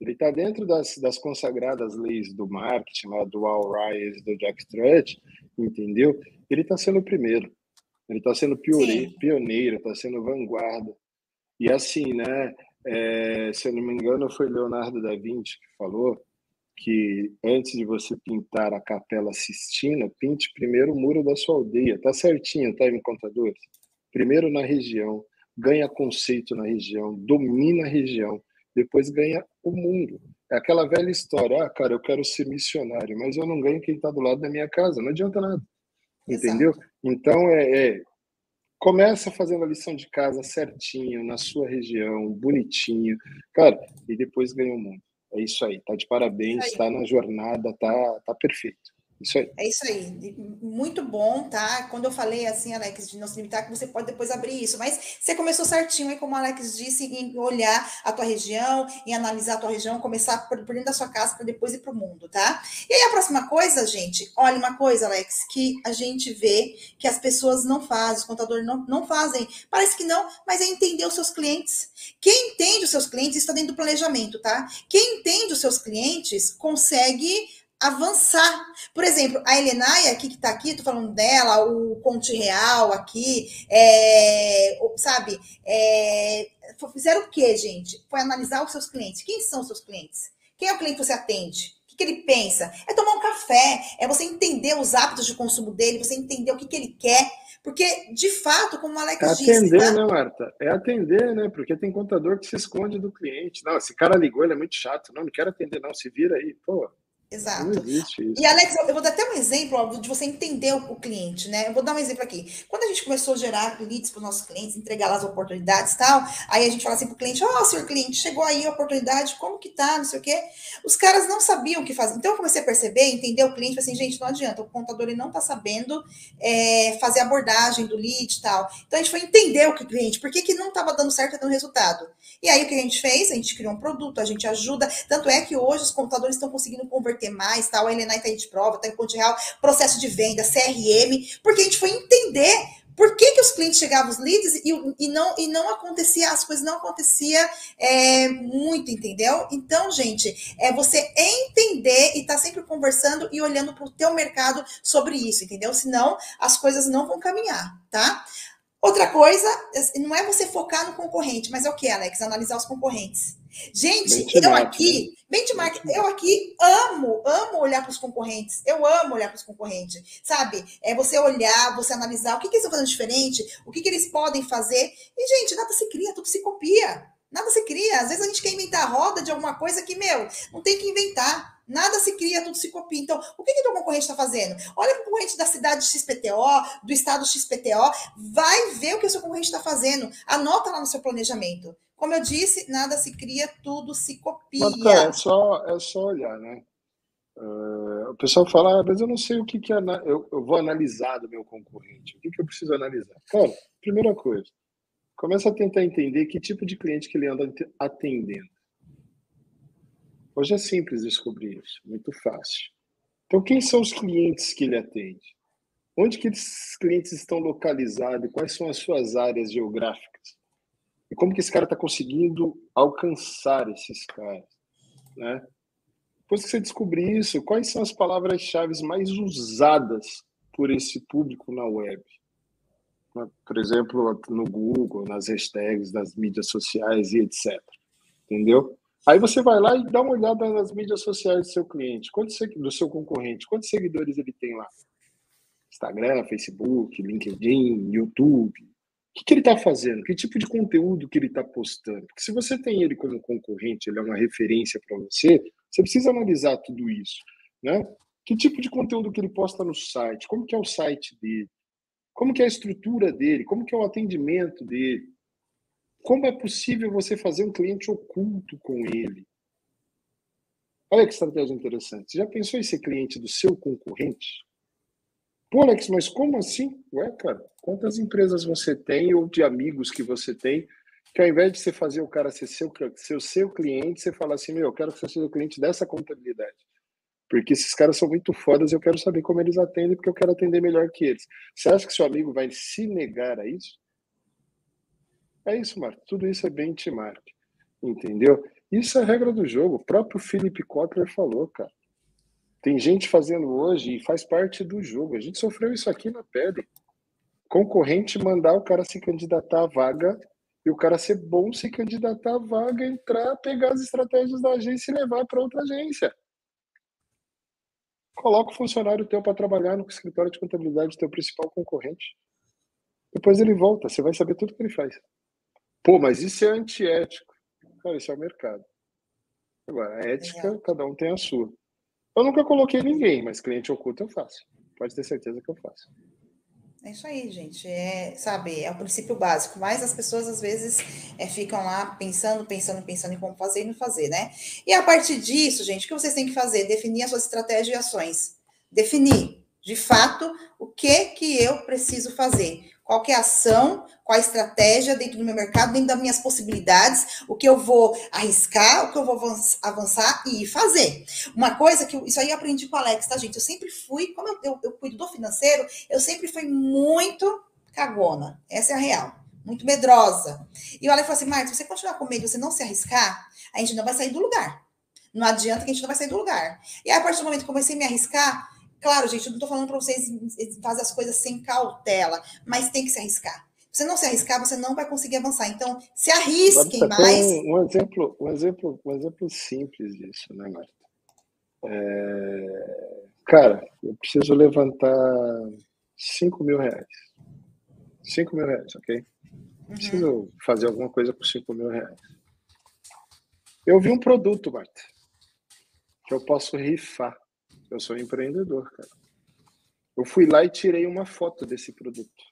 Ele está dentro das, das consagradas leis do marketing, lá do Al Ries, do Jack Strut, entendeu? Ele está sendo o primeiro. Ele está sendo pioneiro, pioneiro, está sendo vanguarda. E assim, né? É, se eu não me engano, foi Leonardo da Vinci que falou que antes de você pintar a Capela Sistina, pinte primeiro o muro da sua aldeia. Tá certinho, tá, me contadores? Primeiro na região, ganha conceito na região, domina a região depois ganha o mundo. É aquela velha história, ah, cara, eu quero ser missionário, mas eu não ganho quem está do lado da minha casa, não adianta nada. Entendeu? Exato. Então, é, é, Começa fazendo a lição de casa certinho, na sua região, bonitinho. Cara, e depois ganha o mundo. É isso aí. Tá de parabéns, está na jornada, tá, tá perfeito. Isso aí. É isso aí. Muito bom, tá? Quando eu falei assim, Alex, de não se limitar, que você pode depois abrir isso. Mas você começou certinho aí, como o Alex disse, em olhar a tua região, em analisar a tua região, começar por, dentro da sua casa para depois ir para o mundo, tá? E aí a próxima coisa, gente, olha uma coisa, Alex, que a gente vê que as pessoas não fazem, os contadores não, não fazem. Parece que não, mas é entender os seus clientes. Quem entende os seus clientes está dentro do planejamento, tá? Quem entende os seus clientes consegue avançar. Por exemplo, a Helenaia aqui que está aqui, estou falando dela, o Conte Real aqui, é, sabe? É, fizeram o quê, gente? Foi analisar os seus clientes. Quem são os seus clientes? Quem é o cliente que você atende? O que, que ele pensa? É tomar um café, é você entender os hábitos de consumo dele, você entender o que, que ele quer. Porque, de fato, como o Alex é disse. Atender, tá? né, Marta? É atender, né? Porque tem contador que se esconde do cliente. Não, esse cara ligou, ele é muito chato. Não, não quero atender, não. Se vira aí. Pô, Exato. E Alex, eu vou dar até um exemplo de você entender o, cliente, né? Eu vou dar um exemplo aqui. Quando a gente começou a gerar leads para os nossos clientes, entregar lá as oportunidades e tal, aí a gente fala assim para o cliente: Ó, oh, senhor cliente, chegou aí a oportunidade, como que tá? Não sei o quê. Os caras não sabiam o que fazer. Então eu comecei a perceber, entender o cliente, assim, gente, não adianta, o contador ele não está sabendo é, fazer a abordagem do lead e tal. Então a gente foi entender o que o cliente, por que, que não estava dando certo e dando resultado. E aí o que a gente fez? A gente criou um produto, a gente ajuda. Tanto é que hoje os contadores estão conseguindo converter mais, tal. A Helena está aí de prova, está em ponto real, processo de venda, CRM, porque a gente foi entender por que, que os clientes chegavam os leads e, e, não, e não acontecia, as coisas não acontecia é, muito, entendeu? Então, gente, é você entender e estar tá sempre conversando e olhando para o teu mercado sobre isso, entendeu? Senão as coisas não vão caminhar, tá? Outra coisa, não é você focar no concorrente, mas é o que, Alex? Analisar os concorrentes. Gente, benchmark, eu aqui, né? benchmark, eu aqui amo, amo olhar para os concorrentes. Eu amo olhar para os concorrentes, sabe? É você olhar, você analisar o que, que eles estão fazendo diferente, o que, que eles podem fazer. E, gente, nada se cria, tudo se copia. Nada se cria. Às vezes a gente quer inventar a roda de alguma coisa que, meu, não tem que inventar. Nada se cria, tudo se copia. Então, o que, que teu concorrente está fazendo? Olha para o concorrente da cidade XPTO, do estado XPTO, vai ver o que o seu concorrente está fazendo. Anota lá no seu planejamento. Como eu disse, nada se cria, tudo se copia. Mas, é só, é só olhar, né? Uh, o pessoal fala, ah, mas eu não sei o que, que é, eu, eu, vou analisar do meu concorrente. O que, que eu preciso analisar? Cara, primeira coisa, começa a tentar entender que tipo de cliente que ele anda atendendo. Hoje é simples descobrir isso, muito fácil. Então, quem são os clientes que ele atende? Onde que esses clientes estão localizados? Quais são as suas áreas geográficas? E como que esse cara está conseguindo alcançar esses caras? Né? Depois que você descobrir isso, quais são as palavras-chave mais usadas por esse público na web? Por exemplo, no Google, nas hashtags, nas mídias sociais e etc. Entendeu? Aí você vai lá e dá uma olhada nas mídias sociais do seu cliente, do seu concorrente, quantos seguidores ele tem lá? Instagram, Facebook, LinkedIn, YouTube. O que, que ele está fazendo? Que tipo de conteúdo que ele está postando? Porque se você tem ele como concorrente, ele é uma referência para você, você precisa analisar tudo isso, né? Que tipo de conteúdo que ele posta no site? Como que é o site dele? Como que é a estrutura dele? Como que é o atendimento dele? Como é possível você fazer um cliente oculto com ele? Olha que estratégia interessante. Você já pensou em ser cliente do seu concorrente? Pô, Alex, mas como assim? Ué, cara, quantas empresas você tem ou de amigos que você tem que ao invés de você fazer o cara ser seu, seu, seu cliente, você fala assim, meu, eu quero que você seja cliente dessa contabilidade. Porque esses caras são muito fodas e eu quero saber como eles atendem, porque eu quero atender melhor que eles. Você acha que seu amigo vai se negar a isso? É isso, Marco. Tudo isso é benchmark. Entendeu? Isso é a regra do jogo. O próprio Philip Kotler falou, cara. Tem gente fazendo hoje e faz parte do jogo. A gente sofreu isso aqui na pele. Concorrente mandar o cara se candidatar à vaga e o cara ser bom se candidatar à vaga, entrar, pegar as estratégias da agência e levar para outra agência. Coloca o funcionário teu para trabalhar no escritório de contabilidade do teu principal concorrente. Depois ele volta, você vai saber tudo que ele faz. Pô, mas isso é antiético. Cara, isso é o mercado. Agora, a ética, Legal. cada um tem a sua. Eu nunca coloquei ninguém, mas cliente oculto eu faço. Pode ter certeza que eu faço. É isso aí, gente. É, sabe, é o princípio básico. Mas as pessoas às vezes é, ficam lá pensando, pensando, pensando em como fazer e não fazer, né? E a partir disso, gente, o que vocês têm que fazer? Definir as suas estratégias e ações. Definir, de fato, o que que eu preciso fazer qual é a ação, qual a estratégia dentro do meu mercado, dentro das minhas possibilidades, o que eu vou arriscar, o que eu vou avançar e fazer. Uma coisa que isso aí eu aprendi com o Alex, tá, gente? Eu sempre fui, como eu, eu, eu cuido do financeiro, eu sempre fui muito cagona. Essa é a real. Muito medrosa. E o Alex falou assim: Marta, se você continuar com medo, você não se arriscar, a gente não vai sair do lugar. Não adianta que a gente não vai sair do lugar. E aí, a partir do momento que comecei a me arriscar, Claro, gente, eu não estou falando para vocês fazer as coisas sem cautela, mas tem que se arriscar. Se você não se arriscar, você não vai conseguir avançar. Então, se arrisquem mais. Um, um, exemplo, um, exemplo, um exemplo simples disso, né, Marta? É... Cara, eu preciso levantar 5 mil reais. 5 mil reais, ok? Uhum. Preciso fazer alguma coisa com 5 mil reais. Eu vi um produto, Marta, que eu posso rifar. Eu sou empreendedor, cara. Eu fui lá e tirei uma foto desse produto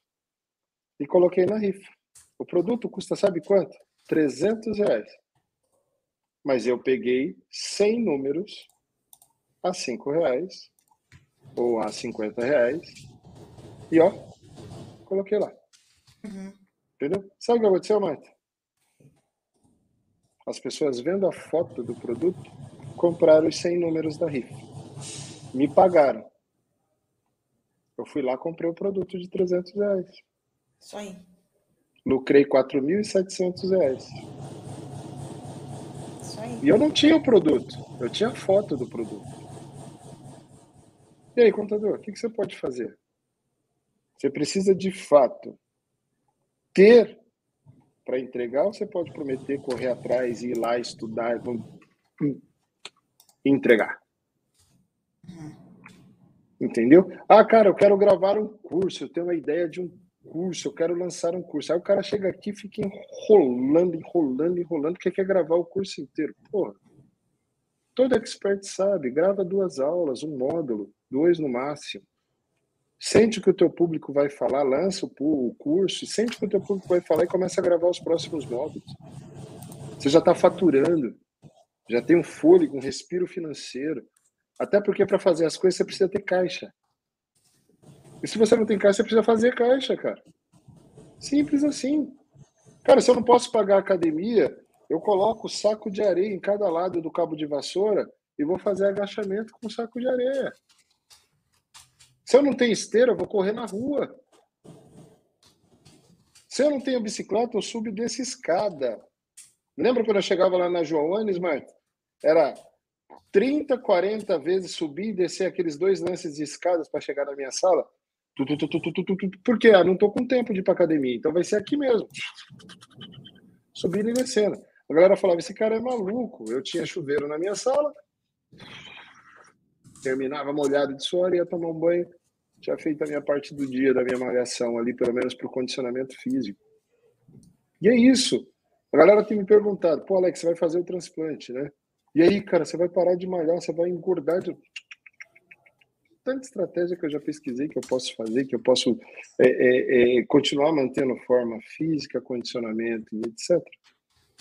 e coloquei na rifa. O produto custa, sabe quanto? 300 reais. Mas eu peguei 100 números a 5 reais ou a 50 reais e ó, coloquei lá. Uhum. Entendeu? Sabe o que aconteceu, Marta? As pessoas vendo a foto do produto compraram os 100 números da rifa me pagaram. Eu fui lá comprei o produto de 300 reais. Isso aí. Lucrei 4.700 reais. Isso aí. E eu não tinha o produto, eu tinha foto do produto. E aí, contador, o que você pode fazer? Você precisa de fato ter para entregar ou você pode prometer correr atrás, ir lá estudar e entregar? Entendeu? Ah, cara, eu quero gravar um curso, eu tenho uma ideia de um curso, eu quero lançar um curso. Aí o cara chega aqui e fica enrolando, enrolando, enrolando, porque quer gravar o curso inteiro. Porra, todo expert sabe, grava duas aulas, um módulo, dois no máximo. Sente o que o teu público vai falar, lança o curso, sente o que o teu público vai falar e começa a gravar os próximos módulos. Você já está faturando, já tem um fôlego, um respiro financeiro. Até porque para fazer as coisas você precisa ter caixa. E se você não tem caixa, você precisa fazer caixa, cara. Simples assim. Cara, se eu não posso pagar a academia, eu coloco o saco de areia em cada lado do cabo de vassoura e vou fazer agachamento com o saco de areia. Se eu não tenho esteira, eu vou correr na rua. Se eu não tenho bicicleta, eu subo dessa escada. Lembra quando eu chegava lá na Joanes, Marta? Era 30, 40 vezes subir e descer aqueles dois lances de escadas para chegar na minha sala. Por quê? Ah, não estou com tempo de ir para academia, então vai ser aqui mesmo. Subindo e descendo. A galera falava: esse cara é maluco. Eu tinha chuveiro na minha sala, terminava molhado de suor, ia tomar um banho. Já feito a minha parte do dia, da minha malhação ali, pelo menos para o condicionamento físico. E é isso. A galera tem me perguntado: pô, Alex, você vai fazer o transplante, né? E aí, cara, você vai parar de malhar, você vai engordar. De... Tanta estratégia que eu já pesquisei que eu posso fazer, que eu posso é, é, é, continuar mantendo forma física, condicionamento e etc.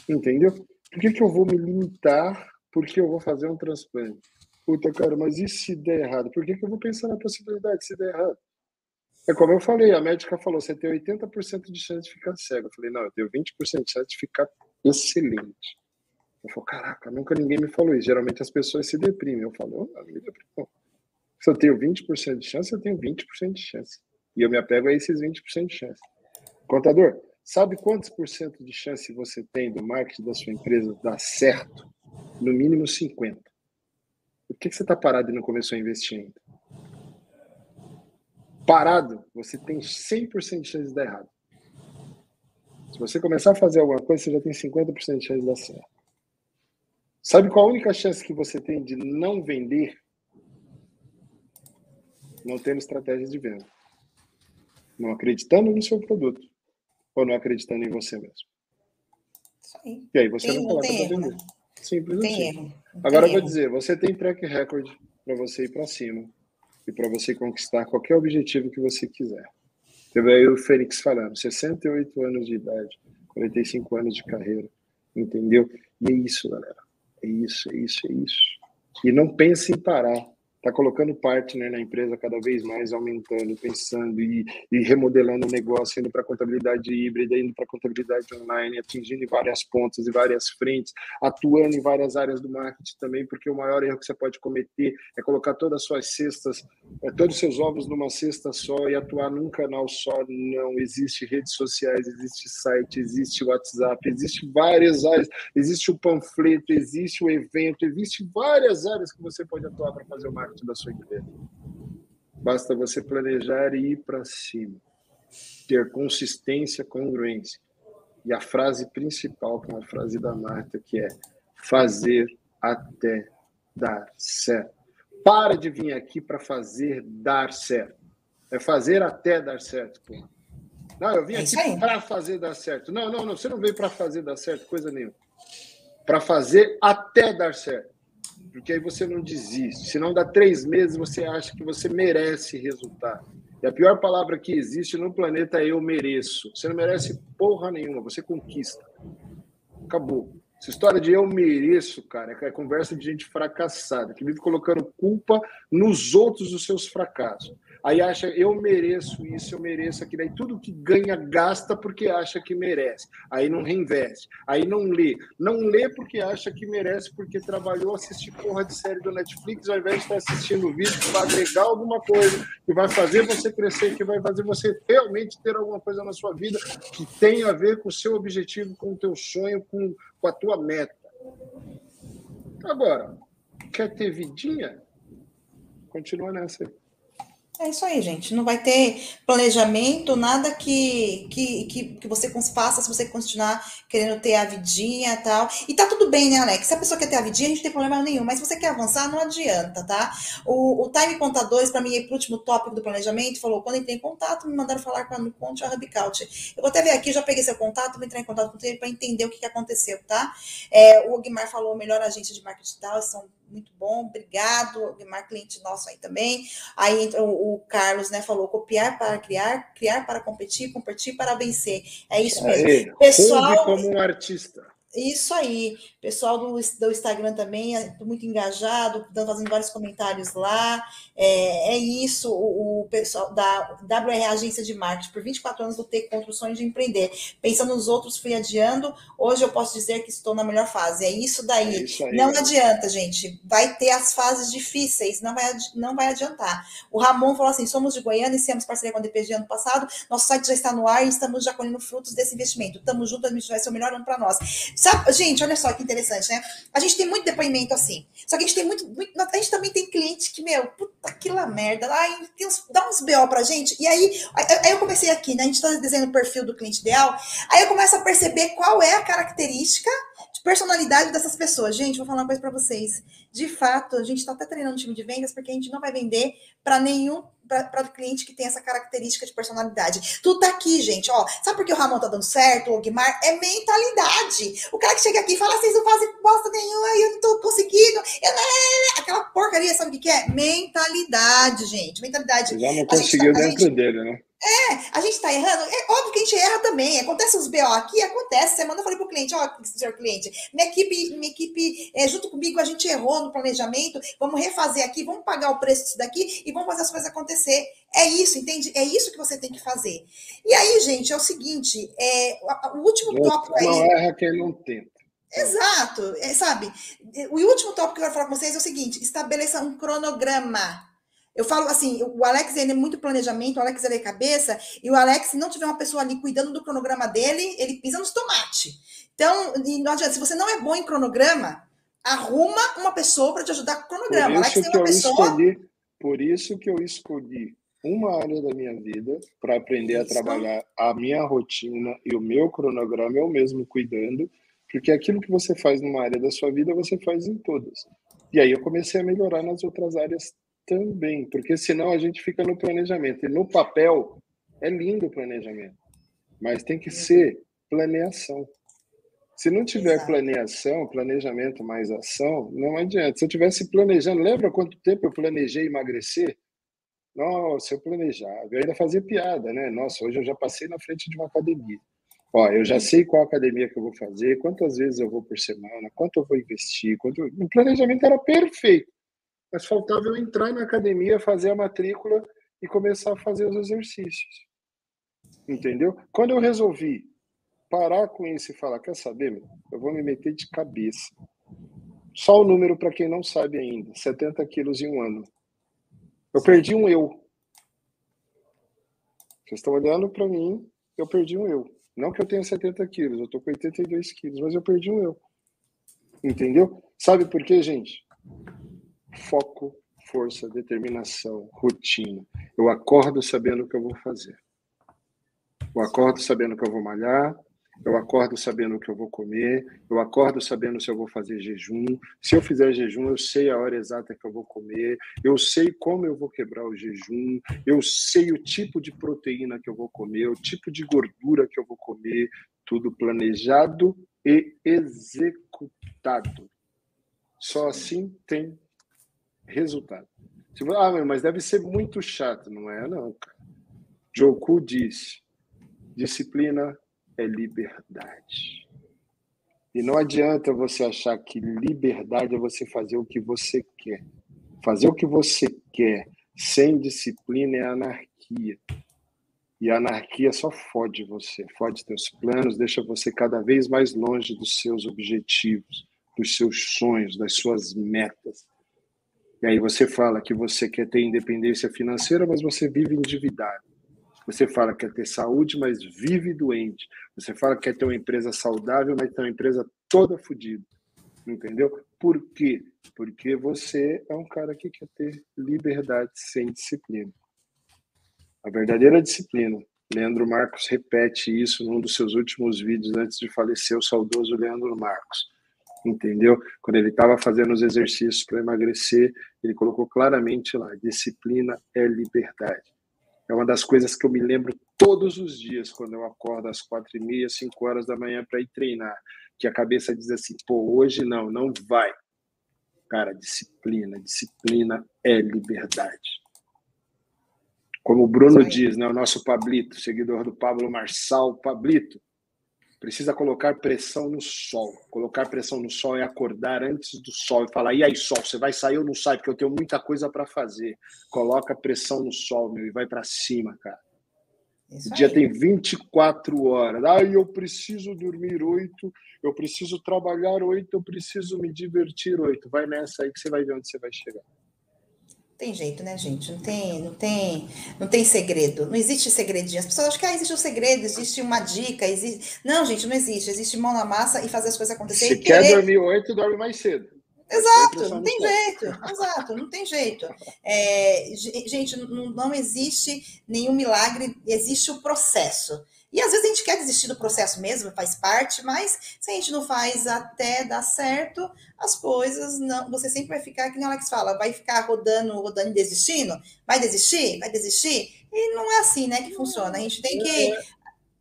Entendeu? Por que, que eu vou me limitar porque eu vou fazer um transplante? Puta, cara, mas e se der errado? Por que, que eu vou pensar na possibilidade se der errado? É como eu falei, a médica falou, você tem 80% de chance de ficar cego. Eu falei, não, eu tenho 20% de chance de ficar excelente. Eu falo, caraca, nunca ninguém me falou isso. Geralmente as pessoas se deprimem. Eu falo, não me deprimo. Se eu tenho 20% de chance, eu tenho 20% de chance. E eu me apego a esses 20% de chance. Contador, sabe quantos por cento de chance você tem do marketing da sua empresa dar certo? No mínimo 50. Por que, que você está parado e não começou a investir ainda? Parado, você tem 100% de chance de dar errado. Se você começar a fazer alguma coisa, você já tem 50% de chance de dar certo. Sabe qual a única chance que você tem de não vender? Não tendo estratégia de venda. Não acreditando no seu produto. Ou não acreditando em você mesmo. Isso aí. E aí você tem, não coloca para vender. Né? Simples assim. Agora eu vou dizer, você tem track record para você ir para cima e para você conquistar qualquer objetivo que você quiser. Teve aí o Fênix falando, 68 anos de idade, 45 anos de carreira, entendeu? E é isso, galera. É isso, é isso, é isso. E não pense em parar está colocando partner na empresa cada vez mais, aumentando, pensando e, e remodelando o negócio, indo para contabilidade híbrida, indo para contabilidade online, atingindo várias pontas e várias frentes, atuando em várias áreas do marketing também, porque o maior erro que você pode cometer é colocar todas as suas cestas, é, todos os seus ovos numa cesta só e atuar num canal só. Não existe redes sociais, existe site, existe WhatsApp, existe várias áreas, existe o panfleto, existe o evento, existe várias áreas que você pode atuar para fazer o marketing da sua empresa. Basta você planejar e ir para cima, ter consistência, congruência. E a frase principal, que é uma frase da Marta, que é fazer até dar certo. Para de vir aqui para fazer dar certo. É fazer até dar certo. Pô. Não, eu vim é aqui para fazer dar certo. Não, não, não, você não veio para fazer dar certo, coisa nenhuma. Para fazer até dar certo porque aí você não desiste. Se não dá três meses, você acha que você merece resultado. E a pior palavra que existe no planeta é eu mereço. Você não merece porra nenhuma, você conquista. Acabou. Essa história de eu mereço, cara, é conversa de gente fracassada, que vive colocando culpa nos outros dos seus fracassos. Aí acha, eu mereço isso, eu mereço aquilo. Aí tudo que ganha, gasta porque acha que merece. Aí não reinveste. Aí não lê. Não lê porque acha que merece, porque trabalhou, assistir porra de série do Netflix, ao invés de estar assistindo vídeo que vai agregar alguma coisa, que vai fazer você crescer, que vai fazer você realmente ter alguma coisa na sua vida que tenha a ver com o seu objetivo, com o teu sonho, com, com a tua meta. Agora, quer ter vidinha? Continua nessa aí. É isso aí, gente. Não vai ter planejamento, nada que, que, que, que, você faça se você continuar querendo ter a vidinha e tal. E tá tudo bem, né, Alex? Se a pessoa quer ter a vidinha, a gente não tem problema nenhum. Mas se você quer avançar, não adianta, tá? O, o Time Contadores, para mim, é pro último tópico do planejamento, falou: quando entrei em contato, me mandaram falar com a Conte a Hubcaut. Eu vou até ver aqui, já peguei seu contato, vou entrar em contato com ele para entender o que, que aconteceu, tá? É, o Guimar falou: melhor agência de marketing digital, são muito bom, obrigado, Guimar, cliente nosso aí também. Aí entra o, o, Carlos, né, falou copiar para criar, criar para competir, competir para vencer. É isso mesmo. Aí, Pessoal, como um artista. Isso aí. Pessoal do, do Instagram também, é muito engajado, fazendo vários comentários lá. É, é isso, o, o, pessoal da WR Agência de Marketing, por 24 anos lutei contra o sonho de empreender. Pensando nos outros, fui adiando. Hoje eu posso dizer que estou na melhor fase. É isso daí. É isso aí, não adianta, gente. Vai ter as fases difíceis, não vai, não vai adiantar. O Ramon falou assim: somos de Goiânia, iniciamos parceria com a DPG ano passado. Nosso site já está no ar e estamos já colhendo frutos desse investimento. Estamos juntos, vai ser o melhor ano para nós. Sabe, gente, olha só que interessante, né? A gente tem muito depoimento assim. Só que a gente tem muito, muito a gente também tem cliente que, meu, puta que lá merda. Ai, uns, dá uns BO pra gente. E aí, aí eu comecei aqui, né? A gente tá desenhando o perfil do cliente ideal. Aí eu começo a perceber qual é a característica de personalidade dessas pessoas. Gente, vou falar uma coisa para vocês. De fato, a gente está até treinando time de vendas porque a gente não vai vender para nenhum para o cliente que tem essa característica de personalidade. Tudo tá aqui, gente. Ó, sabe por que o Ramon tá dando certo, o Guimar? É mentalidade. O cara que chega aqui e fala, vocês não fazem bosta nenhuma, eu não tô conseguindo. Eu não... Aquela porcaria, sabe o que é? Mentalidade, gente. Mentalidade. Já não conseguiu tá, dentro gente... dele, né? É, a gente tá errando. É óbvio que a gente erra também. Acontece os BO aqui, acontece. Semana eu falei pro cliente, ó, senhor cliente, minha equipe, minha equipe, é, junto comigo, a gente errou no planejamento. Vamos refazer aqui, vamos pagar o preço disso daqui e vamos fazer as coisas acontecer. É isso, entende? É isso que você tem que fazer. E aí, gente, é o seguinte: é, o último tópico aí. Não erra quem não tenta. Exato, é, sabe? O último tópico que eu quero falar com vocês é o seguinte: estabeleça um cronograma eu falo assim, o Alex ele é muito planejamento, o Alex ele é cabeça, e o Alex, se não tiver uma pessoa ali cuidando do cronograma dele, ele pisa nos tomates. Então, não adianta, se você não é bom em cronograma, arruma uma pessoa para te ajudar com o cronograma. Por isso, que eu pessoa... escolhi, por isso que eu escolhi uma área da minha vida para aprender isso. a trabalhar a minha rotina e o meu cronograma eu mesmo cuidando, porque aquilo que você faz numa área da sua vida, você faz em todas. E aí eu comecei a melhorar nas outras áreas também, porque senão a gente fica no planejamento. E no papel é lindo o planejamento, mas tem que ser planeação. Se não tiver Exato. planeação, planejamento mais ação, não adianta. Se eu tivesse planejando, lembra quanto tempo eu planejei emagrecer? Nossa, eu planejava. Eu ainda fazia piada, né? Nossa, hoje eu já passei na frente de uma academia. Ó, eu já sei qual academia que eu vou fazer, quantas vezes eu vou por semana, quanto eu vou investir. Quanto... O planejamento era perfeito, mas faltava eu entrar na academia, fazer a matrícula e começar a fazer os exercícios. Entendeu? Quando eu resolvi parar com isso e falar, quer saber, meu? eu vou me meter de cabeça. Só o número para quem não sabe ainda, 70 quilos em um ano. Eu perdi um eu. Vocês estão olhando para mim, eu perdi um eu. Não que eu tenha 70 quilos, eu estou com 82 quilos, mas eu perdi um eu. Entendeu? Sabe por quê, gente? Foco, força, determinação, rotina. Eu acordo sabendo o que eu vou fazer. Eu acordo sabendo que eu vou malhar, eu acordo sabendo o que eu vou comer, eu acordo sabendo se eu vou fazer jejum. Se eu fizer jejum, eu sei a hora exata que eu vou comer, eu sei como eu vou quebrar o jejum, eu sei o tipo de proteína que eu vou comer, o tipo de gordura que eu vou comer, tudo planejado e executado. Só assim tem resultado. Ah, mas deve ser muito chato. Não é, não, cara. Joku disse: disciplina é liberdade. E não adianta você achar que liberdade é você fazer o que você quer. Fazer o que você quer sem disciplina é anarquia. E a anarquia só fode você, fode teus planos, deixa você cada vez mais longe dos seus objetivos, dos seus sonhos, das suas metas. E aí você fala que você quer ter independência financeira, mas você vive endividado. Você fala que quer ter saúde, mas vive doente. Você fala que quer ter uma empresa saudável, mas tem uma empresa toda fodida. Entendeu? Por quê? Porque você é um cara que quer ter liberdade sem disciplina. A verdadeira disciplina. Leandro Marcos repete isso num dos seus últimos vídeos antes de falecer, o saudoso Leandro Marcos. Entendeu? Quando ele estava fazendo os exercícios para emagrecer, ele colocou claramente lá: disciplina é liberdade. É uma das coisas que eu me lembro todos os dias quando eu acordo às quatro e meia, cinco horas da manhã para ir treinar. Que a cabeça diz assim, pô, hoje não, não vai. Cara, disciplina, disciplina é liberdade. Como o Bruno diz, né, o nosso Pablito, seguidor do Pablo Marçal, Pablito, Precisa colocar pressão no sol. Colocar pressão no sol é acordar antes do sol e falar: e aí, sol, você vai sair ou não sai? Porque eu tenho muita coisa para fazer. Coloca pressão no sol, meu, e vai para cima, cara. Isso o dia aí. tem 24 horas. Ah, eu preciso dormir oito, eu preciso trabalhar oito, eu preciso me divertir oito. Vai nessa aí que você vai ver onde você vai chegar tem jeito, né, gente? Não tem, não tem, não tem segredo. Não existe segredinho. As pessoas acham que ah, existe um segredo, existe uma dica, existe. Não, gente, não existe. Existe mão na massa e fazer as coisas acontecerem. Se quer dormir oito, dorme mais cedo. Exato, não tem jeito. Exato, não tem jeito. É, gente, não, não existe nenhum milagre, existe o processo. E às vezes a gente quer desistir do processo mesmo, faz parte, mas se a gente não faz até dar certo, as coisas não. Você sempre vai ficar, que nem o Alex fala, vai ficar rodando, rodando e desistindo? Vai desistir? Vai desistir? E não é assim, né, que funciona. A gente tem que. É.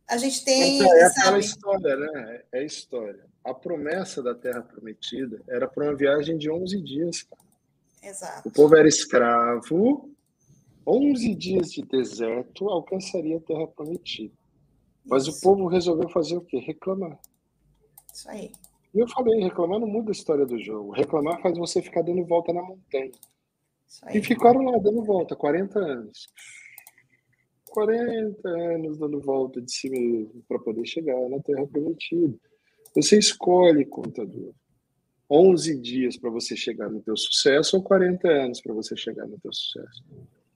A gente tem. É, é aquela história, né? É história. A promessa da Terra Prometida era para uma viagem de 11 dias, cara. Exato. O povo era escravo, 11 dias de deserto alcançaria a Terra Prometida. Mas Isso. o povo resolveu fazer o quê? Reclamar. Isso aí. E eu falei, reclamar não muda a história do jogo. Reclamar faz você ficar dando volta na montanha. E ficaram lá dando volta, 40 anos. 40 anos dando volta de si mesmo para poder chegar na Terra Prometida. Você escolhe, contador. 11 dias para você chegar no teu sucesso ou 40 anos para você chegar no teu sucesso.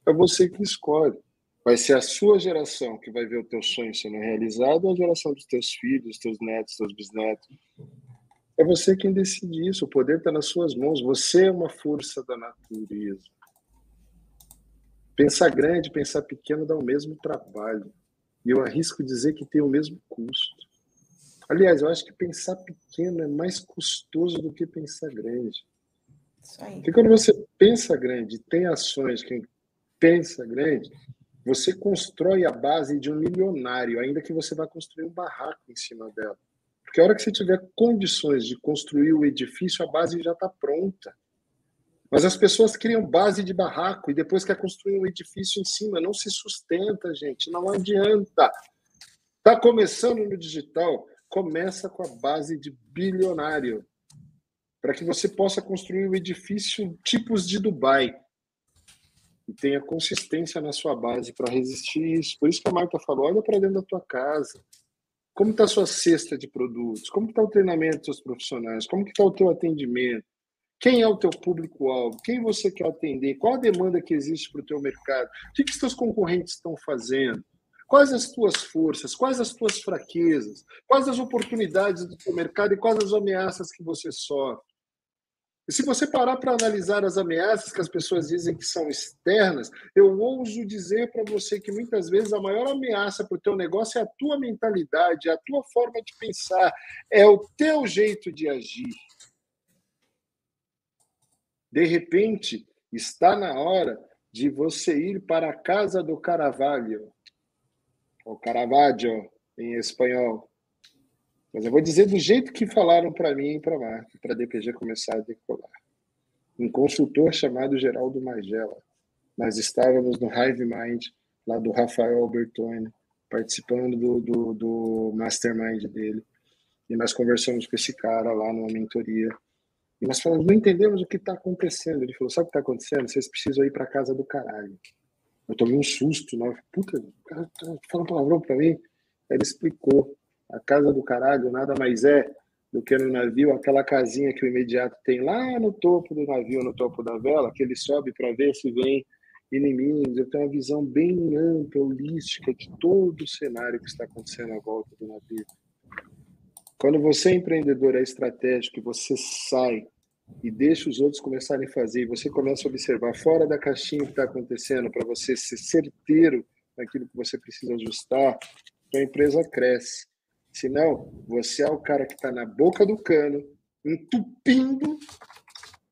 É você que escolhe. Vai ser a sua geração que vai ver o teu sonho sendo realizado ou a geração dos teus filhos, teus netos, teus bisnetos? É você quem decide isso. O poder está nas suas mãos. Você é uma força da natureza. Pensar grande, pensar pequeno dá o mesmo trabalho. E eu arrisco dizer que tem o mesmo custo. Aliás, eu acho que pensar pequeno é mais custoso do que pensar grande. Porque quando você pensa grande, tem ações, quem pensa grande, você constrói a base de um milionário, ainda que você vá construir um barraco em cima dela. Porque a hora que você tiver condições de construir o edifício, a base já está pronta. Mas as pessoas criam base de barraco e depois quer construir um edifício em cima. Não se sustenta, gente. Não adianta. Está começando no digital, começa com a base de bilionário. Para que você possa construir um edifício tipos de Dubai. E tenha consistência na sua base para resistir isso. Por isso que a Marta falou: olha para dentro da tua casa. Como está a sua cesta de produtos? Como está o treinamento dos seus profissionais? Como está o teu atendimento? Quem é o teu público-alvo? Quem você quer atender? Qual a demanda que existe para o teu mercado? O que, que os teus concorrentes estão fazendo? Quais as tuas forças? Quais as tuas fraquezas? Quais as oportunidades do teu mercado e quais as ameaças que você sofre? E se você parar para analisar as ameaças que as pessoas dizem que são externas, eu ouso dizer para você que muitas vezes a maior ameaça para o teu negócio é a tua mentalidade, é a tua forma de pensar, é o teu jeito de agir. De repente, está na hora de você ir para a casa do Caravaggio, ou Caravaggio em espanhol. Mas eu vou dizer do jeito que falaram para mim e para a Marta, para a DPG começar a decolar. Um consultor chamado Geraldo Magela. Nós estávamos no Hive Mind, lá do Rafael Albertoni, participando do, do, do mastermind dele. E nós conversamos com esse cara lá numa mentoria. E nós falamos, não entendemos o que está acontecendo. Ele falou, sabe o que está acontecendo? Vocês precisam ir para casa do caralho. Eu tomei um susto, né? Puta, o cara tá falando palavrão para mim. Aí ele explicou. A casa do caralho nada mais é do que no navio aquela casinha que o imediato tem lá no topo do navio, no topo da vela, que ele sobe para ver se vem inimigos. Eu tenho uma visão bem ampla, holística de todo o cenário que está acontecendo à volta do navio. Quando você é empreendedor, é estratégico, você sai e deixa os outros começarem a fazer, e você começa a observar fora da caixinha o que está acontecendo, para você ser certeiro naquilo que você precisa ajustar, a empresa cresce. Senão, você é o cara que está na boca do cano, entupindo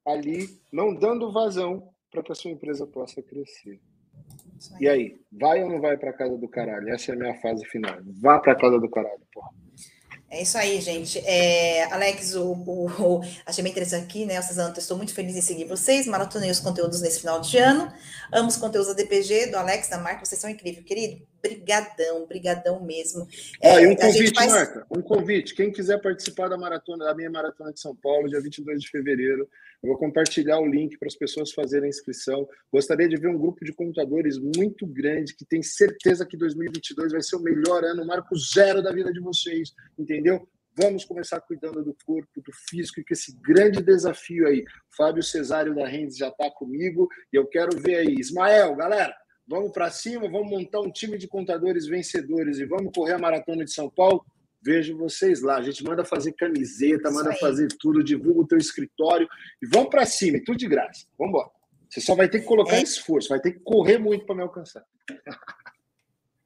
ali, não dando vazão para que a sua empresa possa crescer. E aí, vai ou não vai para casa do caralho? Essa é a minha fase final. Vá para casa do caralho, porra. É isso aí, gente. É, Alex, o, o, o, achei bem interessante aqui, né? Cezanne, estou muito feliz em seguir vocês. Maratonei os conteúdos nesse final de ano. Amo os conteúdos da DPG, do Alex, da Marca. Vocês são incríveis, querido. Brigadão, brigadão mesmo. Ah, é, e um convite, faz... Marca, um convite. Quem quiser participar da maratona, da minha maratona de São Paulo, dia 22 de fevereiro, eu vou compartilhar o link para as pessoas fazerem a inscrição. Gostaria de ver um grupo de contadores muito grande que tem certeza que 2022 vai ser o melhor ano, marco zero da vida de vocês, entendeu? Vamos começar cuidando do corpo, do físico, e que esse grande desafio aí. Fábio Cesário da Rendes já está comigo e eu quero ver aí. Ismael, galera, vamos para cima, vamos montar um time de contadores vencedores e vamos correr a maratona de São Paulo. Vejo vocês lá. A gente manda fazer camiseta, manda fazer tudo, divulga o teu escritório e vamos para cima, e tudo de graça. Vamos embora. Você só vai ter que colocar é. esforço, vai ter que correr muito para me alcançar.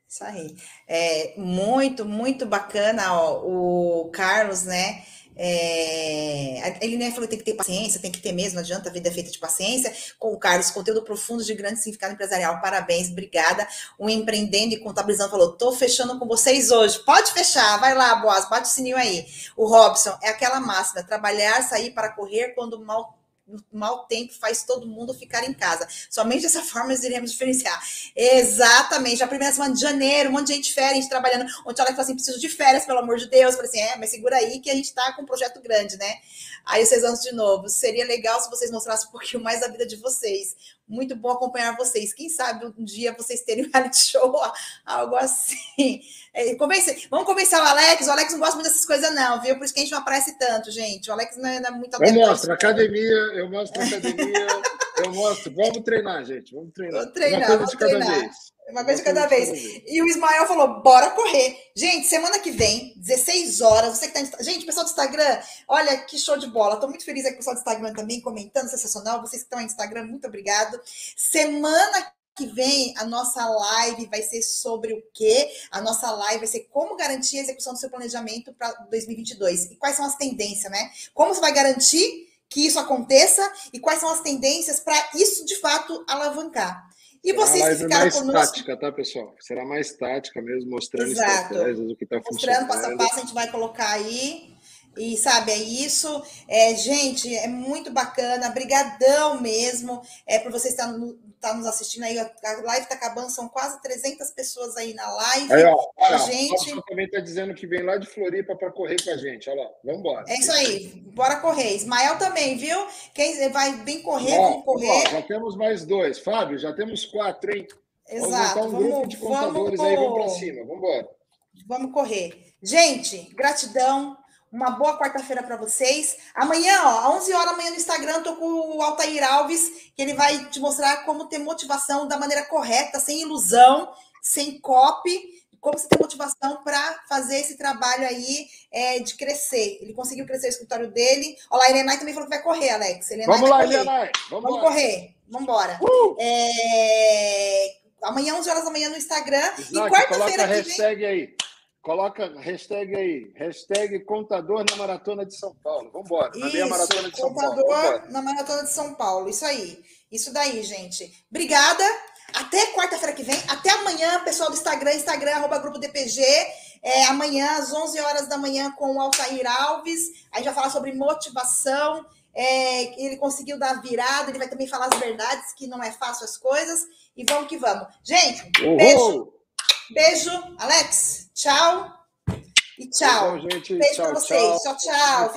Isso aí. É muito, muito bacana ó, o Carlos, né? É, ele né, falou que tem que ter paciência, tem que ter mesmo, adianta, a vida é feita de paciência. Com o Carlos, conteúdo profundo de grande significado empresarial, parabéns, obrigada. O Empreendendo e Contabilizando falou: tô fechando com vocês hoje. Pode fechar, vai lá, Boas, bate o sininho aí. O Robson, é aquela máxima: trabalhar, sair para correr quando mal mau tempo faz todo mundo ficar em casa. Somente dessa *laughs* forma nós iremos diferenciar. Exatamente. A primeira semana de janeiro, um monte de gente férias, gente trabalhando. Onde ela fala assim: preciso de férias, pelo amor de Deus. Eu falei assim: é, mas segura aí que a gente está com um projeto grande, né? Aí vocês vão de novo. Seria legal se vocês mostrassem um pouquinho mais da vida de vocês. Muito bom acompanhar vocês. Quem sabe um dia vocês terem um reality show, algo assim. É, convence, vamos convencer o Alex. O Alex não gosta muito dessas coisas, não, viu? Por isso que a gente não aparece tanto, gente. O Alex não é, não é muito Eu mostro academia, eu mostro academia, *laughs* eu mostro. Vamos treinar, gente. Vamos treinar. Vamos treinar, Uma coisa de cada treinar. vez. Uma coisa de cada vez. E o Ismael falou: bora correr. Gente, semana que vem, 16 horas. Você que tá. Gente, pessoal do Instagram, olha que show de bola. Estou muito feliz aqui com o pessoal do Instagram também, comentando, sensacional. Vocês que estão aí no Instagram, muito obrigado. Semana que vem a nossa live vai ser sobre o quê? A nossa live vai ser como garantir a execução do seu planejamento para 2022 e quais são as tendências, né? Como você vai garantir que isso aconteça e quais são as tendências para isso de fato alavancar. E vocês que ficaram mais conosco... tática, tá, pessoal? Será mais tática mesmo, mostrando Exato. estratégias, o que está funcionando. Mostrando passo a passo, a gente vai colocar aí. E sabe, é isso. É, gente, é muito bacana. Brigadão mesmo é, por você estar, no, estar nos assistindo aí. A live está acabando, são quase 300 pessoas aí na live. Aí, ó, olha, gente. O também está dizendo que vem lá de Floripa para correr com a gente. Olha lá, vamos embora. É isso aí, bora correr. Ismael também, viu? Quem vai bem correr, ó, vamos correr. Ó, já temos mais dois. Fábio, já temos quatro, hein? Exato. Vamos um vamos, grupo de contadores vamos, aí, vamos para cima. Vamos embora. Vamos correr. Gente, gratidão. Uma boa quarta-feira para vocês. Amanhã, ó, 11 horas da manhã no Instagram, tô com o Altair Alves, que ele vai te mostrar como ter motivação da maneira correta, sem ilusão, sem copy, como você ter motivação para fazer esse trabalho aí é, de crescer. Ele conseguiu crescer o escritório dele. Olha lá, a Irenai também falou que vai correr, Alex. Vamos lá, Irenai. Vamos, Vamos correr. Vamos embora. Uh! É... Amanhã, 11 horas da manhã no Instagram. Isaac, e quarta-feira que vem... aí. Coloca hashtag aí, hashtag contador na Maratona de São Paulo. Vamos embora. Isso, Maratona de São Paulo. Contador na Maratona de São Paulo. Isso aí. Isso daí, gente. Obrigada. Até quarta-feira que vem. Até amanhã, pessoal do Instagram, Instagram, arroba grupo DPG. É, amanhã, às 11 horas da manhã, com o Altair Alves. A gente vai falar sobre motivação. É, ele conseguiu dar virada, ele vai também falar as verdades, que não é fácil as coisas. E vamos que vamos. Gente, Uhul. beijo. Beijo, Alex. Tchau. E tchau. Beijo, gente. Beijo tchau, pra vocês. tchau. tchau. tchau.